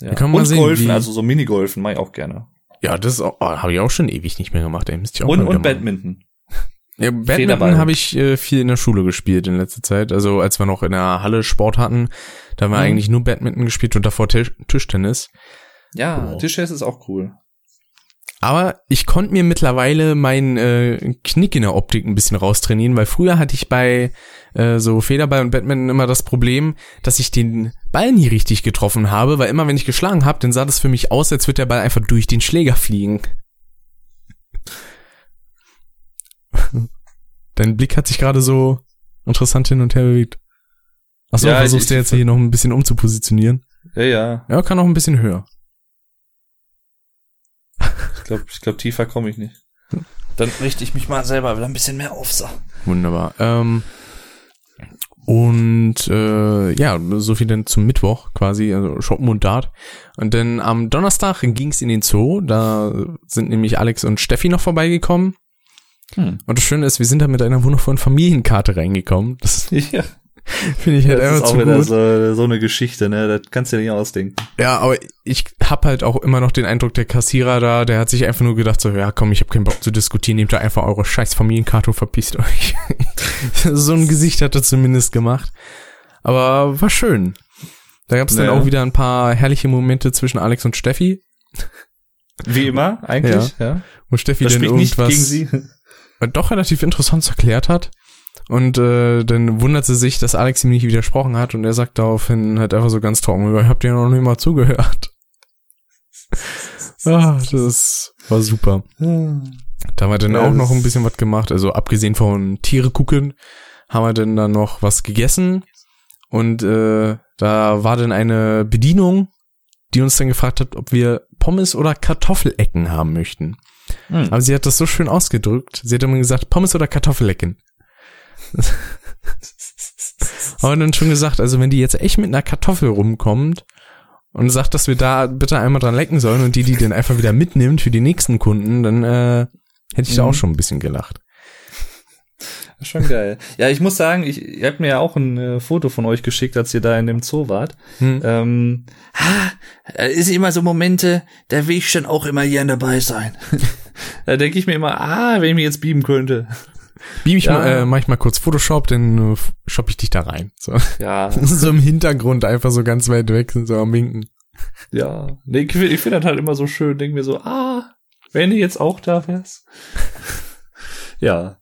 Ja. Kann man Und sehen, Golfen, also so Minigolfen, mache ich auch gerne. Ja, das oh, habe ich auch schon ewig nicht mehr gemacht. Ey. Müsste ich auch Und, und. Badminton. [laughs] Ja. Badminton habe ich äh, viel in der Schule gespielt in letzter Zeit. Also als wir noch in der Halle Sport hatten, da haben wir Mhm. eigentlich nur Badminton gespielt und davor Tisch Tischtennis. Ja, Oh. Tischtennis ist auch cool. Aber ich konnte mir mittlerweile meinen äh, Knick in der Optik ein bisschen raustrainieren, weil früher hatte ich bei äh, so Federball und Badminton immer das Problem, dass ich den Ball nie richtig getroffen habe, weil immer wenn ich geschlagen habe, dann sah das für mich aus, als würde der Ball einfach durch den Schläger fliegen. [laughs] Dein Blick hat sich gerade so interessant hin und her bewegt. Achso, Ja, ich- versuchst du ich- jetzt hier noch ein bisschen umzupositionieren? Ja, ja. Ja, kann auch ein bisschen höher. Ich glaube, ich glaub, tiefer komme ich nicht. Dann richte ich mich mal selber wieder ein bisschen mehr auf. So. Wunderbar. Ähm, und äh, ja, so viel dann zum Mittwoch quasi, also Shoppen und Dart. Und dann am Donnerstag ging es in den Zoo. Da sind nämlich Alex und Steffi noch vorbeigekommen. Hm. Und das Schöne ist, wir sind da mit einer wundervollen Familienkarte reingekommen. Das Ja, [laughs] finde ich halt das ist einfach auch zu wieder gut. so, so eine Geschichte, ne? Das kannst du dir nicht ausdenken. Ja, aber ich hab halt auch immer noch den Eindruck, der Kassierer da, der hat sich einfach nur gedacht so, ja komm, ich habe keinen Bock zu diskutieren, nehmt da einfach eure scheiß Familienkarte und verpisst euch. [laughs] so ein Gesicht hat er zumindest gemacht. Aber war schön. Da gab's dann Ja. auch wieder ein paar herrliche Momente zwischen Alex und Steffi, Wie immer, eigentlich, ja. wo Steffi Das dann irgendwas [laughs] doch relativ interessant erklärt hat. Und äh, dann wundert sie sich, dass Alex ihm nicht widersprochen hat und er sagt daraufhin halt einfach so ganz trocken, "Ja, ich hab dir noch nicht mal zugehört. [laughs] ah, das war super. Da haben wir dann auch noch ein bisschen was gemacht. Also abgesehen von Tiere gucken, haben wir dann dann noch was gegessen. Und äh, da war dann eine Bedienung, die uns dann gefragt hat, ob wir Pommes oder Kartoffelecken haben möchten. Hm. Aber sie hat das so schön ausgedrückt. Sie hat immer gesagt, Pommes oder Kartoffelecken. [laughs] Aber dann schon gesagt, also wenn die jetzt echt mit einer Kartoffel rumkommt und sagt, dass wir da bitte einmal dran lecken sollen und die, die den einfach wieder mitnimmt für die nächsten Kunden, dann äh, hätte ich da Mhm. auch schon ein bisschen gelacht. Schon geil. Ja, ich muss sagen, ich, ihr habt mir ja auch ein äh, Foto von euch geschickt, als ihr da in dem Zoo wart. Hm. Ähm, ha, äh, ist immer so Momente, da will ich schon auch immer gern dabei sein. [laughs] da denke ich mir immer, ah, wenn ich mir jetzt beamen könnte. Beam ich Ja. mal, äh, mach ich mal kurz Photoshop, dann äh, shoppe ich dich da rein. So. Ja, [laughs] so im Hintergrund einfach so ganz weit weg, so am Winken. ja. Nee, ich finde find das halt immer so schön, denke mir so, ah, wenn du jetzt auch da wärst. [laughs] ja.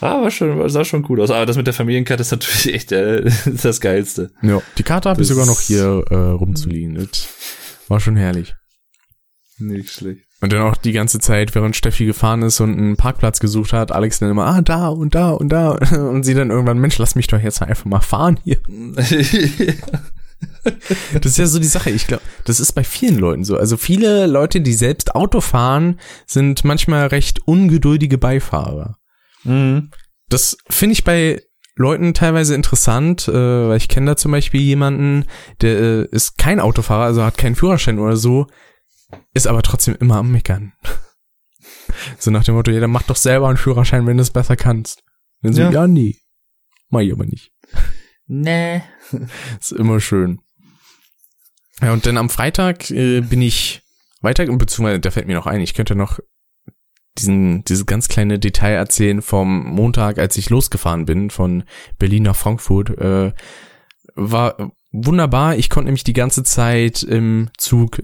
Ah, war schon, sah schon cool aus. Aber das mit der Familienkarte ist natürlich echt äh, [laughs] das Geilste. Ja, die Karte habe ich sogar noch hier äh, rumzuliegen. Das war schon herrlich. Nicht schlecht. Und dann auch die ganze Zeit, während Steffi gefahren ist und einen Parkplatz gesucht hat, Alex dann immer, ah, da und da und da. [laughs] Und sie dann irgendwann, Mensch, lass mich doch jetzt einfach mal fahren hier. [laughs] Das ist ja so die Sache. Ich glaube, das ist bei vielen Leuten so. Also viele Leute, die selbst Auto fahren, sind manchmal recht ungeduldige Beifahrer. mhm. Das finde ich bei Leuten teilweise interessant, äh, weil ich kenne da zum Beispiel jemanden, der äh, ist kein Autofahrer, also hat keinen Führerschein oder so, ist aber trotzdem immer am Meckern. so nach dem Motto, ja, dann mach doch selber einen Führerschein, wenn du es besser kannst. Dann so, Ja. ja, nee, mach ich aber nicht. Nee. Ist immer schön. Ja, und dann am Freitag äh, bin ich weiter, beziehungsweise da fällt mir noch ein, ich könnte noch diesen, dieses ganz kleine Detail erzählen vom Montag, als ich losgefahren bin von Berlin nach Frankfurt. Äh, war wunderbar. Ich konnte nämlich die ganze Zeit im Zug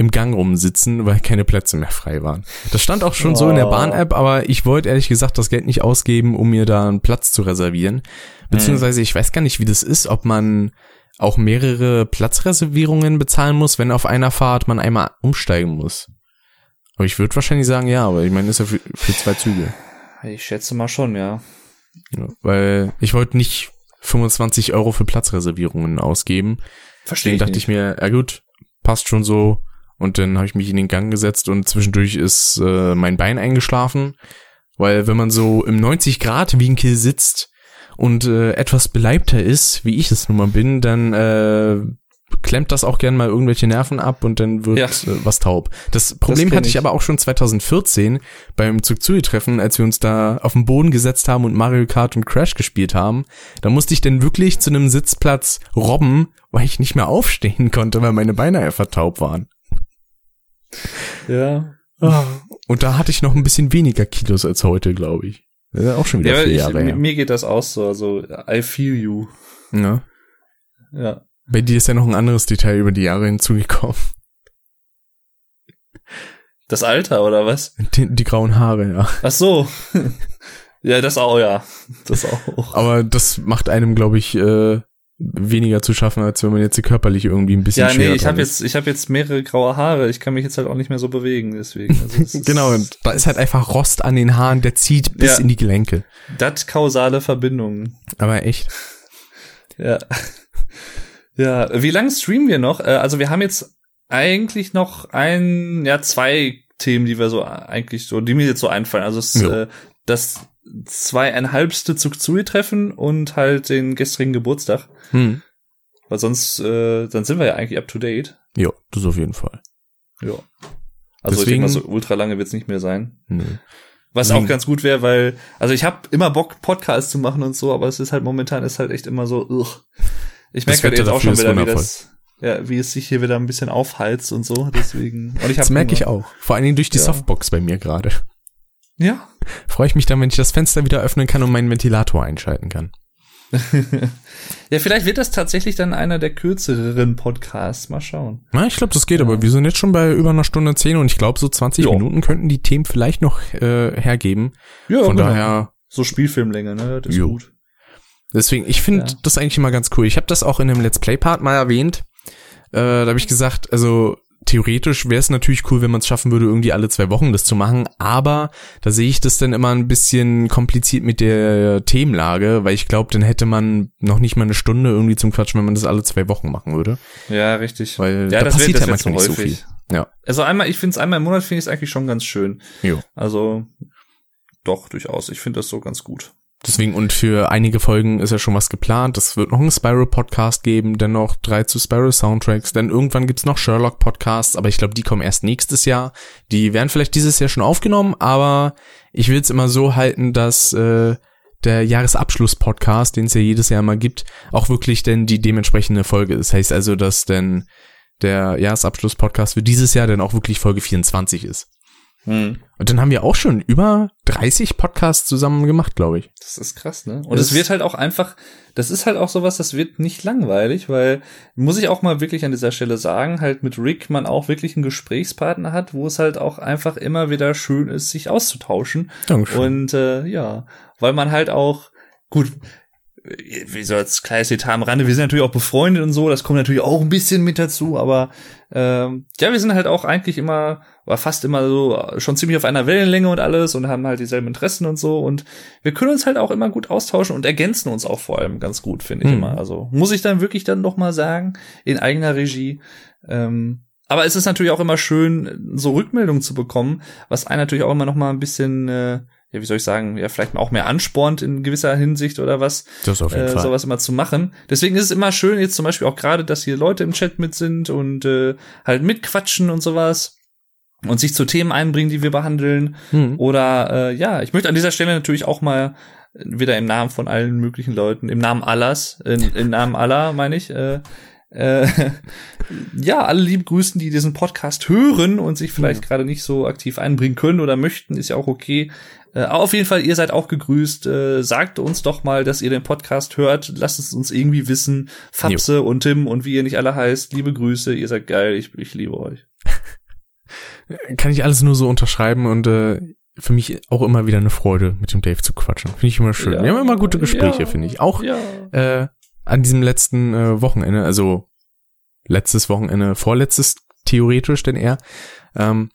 im Gang rumsitzen, weil keine Plätze mehr frei waren. Das stand auch schon so in der Oh. Bahn-App, aber ich wollte ehrlich gesagt das Geld nicht ausgeben, um mir da einen Platz zu reservieren. Beziehungsweise ich weiß gar nicht, wie das ist, ob man auch mehrere Platzreservierungen bezahlen muss, wenn auf einer Fahrt man einmal umsteigen muss. Aber ich würde wahrscheinlich sagen, ja, aber ich meine, das ist ja für, für zwei Züge. Ich schätze mal schon, ja. Ja, weil ich wollte nicht 25 Euro für Platzreservierungen ausgeben. Verstehe Deswegen dachte ich mir, ja gut, passt schon so. Und dann habe ich mich in den Gang gesetzt und zwischendurch ist äh, mein Bein eingeschlafen. Weil wenn man so im 90-Grad-Winkel sitzt und äh, etwas beleibter ist, wie ich es nun mal bin, dann äh, klemmt das auch gern mal irgendwelche Nerven ab und dann wird Ja. äh, was taub. Das Problem kenn hatte ich ich. aber auch schon 2014 beim Zugzui-Treffen, als wir uns da auf den Boden gesetzt haben und Mario Kart und Crash gespielt haben. Da musste ich dann wirklich zu einem Sitzplatz robben, weil ich nicht mehr aufstehen konnte, weil meine Beine einfach taub waren. Ja. Und da hatte ich noch ein bisschen weniger Kilos als heute, glaube ich. Das ist auch schon wieder Ja, vier ich, Jahre her. mir geht das auch so, also I feel you. Ja. Ja. Bei dir ist ja noch ein anderes Detail über die Jahre hinzugekommen. Das Alter oder was? Die, die grauen Haare, ja. Ach so. [laughs] ja, das auch, ja. Das auch. Aber das macht einem, glaube ich, äh, weniger zu schaffen, als wenn man jetzt körperlich irgendwie ein bisschen Ja, nee, ich habe jetzt, ich habe jetzt mehrere graue Haare. Ich kann mich jetzt halt auch nicht mehr so bewegen, deswegen. Also [laughs] Genau, und da ist halt einfach Rost an den Haaren, der zieht bis Ja. in die Gelenke. Dat kausale Verbindungen. Aber echt. [laughs] Ja. [laughs] Ja, wie lange streamen wir noch? Äh, Also wir haben jetzt eigentlich noch ein, ja, zwei Themen, die wir so eigentlich so, die mir jetzt so einfallen. Also es, Jo. äh, das zweieinhalbste Zugzui-Treffen und halt den gestrigen Geburtstag. Hm. Weil sonst, äh, dann sind wir ja eigentlich up to date. Ja, das auf jeden Fall. Ja. Also ich Deswegen- denke mal, so ultra lange wird's nicht mehr sein. Nö. Was auch ganz gut wäre, weil, also ich habe immer Bock, Podcasts zu machen und so, aber es ist halt momentan ist halt echt immer so, ugh. Ich Das merke halt jetzt auch schon wieder, wie das, ja, wie es sich hier wieder ein bisschen aufheizt und so, deswegen. Und ich Das hab merke ich auch. Vor allen Dingen durch die Ja. Softbox bei mir gerade. Ja. Freue ich mich dann, wenn ich das Fenster wieder öffnen kann und meinen Ventilator einschalten kann. [laughs] ja, vielleicht wird das tatsächlich dann einer der kürzeren Podcasts. Mal schauen. Na, ich glaube, das geht, aber wir sind jetzt schon bei über einer Stunde zehn und ich glaube, so 20 Jo. Minuten könnten die Themen vielleicht noch äh, hergeben. Ja, Von genau. daher, So Spielfilmlänge, ne? Das ist Jo. gut. deswegen, ich finde Ja. das eigentlich immer ganz cool. Ich habe das auch in einem Let's Play-Part mal erwähnt. Äh, da habe ich gesagt, also theoretisch wäre es natürlich cool, wenn man es schaffen würde, irgendwie alle zwei Wochen das zu machen, aber da sehe ich das dann immer ein bisschen kompliziert mit der Themenlage, weil ich glaube, dann hätte man noch nicht mal eine Stunde irgendwie zum Quatschen, wenn man das alle zwei Wochen machen würde. Ja, richtig. Weil ja, da das passiert wird, das ja wird so manchmal nicht so viel. Ja. Also einmal, ich finde es einmal im Monat finde ich es eigentlich schon ganz schön. Jo. Also doch durchaus. Ich finde das so ganz gut. Deswegen, und für einige Folgen ist ja schon was geplant. Es wird noch einen Spiral-Podcast geben, dann noch drei zu Spiral-Soundtracks, dann irgendwann gibt's noch Sherlock-Podcasts, aber ich glaube, die kommen erst nächstes Jahr. Die werden vielleicht dieses Jahr schon aufgenommen, aber ich will es immer so halten, dass äh, der Jahresabschluss-Podcast, den es ja jedes Jahr mal gibt, auch wirklich denn die dementsprechende Folge ist. Heißt also, dass denn der Jahresabschluss-Podcast für dieses Jahr dann auch wirklich Folge 24 ist. Hm. Und dann haben wir auch schon über 30 Podcasts zusammen gemacht, glaube ich. Das ist krass, ne? Und es wird halt auch einfach, das ist halt auch sowas, das wird nicht langweilig, weil, muss ich auch mal wirklich an dieser Stelle sagen, halt mit Rick man auch wirklich einen Gesprächspartner hat, wo es halt auch einfach immer wieder schön ist, sich auszutauschen. Dankeschön. Und äh, ja, weil man halt auch, gut, wie so als kleines Detail am Rande, wir sind natürlich auch befreundet und so, das kommt natürlich auch ein bisschen mit dazu, aber ähm, ja, wir sind halt auch eigentlich immer, war fast immer so schon ziemlich auf einer Wellenlänge und alles und haben halt dieselben Interessen und so und wir können uns halt auch immer gut austauschen und ergänzen uns auch vor allem ganz gut, finde ich Mhm. immer. Also muss ich dann wirklich dann noch mal sagen, in eigener Regie. Ähm, aber es ist natürlich auch immer schön, so Rückmeldungen zu bekommen, was einen natürlich auch immer noch mal ein bisschen äh, ja, wie soll ich sagen, ja, vielleicht auch mehr anspornt in gewisser Hinsicht oder was, Das auf jeden äh, Fall. sowas immer zu machen. Deswegen ist es immer schön, jetzt zum Beispiel auch gerade, dass hier Leute im Chat mit sind und äh, halt mitquatschen und sowas und sich zu Themen einbringen, die wir behandeln. Hm. Oder äh, ja, ich möchte an dieser Stelle natürlich auch mal wieder im Namen von allen möglichen Leuten, im Namen Allahs, in, im Namen Allah meine ich, äh, äh, [laughs] ja, alle lieb grüßen, die diesen Podcast hören und sich vielleicht gerade nicht so aktiv einbringen können oder möchten, ist ja auch okay. Äh, auf jeden Fall, ihr seid auch gegrüßt. Äh, sagt uns doch mal, dass ihr den Podcast hört. Lasst es uns irgendwie wissen. Fapse und Tim und wie ihr nicht alle heißt. Liebe Grüße, ihr seid geil. Ich, ich liebe euch. [laughs] Kann ich alles nur so unterschreiben und äh, für mich auch immer wieder eine Freude, mit dem Dave zu quatschen. Finde ich immer schön. Ja. Wir haben immer gute Gespräche, Ja. finde ich. Auch Ja. äh, an diesem letzten äh, Wochenende, also letztes Wochenende, vorletztes theoretisch denn eher. Ähm,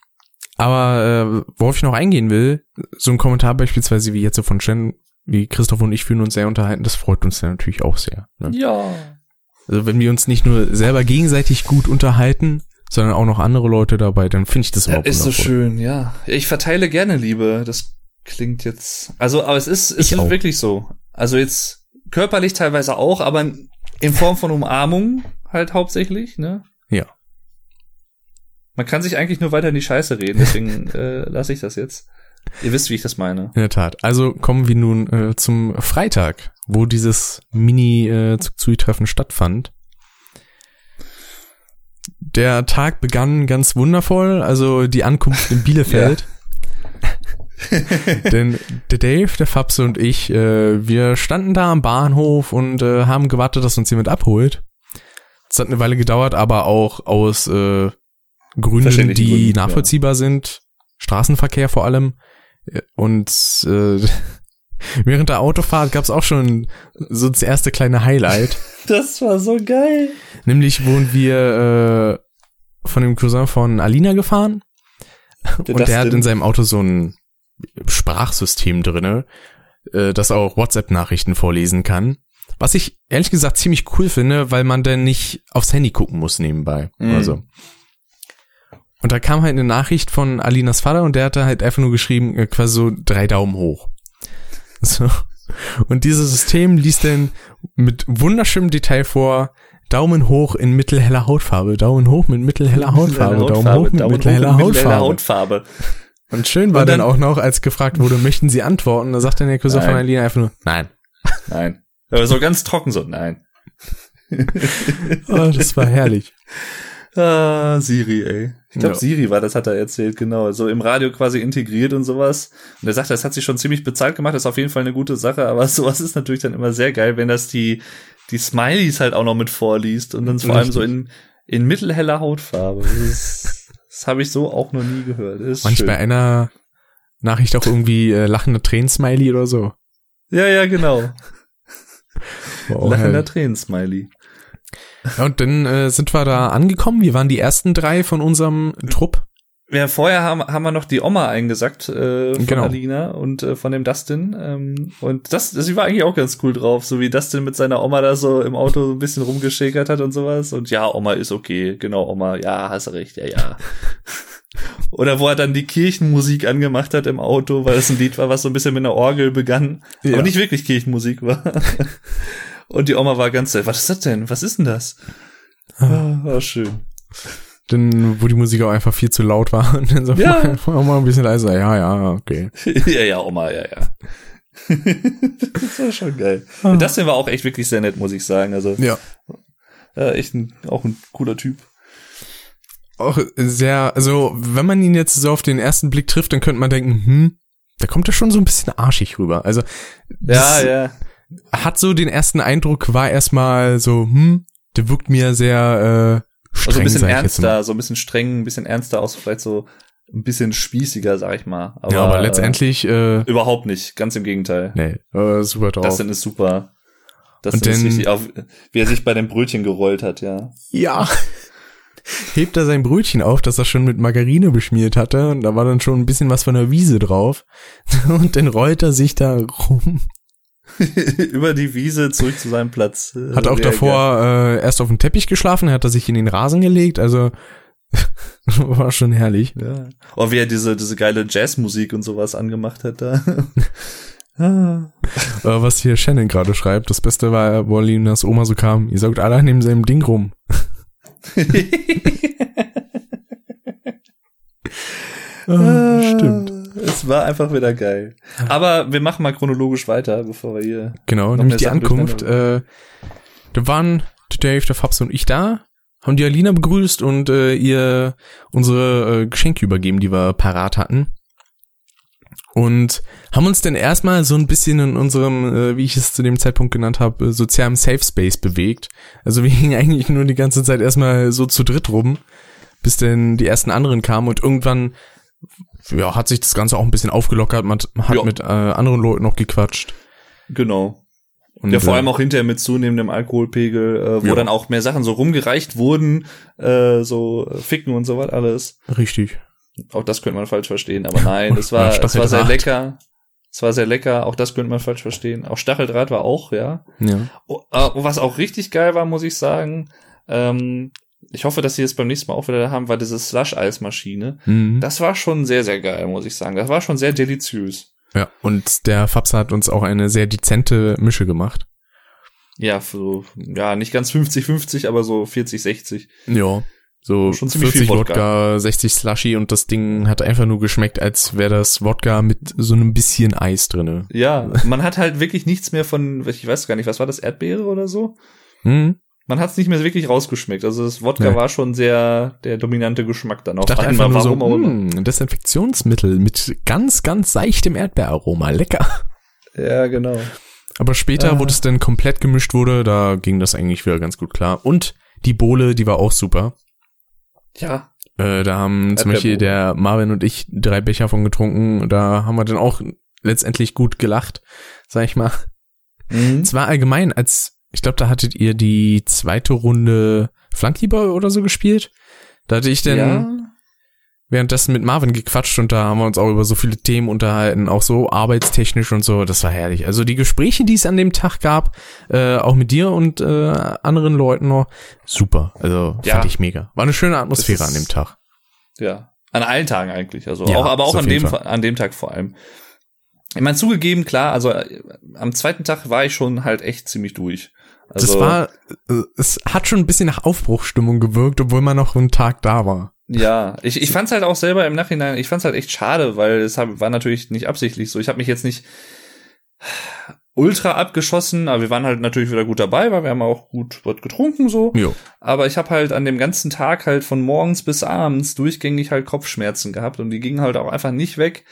aber äh, worauf ich noch eingehen will, so ein Kommentar beispielsweise wie jetzt so von Shen, wie Christoph und ich fühlen uns sehr unterhalten, das freut uns ja natürlich auch sehr. Ne? Ja. Also wenn wir uns nicht nur selber gegenseitig gut unterhalten, sondern auch noch andere Leute dabei, dann finde ich das Ja, überhaupt ist so wundervoll. schön, ja. Ich verteile gerne Liebe. Das klingt jetzt. Also, aber es ist, es Ich ist auch. wirklich so. Also jetzt körperlich teilweise auch, aber in Form von Umarmung halt hauptsächlich, ne? Ja. Man kann sich eigentlich nur weiter in die Scheiße reden, deswegen [laughs] äh, lasse ich das jetzt. Ihr wisst, wie ich das meine. In der Tat. Also kommen wir nun äh, zum Freitag, wo dieses Mini-Zugzui-Treffen stattfand. Der Tag begann ganz wundervoll, also die Ankunft in Bielefeld. [laughs] [laughs] Denn der Dave, der Fabse und ich, äh, wir standen da am Bahnhof und äh, haben gewartet, dass uns jemand abholt. Es hat eine Weile gedauert, aber auch aus äh, Gründen, die Gründen, ja. nachvollziehbar sind. Straßenverkehr vor allem. Und äh, [laughs] während der Autofahrt gab es auch schon so das erste kleine Highlight. [laughs] Das war so geil. Nämlich wurden wir äh, von dem Cousin von Alina gefahren. Der und der hat in seinem Auto so ein Sprachsystem drinne, äh, das auch WhatsApp-Nachrichten vorlesen kann. Was ich ehrlich gesagt ziemlich cool finde, weil man dann nicht aufs Handy gucken muss nebenbei. Mhm. Also. Und da kam halt eine Nachricht von Alinas Vater und der hatte halt einfach nur geschrieben, äh, quasi so drei Daumen hoch. [laughs] So. Und dieses System liest dann mit wunderschönem Detail vor, Daumen hoch in mittelheller Hautfarbe, Daumen hoch mit mittelheller Hautfarbe, Daumen hoch mit mittelheller Hautfarbe. Hautfarbe. Und schön war Und dann, dann- auch noch, als gefragt wurde, möchten Sie antworten? Da sagt dann der Cousin von. Alina einfach nur, nein. Nein. Aber so ganz trocken so, nein. [laughs] Oh, das war herrlich. Ah, Siri, ey. Ich glaube, Ja. Siri war, das hat er erzählt, genau. So im Radio quasi integriert und sowas. Und er sagt, das hat sich schon ziemlich bezahlt gemacht, das ist auf jeden Fall eine gute Sache, aber [laughs] sowas ist natürlich dann immer sehr geil, wenn das die, die Smileys halt auch noch mit vorliest und dann vor allem so in, in mittelheller Hautfarbe. Das, ist- das habe ich so auch noch nie gehört. Das ist Manchmal schön. einer Nachricht auch irgendwie äh, lachende Tränen-Smiley oder so. Ja, ja, genau. [laughs] Auch Lachender. Tränen-Smiley. Ja, und dann äh, sind wir da angekommen. Wir waren die ersten drei von unserem Trupp. Ja, vorher haben, haben wir noch die Oma eingesackt äh, von Genau. Alina und äh, von dem Dustin. Ähm, und das, das sie war eigentlich auch ganz cool drauf, so wie Dustin mit seiner Oma da so im Auto so ein bisschen rumgeschäkert hat und sowas. Und ja, Oma ist okay, genau, Oma, ja, hast du recht, ja, ja. [laughs] Oder wo er dann die Kirchenmusik angemacht hat im Auto, weil es ein Lied war, was so ein bisschen mit einer Orgel begann, Ja. aber nicht wirklich Kirchenmusik war. [laughs] Und die Oma war ganz, was ist das denn? Was ist denn das? Ah, war schön. Dann, wo die Musik auch einfach viel zu laut war. Und dann so, Ja. [laughs] mal ein bisschen leiser. Ja, ja, okay. [laughs] ja, ja, Oma, ja, ja. [laughs] das war schon geil. Das hier war auch echt wirklich sehr nett, muss ich sagen. Also, Ja. äh, echt ein, auch ein cooler Typ. Auch sehr, also, wenn man ihn jetzt so auf den ersten Blick trifft, dann könnte man denken, hm, da kommt er schon so ein bisschen arschig rüber. Also, das ja. Hat so den ersten Eindruck, war erstmal so, hm, der wirkt mir sehr, äh, streng, Also ein bisschen ernster, so ein bisschen streng, ein bisschen ernster aus, vielleicht so ein bisschen spießiger, sag ich mal. Aber, ja, aber letztendlich, äh, Äh, überhaupt nicht, ganz im Gegenteil. nee, äh, super drauf. Das sind ist super. Das Und ist dann- richtig, auf, wie er sich bei dem Brötchen gerollt hat, ja. Ja. [laughs] Hebt er sein Brötchen auf, das er schon mit Margarine beschmiert hatte, und da war dann schon ein bisschen was von der Wiese drauf. [laughs] Und dann rollt er sich da rum. [laughs] Über die Wiese zurück zu seinem Platz. Äh, Hat auch davor äh, erst auf den Teppich geschlafen, hat er sich in den Rasen gelegt, also [laughs] war schon herrlich. Ja. Oh, wie er diese, diese geile Jazzmusik und sowas angemacht hat da. [laughs] Ah. Äh, was hier Shannon gerade schreibt, das Beste war, wo Linas Oma so kam, ihr saugt alle an demselben Ding rum. Ah, stimmt. Es war einfach wieder geil. Aber wir machen mal chronologisch weiter, bevor wir hier. Genau, nämlich die Ankunft. Äh, da waren Dave, der Fabs und ich da, haben die Alina begrüßt und äh, ihr unsere äh, Geschenke übergeben, die wir parat hatten. Und haben uns dann erstmal so ein bisschen in unserem, äh, wie ich es zu dem Zeitpunkt genannt habe, äh, sozialen Safe Space bewegt. Also wir [laughs] hingen eigentlich nur die ganze Zeit erstmal so zu dritt rum, bis dann die ersten anderen kamen und irgendwann ja, hat sich das Ganze auch ein bisschen aufgelockert, man hat Ja. mit äh, anderen Leuten noch gequatscht. Genau. Und, Ja, vor äh, allem auch hinterher mit zunehmendem Alkoholpegel, äh, wo Ja. dann auch mehr Sachen so rumgereicht wurden, äh, so äh, Ficken und so was alles. Richtig. Auch das könnte man falsch verstehen, aber nein, es war, [laughs] es war sehr lecker. Es war sehr lecker, auch das könnte man falsch verstehen. Auch Stacheldraht war auch, ja. Ja. Oh, äh, was auch richtig geil war, muss ich sagen, ähm, ich hoffe, dass sie es beim nächsten Mal auch wieder haben, war diese Slush-Eismaschine. Mhm. Das war schon sehr, sehr geil, muss ich sagen. Das war schon sehr deliziös. ja. Und der Fabs hat uns auch eine sehr dezente Mische gemacht. Ja, so, ja, nicht ganz 50-50, aber so 40-60. Ja. So Schon ziemlich 40 viel Wodka. Wodka. 60 Slushy und das Ding hat einfach nur geschmeckt, als wäre das Wodka mit so einem bisschen Eis drinne. Ja, man hat halt wirklich nichts mehr von, ich weiß gar nicht, was war das, Erdbeere oder so? Mhm. Man hat es nicht mehr wirklich rausgeschmeckt. Also das Wodka Nee. war schon sehr der dominante Geschmack dann auf dachte einfach nur so, Warum auch immer. hm, Desinfektionsmittel mit ganz, ganz seichtem Erdbeeraroma. Lecker. Ja, genau. Aber später, Ah. wo das dann komplett gemischt wurde, da ging das eigentlich wieder ganz gut klar. Und die Bohle, die war auch super. Ja, Äh, da haben zum Beispiel der Marvin und ich drei Becher von getrunken. Da haben wir dann auch letztendlich gut gelacht, sag ich mal. mhm. Es war allgemein, als, ich glaube, da hattet ihr die zweite Runde Flunkyball oder so gespielt. Da hatte ich dann ja. währenddessen mit Marvin gequatscht und da haben wir uns auch über so viele Themen unterhalten, auch so arbeitstechnisch und so. Das war herrlich. Also die Gespräche, die es an dem Tag gab, äh, auch mit dir und äh, anderen Leuten noch, super. Also Ja. fand ich mega. War eine schöne Atmosphäre Das an ist- dem Tag. Ja, an allen Tagen eigentlich. Also Ja, auch, aber auch an dem, Fall. an dem Tag vor allem. Ich meine, zugegeben, klar, also äh, am zweiten Tag war ich schon halt echt ziemlich durch. Also, das war, äh, es hat schon ein bisschen nach Aufbruchstimmung gewirkt, obwohl man noch einen Tag da war. Ja, ich, ich fand's halt auch selber im Nachhinein, ich fand's halt echt schade, weil es war natürlich nicht absichtlich so. Ich habe mich jetzt nicht ultra abgeschossen, aber wir waren halt natürlich wieder gut dabei, weil wir haben auch gut was getrunken so. Jo. Aber ich habe halt an dem ganzen Tag halt von morgens bis abends durchgängig halt Kopfschmerzen gehabt und die gingen halt auch einfach nicht weg.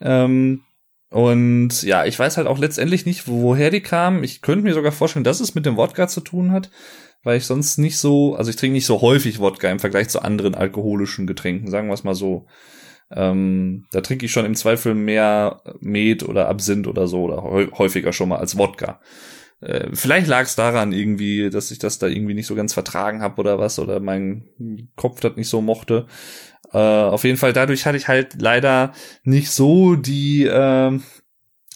Ähm, und ja, ich weiß halt auch letztendlich nicht, woher die kamen. Ich könnte mir sogar vorstellen, dass es mit dem Wodka zu tun hat, weil ich sonst nicht so, also ich trinke nicht so häufig Wodka im Vergleich zu anderen alkoholischen Getränken, sagen wir es mal so. Ähm, da trinke ich schon im Zweifel mehr Met oder Absinth oder so oder häu- häufiger schon mal als Wodka. Äh, vielleicht lag es daran irgendwie, dass ich das da irgendwie nicht so ganz vertragen habe oder was oder mein Kopf das nicht so mochte. Äh, auf jeden Fall dadurch hatte ich halt leider nicht so die äh,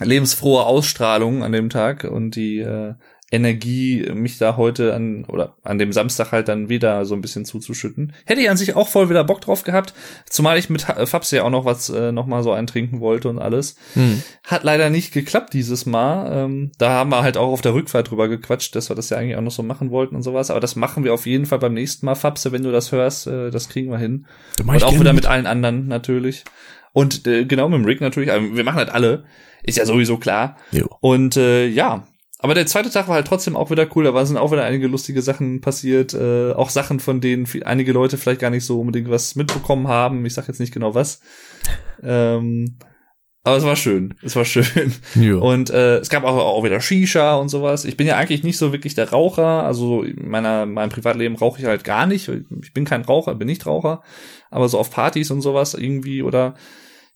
lebensfrohe Ausstrahlung an dem Tag und die äh, Energie, mich da heute an oder an dem Samstag halt dann wieder so ein bisschen zuzuschütten. Hätte ich an sich auch voll wieder Bock drauf gehabt, zumal ich mit Fabs ja auch noch was äh, noch mal so eintrinken wollte und alles. Hm. Hat leider nicht geklappt dieses Mal. Ähm, da haben wir halt auch auf der Rückfahrt drüber gequatscht, dass wir das ja eigentlich auch noch so machen wollten und sowas. Aber das machen wir auf jeden Fall beim nächsten Mal, Fabse, wenn du das hörst, äh, das kriegen wir hin. Und auch wieder mit allen anderen natürlich. Und äh, genau mit dem Rick natürlich. Also wir machen halt alle. Ist ja sowieso klar. Jo. Und äh, ja, aber der zweite Tag war halt trotzdem auch wieder cool. Da waren sind auch wieder einige lustige Sachen passiert. Äh, auch Sachen, von denen viel, einige Leute vielleicht gar nicht so unbedingt was mitbekommen haben. Ich sag jetzt nicht genau was. Ähm, aber es war schön. Es war schön. [laughs] Jo. Und äh, es gab auch, auch wieder Shisha und sowas. Ich bin ja eigentlich nicht so wirklich der Raucher. Also in meiner, meinem Privatleben rauche ich halt gar nicht. Ich bin kein Raucher, bin nicht Raucher. Aber so auf Partys und sowas irgendwie oder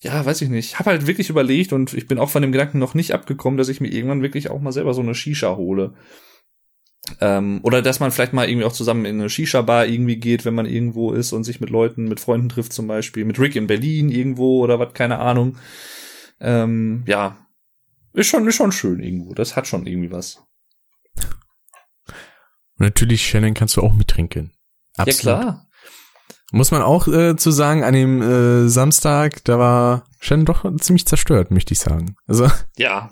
ja, weiß ich nicht. Ich habe halt wirklich überlegt und ich bin auch von dem Gedanken noch nicht abgekommen, dass ich mir irgendwann wirklich auch mal selber so eine Shisha hole. Ähm, oder dass man vielleicht mal irgendwie auch zusammen in eine Shisha-Bar irgendwie geht, wenn man irgendwo ist und sich mit Leuten, mit Freunden trifft zum Beispiel, mit Rick in Berlin irgendwo oder was, keine Ahnung. Ähm, ja, ist schon, ist schon schön irgendwo. Das hat schon irgendwie was. Und natürlich, Shannon, kannst du auch mittrinken. Absolut. Ja, klar. Muss man auch äh, zu sagen, an dem äh, Samstag, da war Shannon doch ziemlich zerstört, möchte ich sagen. Also. Ja.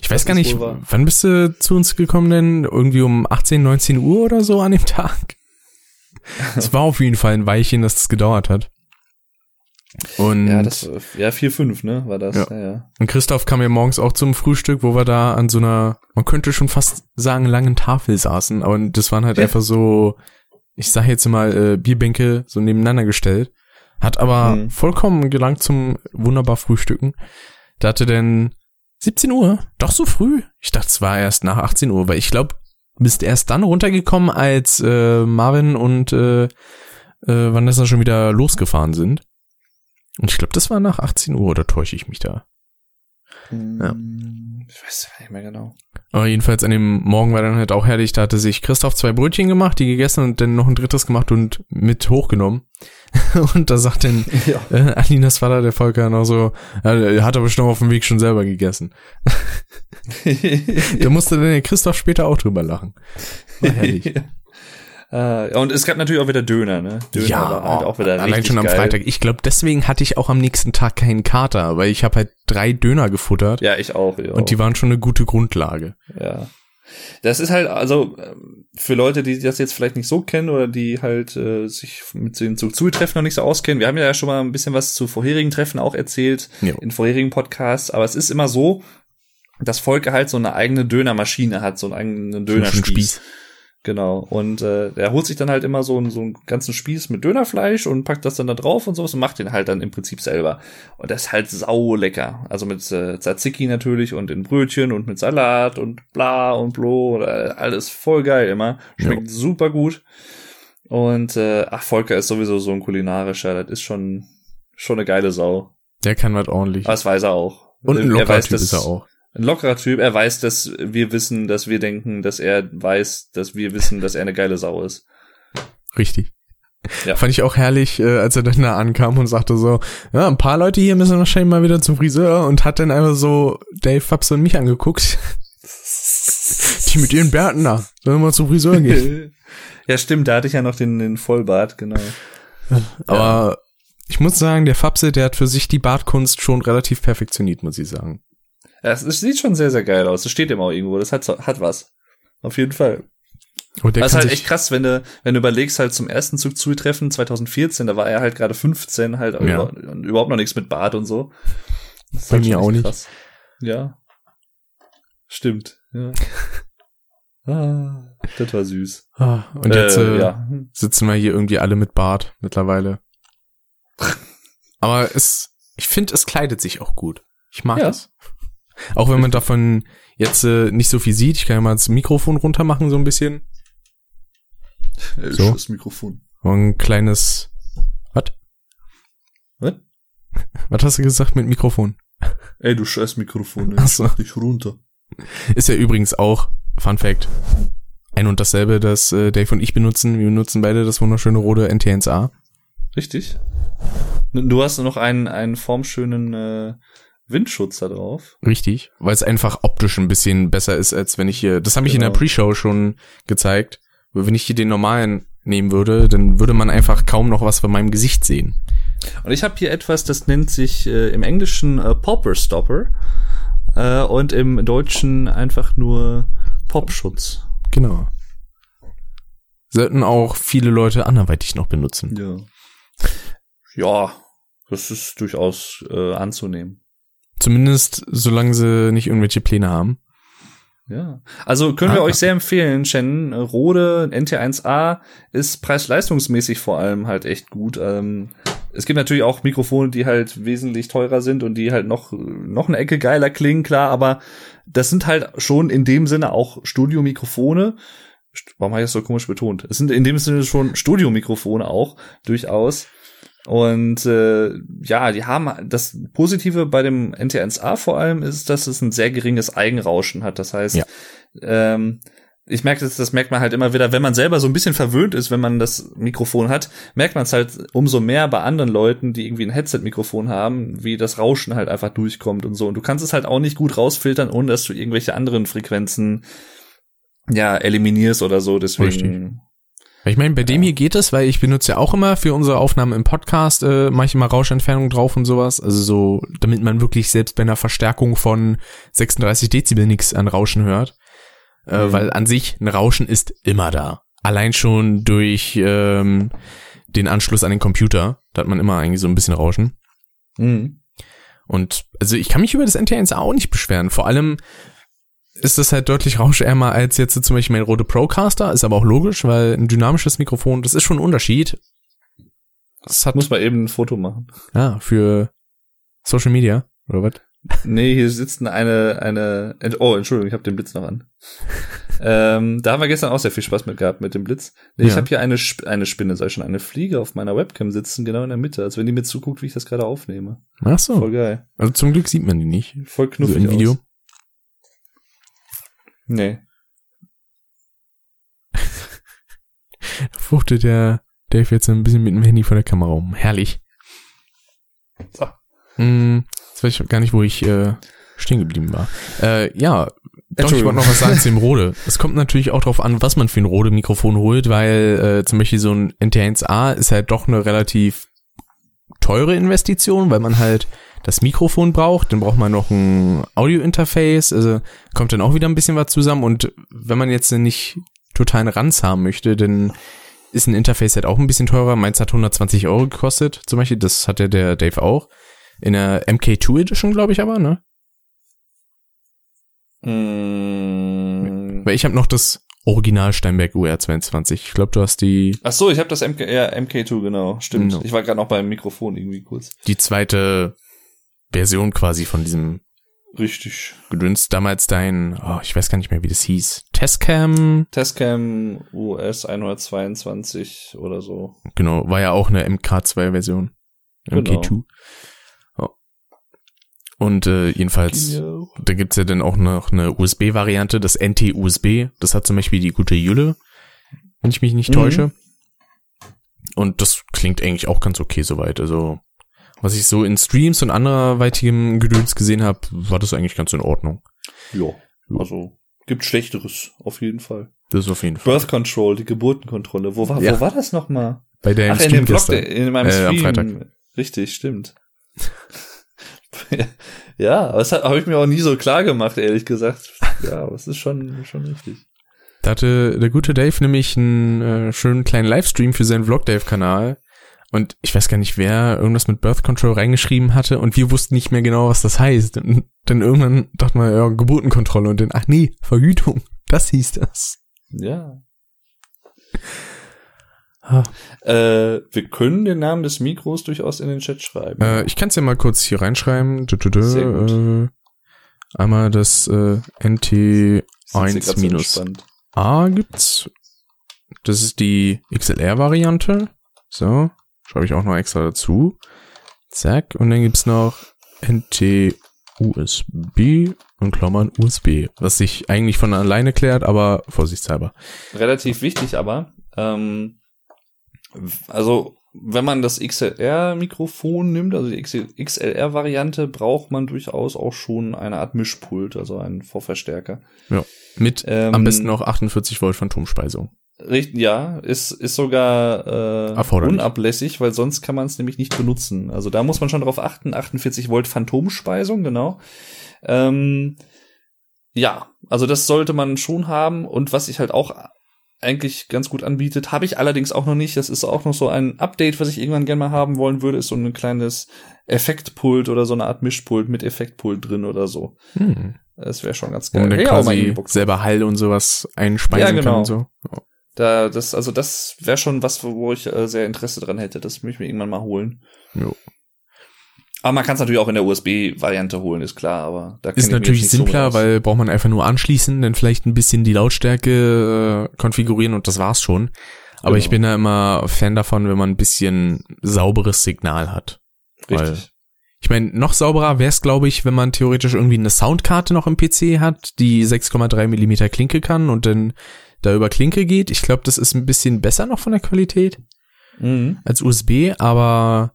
Ich weiß gar nicht, wann bist du zu uns gekommen denn? Irgendwie um 18, 19 Uhr oder so an dem Tag? Es war auf jeden Fall ein Weilchen, dass das gedauert hat. Und ja, das, ja, vier fünf, ne, war das. Ja. Ja, ja. Und Christoph kam ja morgens auch zum Frühstück, wo wir da an so einer, man könnte schon fast sagen, langen Tafel saßen. Aber das waren halt einfach so, ich sag jetzt mal, äh, Bierbänke so nebeneinander gestellt. Hat aber Mhm. vollkommen gelangt zum wunderbar Frühstücken. Da hatte denn 17 Uhr, doch so früh. Ich dachte, es war erst nach 18 Uhr, weil ich glaube, bist erst dann runtergekommen, als äh, Marvin und äh, äh, Vanessa schon wieder losgefahren sind. Und ich glaube, das war nach 18 Uhr, oder täusche ich mich da? Ja. Ich weiß gar nicht mehr genau. Aber jedenfalls an dem Morgen war dann halt auch herrlich, da hatte sich Christoph zwei Brötchen gemacht, die gegessen und dann noch ein drittes gemacht und mit hochgenommen. [laughs] und da sagt dann [laughs] Ja. äh, Alinas Vater, der Volker, noch so, er hat aber schon auf dem Weg schon selber gegessen. [laughs] Da musste dann der Christoph später auch drüber lachen. War herrlich. Äh, und es gab natürlich auch wieder Döner, ne? Döner war halt auch wieder allein schon am geil. Freitag. Ich glaube, deswegen hatte ich auch am nächsten Tag keinen Kater, weil ich habe halt drei Döner gefuttert Ja, ich auch. Ja. und die waren schon eine gute Grundlage. Ja. Das ist halt, also ähm, für Leute, die das jetzt vielleicht nicht so kennen oder die halt äh, sich mit den Zug-Treffen noch nicht so auskennen. Wir haben ja schon mal ein bisschen was zu vorherigen Treffen auch erzählt, Jo. in vorherigen Podcasts, aber es ist immer so, dass Volker halt so eine eigene Dönermaschine hat, so einen eigenen Dönerspieß. Genau. Und äh, er holt sich dann halt immer so einen, so einen ganzen Spieß mit Dönerfleisch und packt das dann da drauf und sowas und macht den halt dann im Prinzip selber. Und das ist halt sau lecker. Also mit äh, Tzatziki natürlich und in Brötchen und mit Salat und bla und blo. Äh, alles voll geil immer. Schmeckt super gut. Und äh, ach, Volker ist sowieso so ein kulinarischer. Das ist schon, schon eine geile Sau. Der kann was ordentlich. Das weiß er auch. Und ein Er lockerer weiß, Typ ist er auch. Ein lockerer Typ. Er weiß, dass wir wissen, dass wir denken, dass er weiß, dass wir wissen, dass er eine geile Sau ist. Richtig. Ja. Fand ich auch herrlich, äh, als er dann da ankam und sagte so, ja, ein paar Leute hier müssen wahrscheinlich mal wieder zum Friseur und hat dann einfach so Dave, Fabs und mich angeguckt. [laughs] Die mit ihren Bärten da, sollen wir mal zum Friseur gehen. [laughs] ja, stimmt, da hatte ich ja noch den, den Vollbart, genau. Aber ich muss sagen, der Fabse, der hat für sich die Bartkunst schon relativ perfektioniert, muss ich sagen. Es, es sieht schon sehr, sehr geil aus. Das steht immer auch irgendwo. Das hat, hat was. Auf jeden Fall. Der Das ist halt echt krass, wenn du, wenn du überlegst, halt zum ersten Zug zutreffen 2014, da war er halt gerade 15, halt Ja. und überhaupt noch nichts mit Bart und so. Das Bei halt mir auch nicht. Krass. Ja. Stimmt. Ja. [laughs] ah, das war süß. Ah, und jetzt äh, ja. sitzen wir hier irgendwie alle mit Bart mittlerweile. [laughs] Aber es, ich finde, es kleidet sich auch gut. Ich mag Ja. es. Auch wenn man davon jetzt äh, nicht so viel sieht. Ich kann ja mal das Mikrofon runter machen, so ein bisschen. Äh, So. Das Mikrofon. Und ein kleines, was? Was? Was hast du gesagt mit Mikrofon? Ey, du scheiß Mikrofon, ey. Ach so. Mach dich runter. Ist ja übrigens auch, Fun Fact, ein und dasselbe, das äh, Dave und ich benutzen. Wir benutzen beide das wunderschöne rote NTNSA. Richtig. Du hast noch einen, einen formschönen äh, Windschutz da drauf. Richtig, weil es einfach optisch ein bisschen besser ist, als wenn ich hier, das habe ich in der Genau. Pre-Show schon gezeigt. Wenn ich hier den normalen nehmen würde, dann würde man einfach kaum noch was von meinem Gesicht sehen. Und ich habe hier etwas, das nennt sich äh, im Englischen äh, Popper Stopper äh, und im Deutschen einfach nur Popschutz. Genau. Sollten auch viele Leute anderweitig noch benutzen. Ja. Ja, das ist durchaus äh, anzunehmen. Zumindest solange sie nicht irgendwelche Pläne haben. Ja. Also können wir Ah. euch sehr empfehlen, Shannon. Rode NT1A ist preis-leistungsmäßig vor allem halt echt gut. Ähm, es gibt natürlich auch Mikrofone, die halt wesentlich teurer sind und die halt noch, noch eine Ecke geiler klingen, klar, aber das sind halt schon in dem Sinne auch Studiomikrofone. St- Warum habe ich das so komisch betont? Es sind in dem Sinne schon Studiomikrofone auch, durchaus. Und äh, ja, die haben das Positive bei dem NT1A vor allem ist, dass es ein sehr geringes Eigenrauschen hat. Das heißt, Ja. ähm, ich merke das, das merkt man halt immer wieder, wenn man selber so ein bisschen verwöhnt ist, wenn man das Mikrofon hat, merkt man es halt umso mehr bei anderen Leuten, die irgendwie ein Headset-Mikrofon haben, wie das Rauschen halt einfach durchkommt und so. Und du kannst es halt auch nicht gut rausfiltern, ohne dass du irgendwelche anderen Frequenzen ja eliminierst oder so. Deswegen. Ich meine, bei dem hier geht es, weil ich benutze ja auch immer für unsere Aufnahmen im Podcast äh, manchmal Rauschentfernung drauf und sowas. Also so, damit man wirklich selbst bei einer Verstärkung von 36 Dezibel nichts an Rauschen hört. Äh, Mhm. Weil an sich ein Rauschen ist immer da. Allein schon durch ähm, den Anschluss an den Computer. Da hat man immer eigentlich so ein bisschen Rauschen. Mhm. Und also ich kann mich über das NT1 auch nicht beschweren. Vor allem ist das halt deutlich rauschärmer als jetzt zum Beispiel mein Rode Procaster. Ist aber auch logisch, weil ein dynamisches Mikrofon, das ist schon ein Unterschied. Das hat, muss man eben ein Foto machen. ja, für Social Media, oder was? Nee, hier sitzt eine, eine, oh, Entschuldigung, ich habe den Blitz noch an. [laughs] ähm, da haben wir gestern auch sehr viel Spaß mit gehabt mit dem Blitz. Nee, Ich Ja. habe hier eine, Sp eine Spinne, sag ich schon, eine Fliege auf meiner Webcam sitzen, genau in der Mitte, als wenn die mir zuguckt, wie ich das gerade aufnehme. Ach so. Voll geil. Also zum Glück sieht man die nicht. Voll knuffig im Video. Aus. Nee. Da fuchtelt der Dave jetzt ein bisschen mit dem Handy vor der Kamera um. Herrlich. So. Hm, jetzt weiß ich gar nicht, wo ich äh, stehen geblieben war. Äh, ja, doch, ich wollte noch was sagen zu dem Rode. [laughs] Es kommt natürlich auch darauf an, was man für ein Rode-Mikrofon holt, weil äh, zum Beispiel so ein NT1A ist halt doch eine relativ teure Investition, weil man halt das Mikrofon braucht, dann braucht man noch ein Audio-Interface, also kommt dann auch wieder ein bisschen was zusammen und wenn man jetzt nicht totalen Ranz haben möchte, dann ist ein Interface halt auch ein bisschen teurer. Meins hat 120 Euro gekostet, zum Beispiel, das hat ja der Dave auch. In der MK2 Edition, glaube ich aber, ne? Mm. Weil ich habe noch das Original Steinberg UR22. Ich glaube, du hast die, Ach so, ich habe das MK, ja, MK2, genau, stimmt. Genau. Ich war gerade noch beim Mikrofon irgendwie kurz. die zweite Version quasi von diesem Richtig. Gedöns. Damals dein, oh, ich weiß gar nicht mehr, wie das hieß. Testcam, Testcam US 122 oder so. genau, war ja auch eine MK2-Version. Genau. MK2. Ja. Und äh, jedenfalls, da gibt's ja dann auch noch eine USB-Variante, das NT-USB. Das hat zum Beispiel die gute Jülle, wenn ich mich nicht Mhm. täusche. Und das klingt eigentlich auch ganz okay soweit. Also, was ich so in Streams und anderweitigem Gedöns gesehen habe, war das eigentlich ganz in Ordnung. Ja, also gibt Schlechteres, auf jeden Fall. Das ist auf jeden Fall. Birth Control, die Geburtenkontrolle. Wo war, Ja. wo war das nochmal? Bei der Ach, in dem Blog, gestern. in meinem Äh, am Stream. Freitag. Richtig, stimmt. [laughs] ja, aber das habe ich mir auch nie so klar gemacht, ehrlich gesagt. Ja, aber es ist schon, schon richtig. Da hatte der gute Dave nämlich einen äh, schönen kleinen Livestream für seinen Vlog-Dave-Kanal. Und ich weiß gar nicht, wer irgendwas mit Birth Control reingeschrieben hatte und wir wussten nicht mehr genau, was das heißt. Und dann irgendwann dachte man, ja, Geburtenkontrolle und dann, ach nee, Verhütung. Das hieß das. Ja. Ah. Äh, wir können den Namen des Mikros durchaus in den Chat schreiben. Äh, ich kann es ja mal kurz hier reinschreiben. Dö, dö, dö, Sehr gut. Äh, einmal das äh, Sind Sie grad 1 so minus entspannt? A gibt's. Das ist die XLR-Variante. So, schreibe ich auch noch extra dazu. Zack. Und dann gibt's noch NT-USB und Klammern USB, was sich eigentlich von alleine klärt, aber vorsichtshalber. Relativ wichtig, aber ähm, also wenn man das XLR-Mikrofon nimmt, also die XLR-Variante, braucht man durchaus auch schon eine Art Mischpult, also einen Vorverstärker. Ja. Mit Ähm, am besten noch 48 Volt Phantomspeisung. Richtig, ja, ist, ist sogar äh, unablässig, weil sonst kann man es nämlich nicht benutzen. Also da muss man schon drauf achten, 48 Volt Phantomspeisung, genau. Ähm, ja, also das sollte man schon haben. Und was ich halt auch eigentlich ganz gut anbietet, habe ich allerdings auch noch nicht. Das ist auch noch so ein Update, was ich irgendwann gerne mal haben wollen würde, ist so ein kleines Effektpult oder so eine Art Mischpult mit Effektpult drin oder so. Hm. Das wäre schon ganz geil. man dann mal quasi selber Hall und sowas einspeisen Ja, genau. kann und so. Da, das, also das wäre schon was, wo ich äh, sehr Interesse dran hätte. Das möchte ich mir irgendwann mal holen. Jo. Aber man kann es natürlich auch in der USB-Variante holen, ist klar. Aber da Ist natürlich so simpler, aus. weil braucht man einfach nur anschließen, dann vielleicht ein bisschen die Lautstärke äh, konfigurieren und das war's schon. Aber Genau. ich bin da immer Fan davon, wenn man ein bisschen sauberes Signal hat. weil- richtig. Ich meine, noch sauberer wäre es, glaube ich, wenn man theoretisch irgendwie eine Soundkarte noch im PC hat, die 6,3 Millimeter Klinke kann und dann da über Klinke geht. Ich glaube, das ist ein bisschen besser noch von der Qualität Mhm. als USB, aber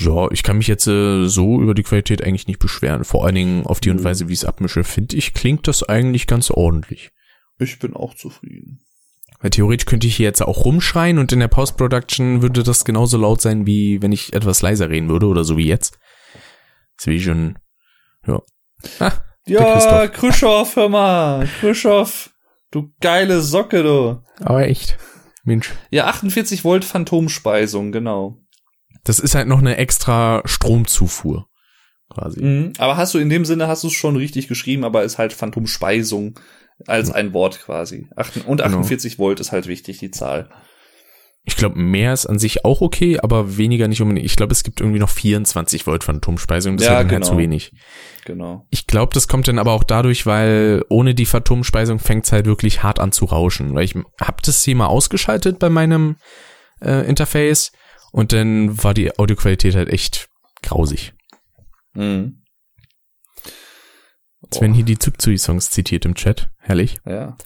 ja, ich kann mich jetzt äh, so über die Qualität eigentlich nicht beschweren. Vor allen Dingen auf die und Mhm. Weise, wie ich es abmische, finde ich, klingt das eigentlich ganz ordentlich. Ich bin auch zufrieden. Weil theoretisch könnte ich hier jetzt auch rumschreien und in der Post-Production würde das genauso laut sein, wie wenn ich etwas leiser reden würde oder so wie jetzt. Das ist wie schon, ja. Ah, Ja, Christoph. Khrushchev, hör mal. Khrushchev, du geile Socke, du. Aber echt. Mensch. Ja, 48 Volt Phantomspeisung, genau. Das ist halt noch eine extra Stromzufuhr. Quasi. Mhm. Aber hast du in dem Sinne, hast du es schon richtig geschrieben, aber ist halt Phantomspeisung als ein Wort quasi. Und Genau. 48 Volt ist halt wichtig, die Zahl. Ich glaube, mehr ist an sich auch okay, aber weniger nicht unbedingt. Ich glaube, es gibt irgendwie noch 24 Volt Phantomspeisung. Das Ja, halt genau. zu wenig. Genau. Ich glaube, das kommt dann aber auch dadurch, weil ohne die Phantomspeisung fängt's halt wirklich hart an zu rauschen. Weil ich hab das hier mal ausgeschaltet bei meinem äh, Interface und dann war die Audioqualität halt echt grausig. Mhm. Jetzt werden hier die Zugzui-Songs zitiert im Chat. Herrlich. Ja.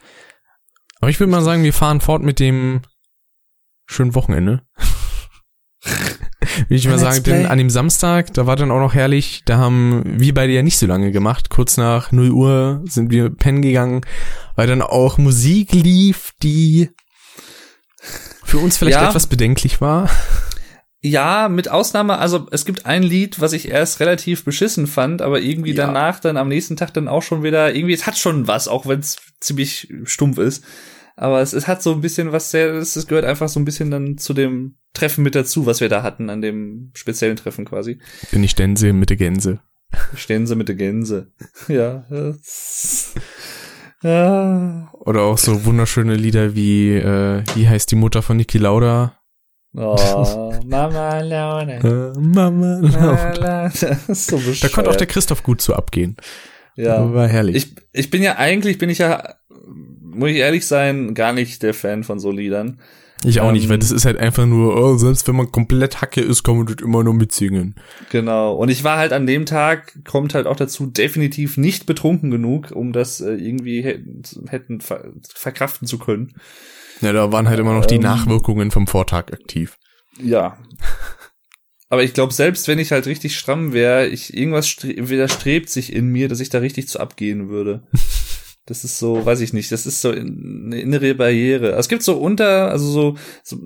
Aber ich würde mal sagen, wir fahren fort mit dem schönen Wochenende. [laughs] Will ich mal sagen, denn an dem Samstag, da war dann auch noch herrlich, da haben wir beide ja nicht so lange gemacht. Kurz nach 0 Uhr sind wir pennen gegangen, weil dann auch Musik lief, die für uns vielleicht Ja. etwas bedenklich war. Ja, mit Ausnahme, also es gibt ein Lied, was ich erst relativ beschissen fand, aber irgendwie Ja. danach dann am nächsten Tag dann auch schon wieder, irgendwie, es hat schon was, auch wenn es ziemlich stumpf ist. Aber es, es hat so ein bisschen was sehr, es, es gehört einfach so ein bisschen dann zu dem Treffen mit dazu, was wir da hatten, an dem speziellen Treffen quasi. Bin ich Dense mit der Gänse. Stehen sie mit der Gänse. [laughs] Ja. Ja. Oder auch so wunderschöne Lieder wie, äh, wie heißt die Mutter von Niki Lauda? Oh, Mama Laune. [laughs] Äh, Mama Lauda. [laughs] Das ist so Da bescheuert. konnte auch der Christoph gut zu abgehen. ja. War herrlich. Ich, ich bin ja eigentlich, bin ich ja, muss ich ehrlich sein, gar nicht der Fan von so Liedern. Ich auch nicht, Ähm, weil das ist halt einfach nur, oh, selbst wenn man komplett Hacke ist, kann man das immer nur mitsingen. Genau. Und ich war halt an dem Tag, kommt halt auch dazu, definitiv nicht betrunken genug, um das äh, irgendwie hätten, ver verkraften zu können. Ja, da waren halt immer noch die Ähm. Nachwirkungen vom Vortag aktiv. Ja. Aber ich glaube, selbst wenn ich halt richtig stramm wäre, ich irgendwas stre widerstrebt sich in mir, dass ich da richtig zu abgehen würde. [laughs] Das ist so, weiß ich nicht, das ist so in- eine innere Barriere. Es gibt so unter, also so, so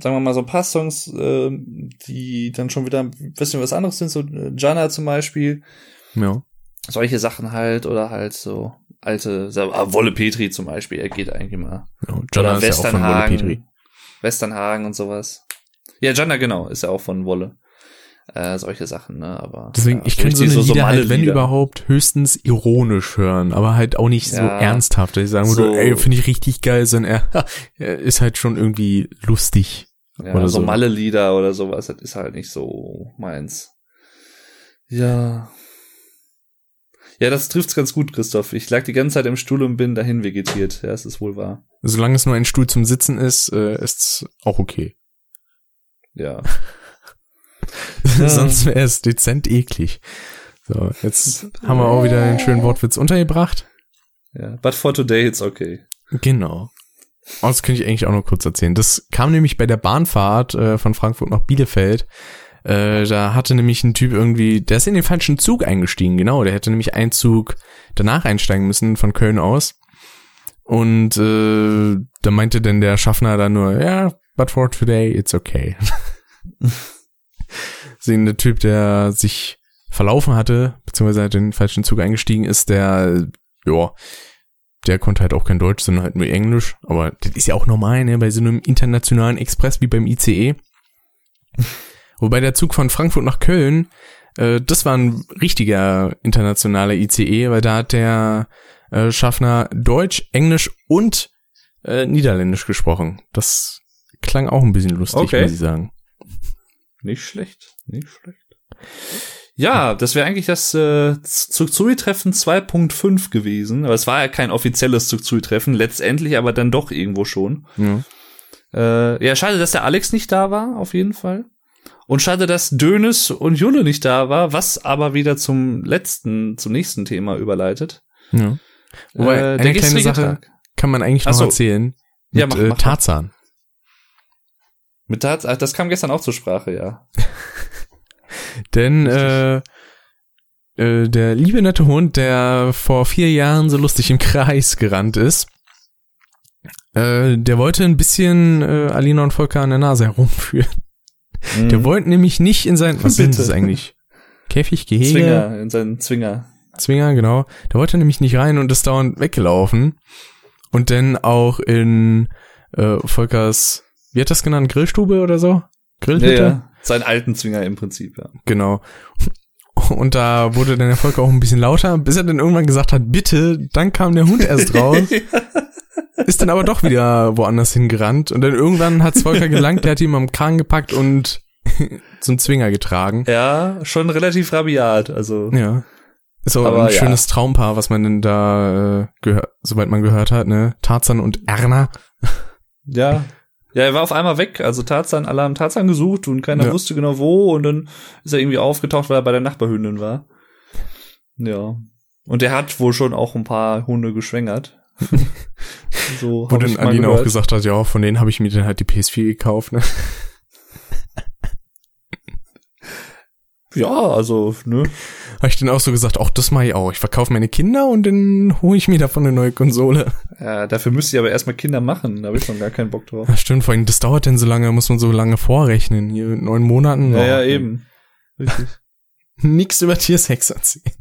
sagen wir mal, so ein paar Songs, äh, die dann schon wieder ein bisschen was anderes sind, so äh, Jana zum Beispiel, Ja. solche Sachen halt, oder halt so alte, so, ah, Wolle Petri zum Beispiel, er geht eigentlich immer. ja. Jana Oder ist ja auch von Wolle Petri. Westernhagen. Westernhagen und sowas. Ja, Jana, genau, ist ja auch von Wolle. Äh, solche Sachen, ne, aber. Deswegen, ja, ich kann so eine Lieder halt, wenn Malle-Lieder. überhaupt, höchstens ironisch hören, aber halt auch nicht so Ja. ernsthaft, dass ich sagen So- würde, ey, finde ich richtig geil, sondern er, [laughs] ist halt schon irgendwie lustig. Ja, oder so so. Malle-Lieder oder sowas, das ist halt nicht so meins. Ja. Ja, das trifft's ganz gut, Christoph. Ich lag die ganze Zeit im Stuhl und bin dahin vegetiert. Ja, es ist wohl wahr. Solange es nur ein Stuhl zum Sitzen ist, äh, ist's auch okay. Ja. [laughs] [laughs] Sonst wäre es dezent eklig. So, jetzt haben wir auch wieder einen schönen Wortwitz untergebracht. Ja. But for today it's okay. Genau. Oh, das könnte ich eigentlich auch noch kurz erzählen. Das kam nämlich bei der Bahnfahrt äh, von Frankfurt nach Bielefeld. Äh, da hatte nämlich ein Typ irgendwie, der ist in den falschen Zug eingestiegen, genau. Der hätte nämlich einen Zug danach einsteigen müssen von Köln aus. Und äh, da meinte denn der Schaffner dann nur, ja, but for today it's okay. [laughs] Sehen der Typ, der sich verlaufen hatte, beziehungsweise den falschen Zug eingestiegen ist, der, ja, der konnte halt auch kein Deutsch, sondern halt nur Englisch. Aber das ist ja auch normal, ne, bei so einem internationalen Express wie beim ICE. [laughs] Wobei der Zug von Frankfurt nach Köln, äh, das war ein richtiger internationaler ICE, weil da hat der äh, Schaffner Deutsch, Englisch und äh, Niederländisch gesprochen. Das klang auch ein bisschen lustig, Okay. muss ich sagen. Nicht schlecht, nicht schlecht. Ja, das wäre eigentlich das äh, Zugzui-Treffen 2.5 gewesen. Aber es war ja kein offizielles Zugzui-Treffen, letztendlich aber dann doch irgendwo schon. Ja. Äh, ja, schade, dass der Alex nicht da war, auf jeden Fall. Und schade, dass Dönes und Jule nicht da war, was aber wieder zum letzten, zum nächsten Thema überleitet. ja. Wobei, Äh, eine kleine Sache Tag. kann man eigentlich noch so. erzählen. Ja, Mit mach- äh, mach mal. Tarzan. Mit Tats ach, das kam gestern auch zur Sprache, ja. [laughs] Denn äh, äh, der liebe nette Hund, der vor vier Jahren so lustig im Kreis gerannt ist, äh, der wollte ein bisschen äh, Alina und Volker an der Nase herumführen. Der Mhm. wollte nämlich nicht in sein, was sind das eigentlich? Käfig, Gehege, Zwinger, in seinen Zwinger. Zwinger, genau. Der wollte nämlich nicht rein und ist dauernd weggelaufen. Und dann auch in äh, Volkers, wie hat das genannt, Grillstube oder so? Ja, Grillhütte? ja. Seinen alten Zwinger im Prinzip, ja. Genau. Und da wurde dann der Volker auch ein bisschen lauter, bis er dann irgendwann gesagt hat, bitte, dann kam der Hund erst [laughs] raus, ist dann aber doch wieder woanders hingerannt und dann irgendwann hat's Volker gelangt, der hat ihn am Kragen gepackt und [laughs] zum Zwinger getragen. Ja, schon relativ rabiat, also. Ja. Ist auch Aber ein ja. schönes Traumpaar, was man denn da, äh, gehört, soweit man gehört hat, ne? Tarzan und Erna. Ja. [laughs] Ja, er war auf einmal weg. Also Tarzan, alle haben Tarzan gesucht und keiner Ja. wusste genau wo und dann ist er irgendwie aufgetaucht, weil er bei der Nachbarhündin war. Ja. Und er hat wohl schon auch ein paar Hunde geschwängert. [laughs] so Wo dann mal Alina auch gesagt hat, ja, von denen habe ich mir dann halt die PS4 gekauft, ne? Ja, also, ne. Habe ich dann auch so gesagt, auch das mache ich auch. Ich verkaufe meine Kinder und dann hole ich mir davon eine neue Konsole. Ja, dafür müsste ich aber erstmal Kinder machen. Da habe ich noch gar keinen Bock drauf. Ja, stimmt, vor allem, das dauert denn so lange, muss man so lange vorrechnen. Hier mit neun Monaten. Ja, ja, eben. Richtig. [laughs] Nix über Tiersex erzählen.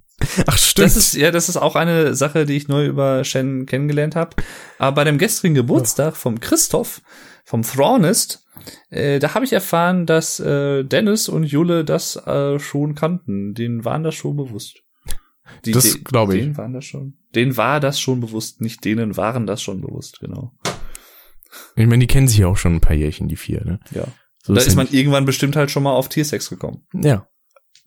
Ach, stimmt. Das ist, ja, das ist auch eine Sache, die ich neu über Shen kennengelernt habe. Aber bei dem gestrigen Geburtstag vom Christoph, vom Thrawnist, äh, da habe ich erfahren, dass äh, Dennis und Jule das äh, schon kannten. Denen waren das schon bewusst. Die, Das glaube ich. Denen waren das schon. Denen war das schon bewusst, nicht denen waren das schon bewusst, genau. ich meine, die kennen sich ja auch schon ein paar Jährchen, die vier, ne? Ja. So da ist ist man irgendwann bestimmt halt schon mal auf Tiersex gekommen. Ja.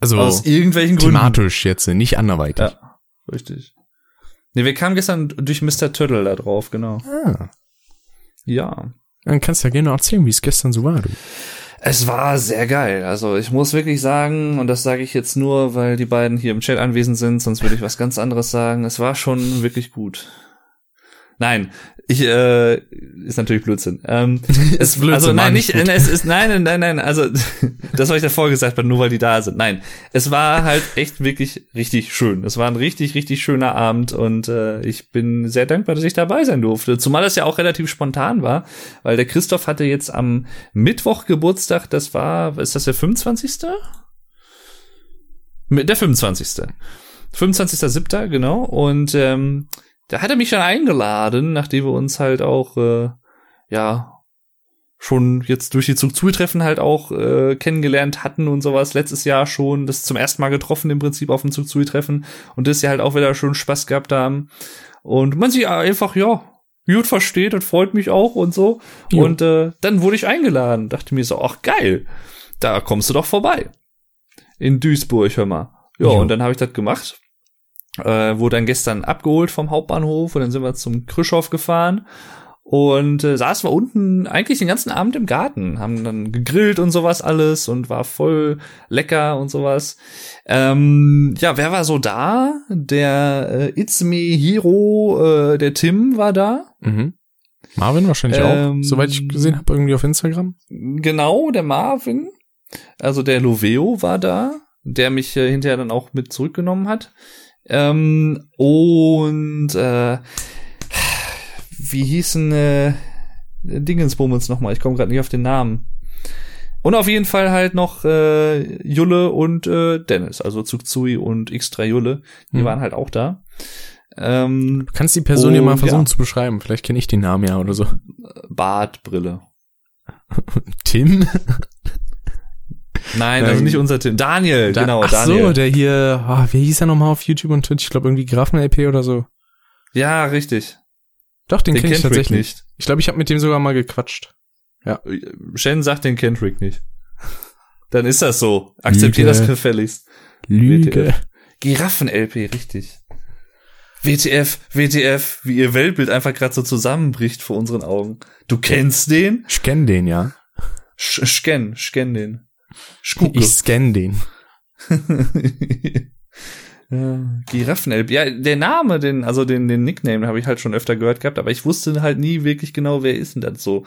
Also, Aus irgendwelchen Gründen. thematisch jetzt, nicht anderweitig. Ja, richtig. Nee, wir kamen gestern durch Mr. Turtle da drauf, genau. Ah. Ja. Dann kannst du ja gerne erzählen, wie es gestern so war, du. Es war sehr geil. Also ich muss wirklich sagen, und das sage ich jetzt nur, weil die beiden hier im Chat anwesend sind, sonst würde ich was ganz anderes sagen. Es war schon wirklich gut. Nein, ich äh, ist natürlich Blödsinn. Ähm, [laughs] es, Blödsinn, also nein, nicht nicht, es ist nein, nein, nein, also [laughs] das was ich davor gesagt habe, nur weil die da sind. Nein, es war halt echt wirklich richtig schön. Es war ein richtig, richtig schöner Abend und äh, ich bin sehr dankbar, dass ich dabei sein durfte. Zumal das ja auch relativ spontan war, weil der Christoph hatte jetzt am Mittwoch Geburtstag. Das war, ist das der 25.? Mit- Der 25. 25.07. genau. Und ähm, da hat er mich schon eingeladen, nachdem wir uns halt auch, äh, ja, schon jetzt durch die Zugzui-Treffen halt auch äh, kennengelernt hatten und sowas. Letztes Jahr schon, das zum ersten Mal getroffen im Prinzip auf dem Zugzui-Treffen. Und das ja halt auch wieder schon Spaß gehabt haben. Und man sich einfach, ja, gut versteht und freut mich auch und so. Jo. Und äh, dann wurde ich eingeladen. Dachte mir so, ach geil, da kommst du doch vorbei. In Duisburg, hör mal. Ja, Jo. und dann habe ich das gemacht. Äh, wurde dann gestern abgeholt vom Hauptbahnhof und dann sind wir zum Krischow gefahren und äh, saßen wir unten eigentlich den ganzen Abend im Garten, haben dann gegrillt und sowas alles und war voll lecker und sowas. Ähm, ja, wer war so da? Der äh, It's Me Hero, äh, der Tim war da. Mhm. Marvin wahrscheinlich Ähm, auch, soweit ich gesehen habe, irgendwie auf Instagram. Genau, der Marvin. Also der Loveo war da, der mich äh, hinterher dann auch mit zurückgenommen hat. Ähm, und äh, wie hießen äh, Dingensbummens nochmal? Ich komme gerade nicht auf den Namen. Und auf jeden Fall halt noch äh, Julle und äh, Dennis, also Zugzui und X3 Julle, die Hm. waren halt auch da. Ähm, Du kannst die Person ja mal versuchen ja. zu beschreiben. Vielleicht kenne ich den Namen ja oder so. Bart, Brille. [laughs] Tim? Nein, also nicht unser Tim. Daniel, Da- genau, Ach Daniel. so, der hier, ah, wie hieß er nochmal auf YouTube und Twitch? Ich glaube irgendwie Grafen-LP oder so. ja, richtig. Doch, den, Den kenne ich kennt Rick tatsächlich. nicht. Ich glaube, ich habe mit dem sogar mal gequatscht. Shen sagt den kennt Rick nicht. Dann ist das so. Akzeptier das gefälligst. Lüge. Giraffen-LP, richtig. WTF, WTF, wie ihr Weltbild einfach gerade so zusammenbricht vor unseren Augen. Du kennst den? Ich kenn den, ja. Sch scan, scan den. Spucke. Ich scan den. [laughs] ja, Giraffen-LP. Ja, der Name, den, also den, den Nickname habe ich halt schon öfter gehört gehabt, aber ich wusste halt nie wirklich genau, wer ist denn das so.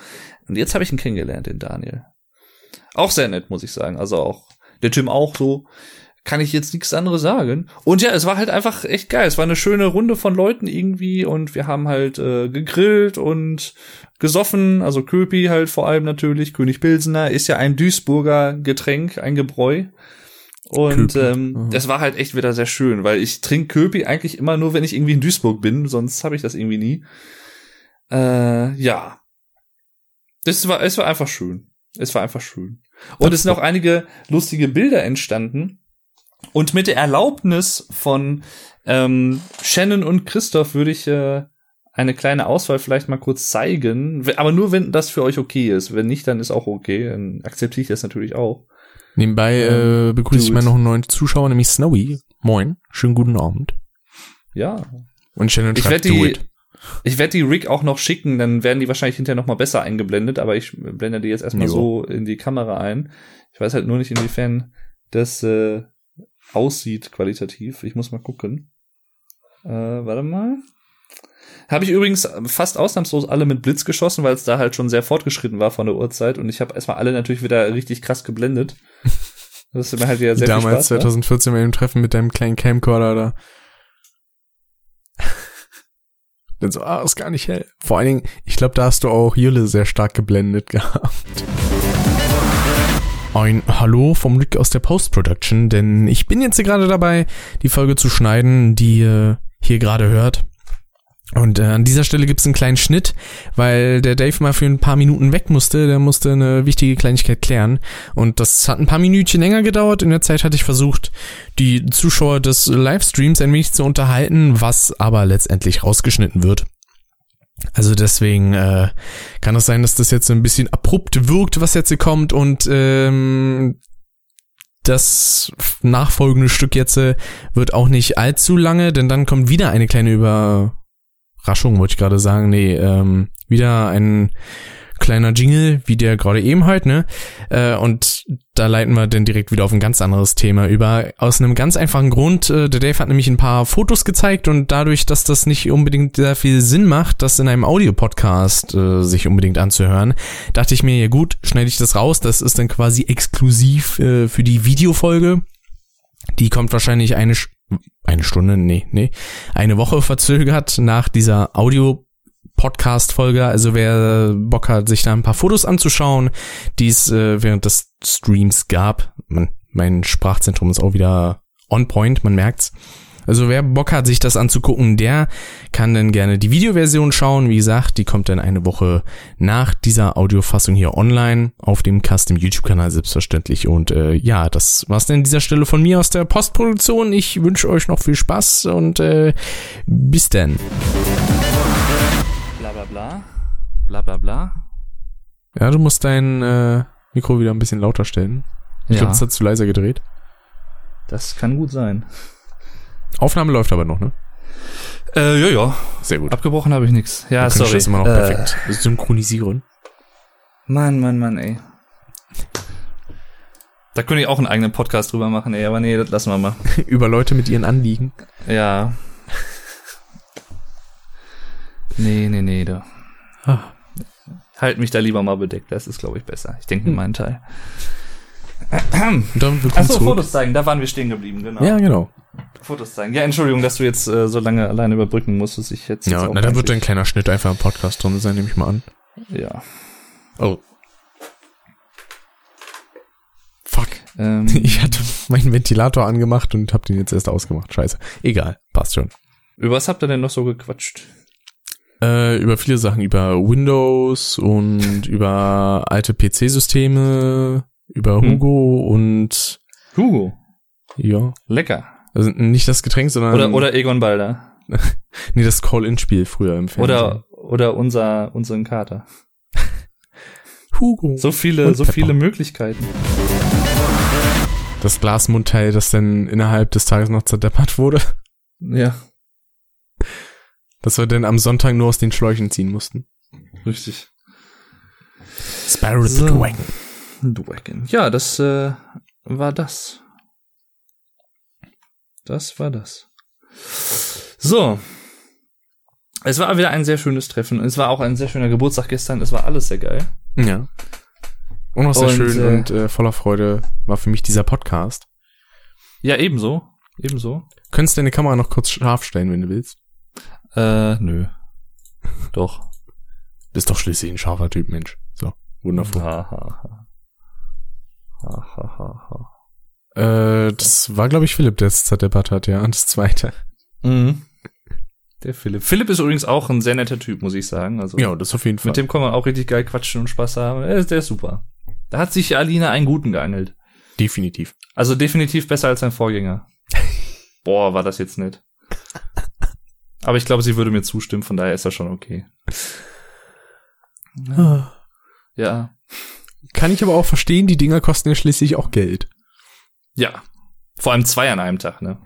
Und jetzt habe ich ihn kennengelernt, den Daniel. Auch sehr nett, muss ich sagen. Also auch, der Tim auch so. Kann ich jetzt nichts anderes sagen. Und ja, es war halt einfach echt geil. Es war eine schöne Runde von Leuten irgendwie und wir haben halt äh, gegrillt und gesoffen. Also Köpi halt vor allem natürlich. König Pilsener ist ja ein Duisburger Getränk, ein Gebräu. Und Köpi, ähm, aha. das war halt echt wieder sehr schön, weil ich trinke Köpi eigentlich immer nur, wenn ich irgendwie in Duisburg bin, sonst habe ich das irgendwie nie. Äh, ja. Das war, es war einfach schön. Es war einfach schön. Und es sind auch einige lustige Bilder entstanden. Und mit der Erlaubnis von ähm, Shannon und Christoph würde ich äh, eine kleine Auswahl vielleicht mal kurz zeigen. Aber nur, wenn das für euch okay ist. Wenn nicht, dann ist auch okay. Dann akzeptiere ich das natürlich auch. Nebenbei äh, begrüße ich mal noch einen neuen Zuschauer, nämlich Snowy. Moin, schönen guten Abend. Ja, Und Shannon Ich schreibt, die-. Ich werde die Rig auch noch schicken, dann werden die wahrscheinlich hinterher noch mal besser eingeblendet, aber ich blende die jetzt erstmal Jo. so in die Kamera ein. Ich weiß halt nur nicht, inwiefern das äh, aussieht qualitativ. Ich muss mal gucken. Äh, warte mal. Habe ich übrigens fast ausnahmslos alle mit Blitz geschossen, weil es da halt schon sehr fortgeschritten war von der Uhrzeit und ich habe erstmal alle natürlich wieder richtig krass geblendet. [laughs] Das ist mir halt wieder sehr Damals viel Spaß. macht. 2014 bei dem Treffen mit deinem kleinen Camcorder da. [laughs] Dann so, ah, ist gar nicht hell. Vor allen Dingen, ich glaube, da hast du auch Jülle sehr stark geblendet [laughs] gehabt. Ein Hallo vom Rick aus der Post-Production, denn ich bin jetzt hier gerade dabei, die Folge zu schneiden, die ihr hier gerade hört. Und äh, an dieser Stelle gibt's einen kleinen Schnitt, weil der Dave mal für ein paar Minuten weg musste. Der musste eine wichtige Kleinigkeit klären. Und das hat ein paar Minütchen länger gedauert. In der Zeit hatte ich versucht, die Zuschauer des Livestreams ein wenig zu unterhalten, was aber letztendlich rausgeschnitten wird. Also deswegen äh, kann es sein, dass das jetzt so ein bisschen abrupt wirkt, was jetzt hier kommt und ähm, das nachfolgende Stück jetzt äh, wird auch nicht allzu lange, denn dann kommt wieder eine kleine Überraschung, wollte ich gerade sagen. Nee, ähm, wieder ein kleiner Jingle, wie der gerade eben halt, ne? Äh, und da leiten wir dann direkt wieder auf ein ganz anderes Thema über. Aus einem ganz einfachen Grund, äh, der Dave hat nämlich ein paar Fotos gezeigt und dadurch, dass das nicht unbedingt sehr viel Sinn macht, das in einem Audiopodcast äh, sich unbedingt anzuhören, dachte ich mir, ja gut, schneide ich das raus, das ist dann quasi exklusiv äh, für die Videofolge. Die kommt wahrscheinlich eine, eine Stunde, nee, nee, eine Woche verzögert nach dieser Audio Podcast-Folge. Also wer Bock hat, sich da ein paar Fotos anzuschauen, die es äh, während des Streams gab. Man, mein Sprachzentrum ist auch wieder on point, man merkt's. Also wer Bock hat, sich das anzugucken, der kann dann gerne die Videoversion schauen. Wie gesagt, die kommt dann eine Woche nach dieser Audiofassung hier online auf dem Custom YouTube-Kanal selbstverständlich. Und äh, ja, das war's dann an dieser Stelle von mir aus der Postproduktion. Ich wünsche euch noch viel Spaß und äh, bis dann. Bla bla bla. Bla bla bla. Ja, du musst dein äh, Mikro wieder ein bisschen lauter stellen. Ich Ja. glaube, es hat zu leiser gedreht. Das kann gut sein. Aufnahme läuft aber noch, ne? Äh, ja, ja. Sehr gut. Abgebrochen habe ich nix. Ja, ich sorry. das immer noch Äh, perfekt synchronisieren. Mann, Mann, Mann, ey. Da könnte ich auch einen eigenen Podcast drüber machen, ey, aber nee, das lassen wir mal. [laughs] Über Leute mit ihren Anliegen. Ja. Nee, nee, nee, da. Ah. halt mich da lieber mal bedeckt. Das ist, glaube ich, besser. Ich denke mir meinen Teil. Achso. Fotos zeigen, da waren wir stehen geblieben, genau. Ja, genau. Fotos zeigen. Ja, Entschuldigung, dass du jetzt äh, so lange alleine überbrücken musstest. Ich jetzt Ja, jetzt na, da wird ein kleiner Schnitt einfach im Podcast drin sein, nehme ich mal an. Ja. Oh. Fuck. Ähm, [laughs] Ich hatte meinen Ventilator angemacht und hab den jetzt erst ausgemacht. Scheiße. Egal, passt schon. über was habt ihr denn noch so gequatscht? Äh, über viele Sachen, über Windows und [laughs] über alte PC-Systeme, über Hm. Hugo und Hugo. ja. Lecker. Also nicht das Getränk, sondern Oder, oder Egon Balder. [laughs] nee, das Call-In-Spiel früher im Fernsehen. Oder, oder unser, unseren Kater. [laughs] Hugo. So viele, Und so Pepper. viele Möglichkeiten. Das Glasmundteil, das dann innerhalb des Tages noch zerdeppert wurde, Ja, das wir dann am Sonntag nur aus den Schläuchen ziehen mussten. richtig. Sparrow So. the Dragon. Dwacken. Ja, das äh, war das. Das war das. So. Es war wieder ein sehr schönes Treffen. Es war auch ein sehr schöner Geburtstag gestern. Es war alles sehr geil. Ja. Und auch sehr Und, schön äh, und äh, voller Freude war für mich dieser Podcast. Ja, ebenso. Ebenso. Könntest deine Kamera noch kurz scharf stellen, wenn du willst? Äh, nö. Doch. Bist doch schließlich ein scharfer Typ, Mensch. So, wundervoll. Ha, ha, ha. Ha, ha, ha, ha. Äh, das war, glaube ich, Philipp, der es zerdeppert hat, ja. Und das zweite. Mhm. Der Philipp. Philipp ist übrigens auch ein sehr netter Typ, muss ich sagen. Also Ja, das auf jeden Fall. mit dem kann man auch richtig geil quatschen und Spaß haben. Der ist, der ist super. Da hat sich Alina einen guten geangelt. Definitiv. Also definitiv besser als sein Vorgänger. [laughs] Boah, war das jetzt nett. Aber ich glaube, sie würde mir zustimmen, von daher ist das schon okay. Ja. Kann ich aber auch verstehen, die Dinger kosten ja schließlich auch Geld. Ja. Vor allem zwei an einem Tag, ne?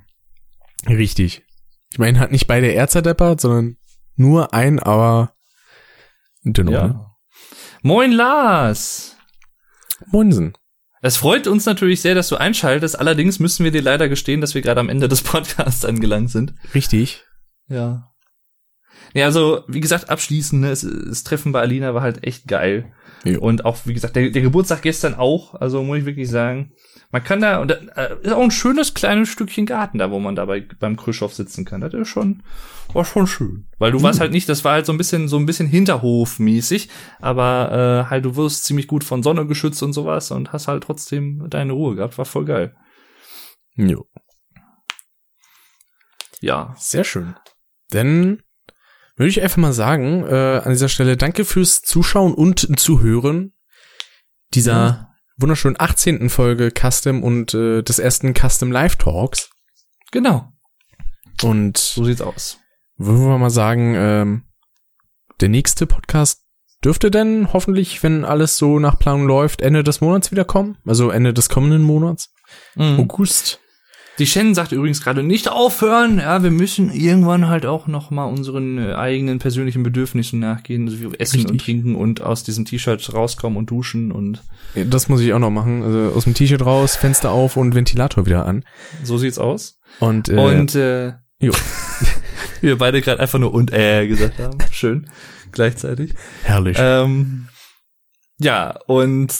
Richtig. Ich meine, hat nicht beide er zerdeppert, sondern nur ein, aber dünner. Ne? Ja. Moin Lars! Moinsen. Es freut uns natürlich sehr, dass du einschaltest. Allerdings müssen wir dir leider gestehen, dass wir gerade am Ende des [laughs] Podcasts angelangt sind. Richtig. Ja. Ja, also, wie gesagt, abschließend, ne, es, das Treffen bei Alina war halt echt geil. Jo. Und auch, wie gesagt, der, der Geburtstag gestern auch, also muss ich wirklich sagen, man kann da, und da äh, ist auch ein schönes kleines Stückchen Garten da, wo man da bei, beim Krüschhoff sitzen kann. Das ist schon, war schon schön. Weil du warst halt nicht, das war halt so ein bisschen, so ein bisschen Hinterhofmäßig, aber äh, halt, du wirst ziemlich gut von Sonne geschützt und sowas und hast halt trotzdem deine Ruhe gehabt, war voll geil. Jo. Ja. Sehr schön. Dann würde ich einfach mal sagen, äh, an dieser Stelle danke fürs Zuschauen und Zuhören dieser Ja. wunderschönen 18. Folge Custom und äh, des ersten Custom Live Talks. Genau. Und So sieht's aus. würden wir mal sagen, ähm, der nächste Podcast dürfte denn hoffentlich, wenn alles so nach Planung läuft, Ende des Monats wieder kommen. Also Ende des kommenden Monats. Mhm. August. Die Shannon sagt übrigens gerade nicht aufhören. Ja, wir müssen irgendwann halt auch noch mal unseren äh, eigenen persönlichen Bedürfnissen nachgehen, also wie essen Richtig. und trinken und aus diesem T-Shirt rauskommen und duschen und Das muss ich auch noch machen. Also aus dem T-Shirt raus, Fenster auf und Ventilator wieder an. so sieht's aus. Und, äh, und äh, jo. [laughs] wir beide gerade einfach nur und äh gesagt haben. Schön. Gleichzeitig. herrlich. Ähm, ja, und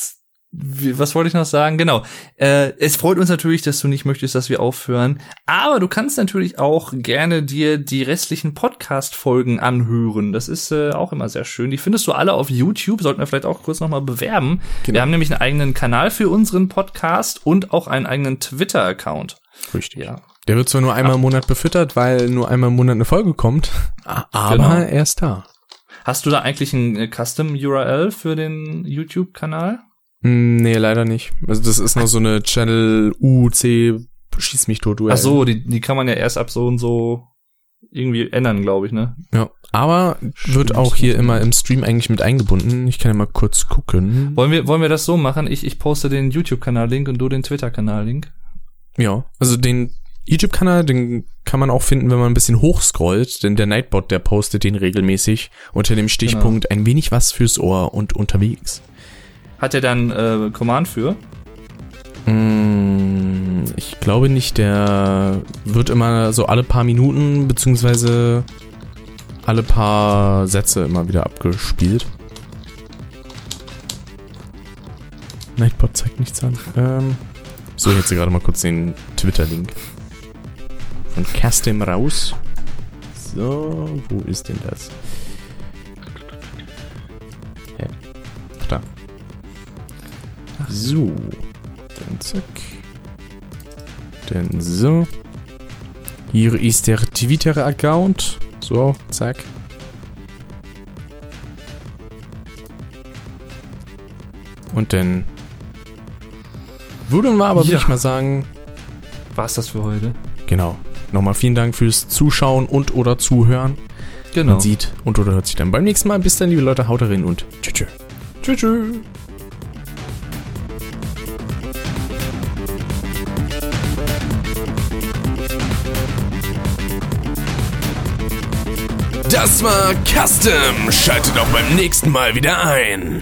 was wollte ich noch sagen? Genau. Äh, es freut uns natürlich, dass du nicht möchtest, dass wir aufhören. Aber du kannst natürlich auch gerne dir die restlichen Podcast-Folgen anhören. Das ist äh, auch immer sehr schön. Die findest du alle auf YouTube. Sollten wir vielleicht auch kurz nochmal bewerben. Genau. Wir haben nämlich einen eigenen Kanal für unseren Podcast und auch einen eigenen Twitter-Account. Richtig. Ja. Der wird zwar nur einmal im Monat befüttert, weil nur einmal im Monat eine Folge kommt, aber Genau. er ist da. Hast du da eigentlich ein äh, Custom-URL für den YouTube-Kanal? Hm, nee, leider nicht. Also das ist noch so eine Channel UC Schieß mich tot, URL. Ach so, die, die kann man ja erst ab so und so irgendwie ändern, glaube ich, ne? Ja, aber wird auch hier immer im Stream eigentlich mit eingebunden. Ich kann ja mal kurz gucken. Wollen wir, wollen wir das so machen? Ich, ich poste den YouTube-Kanal-Link und du den Twitter-Kanal-Link. Ja, also den YouTube-Kanal, den kann man auch finden, wenn man ein bisschen hochscrollt, denn der Nightbot, der postet den regelmäßig unter dem Stichpunkt ein wenig was fürs Ohr und unterwegs. Hat er dann äh, Command für? Mm, Ich glaube nicht, der wird immer so alle paar Minuten beziehungsweise alle paar Sätze immer wieder abgespielt. Nightbot zeigt nichts an. Ähm, so, jetzt gerade mal kurz den Twitter-Link von Castim raus. So, wo ist denn das? So. Dann zack. Dann so. Hier ist der Twitter-Account. So, zack. Und dann würden wir aber, würde Ja. ich mal sagen, War's das für heute? genau. Nochmal vielen Dank fürs Zuschauen und oder Zuhören. Genau. Man sieht und oder hört sich dann beim nächsten Mal. Bis dann, liebe Leute, haut rein und tschüss. Tschüss. Tschüss. tschüss. Das war Custom. Schaltet auch beim nächsten Mal wieder ein.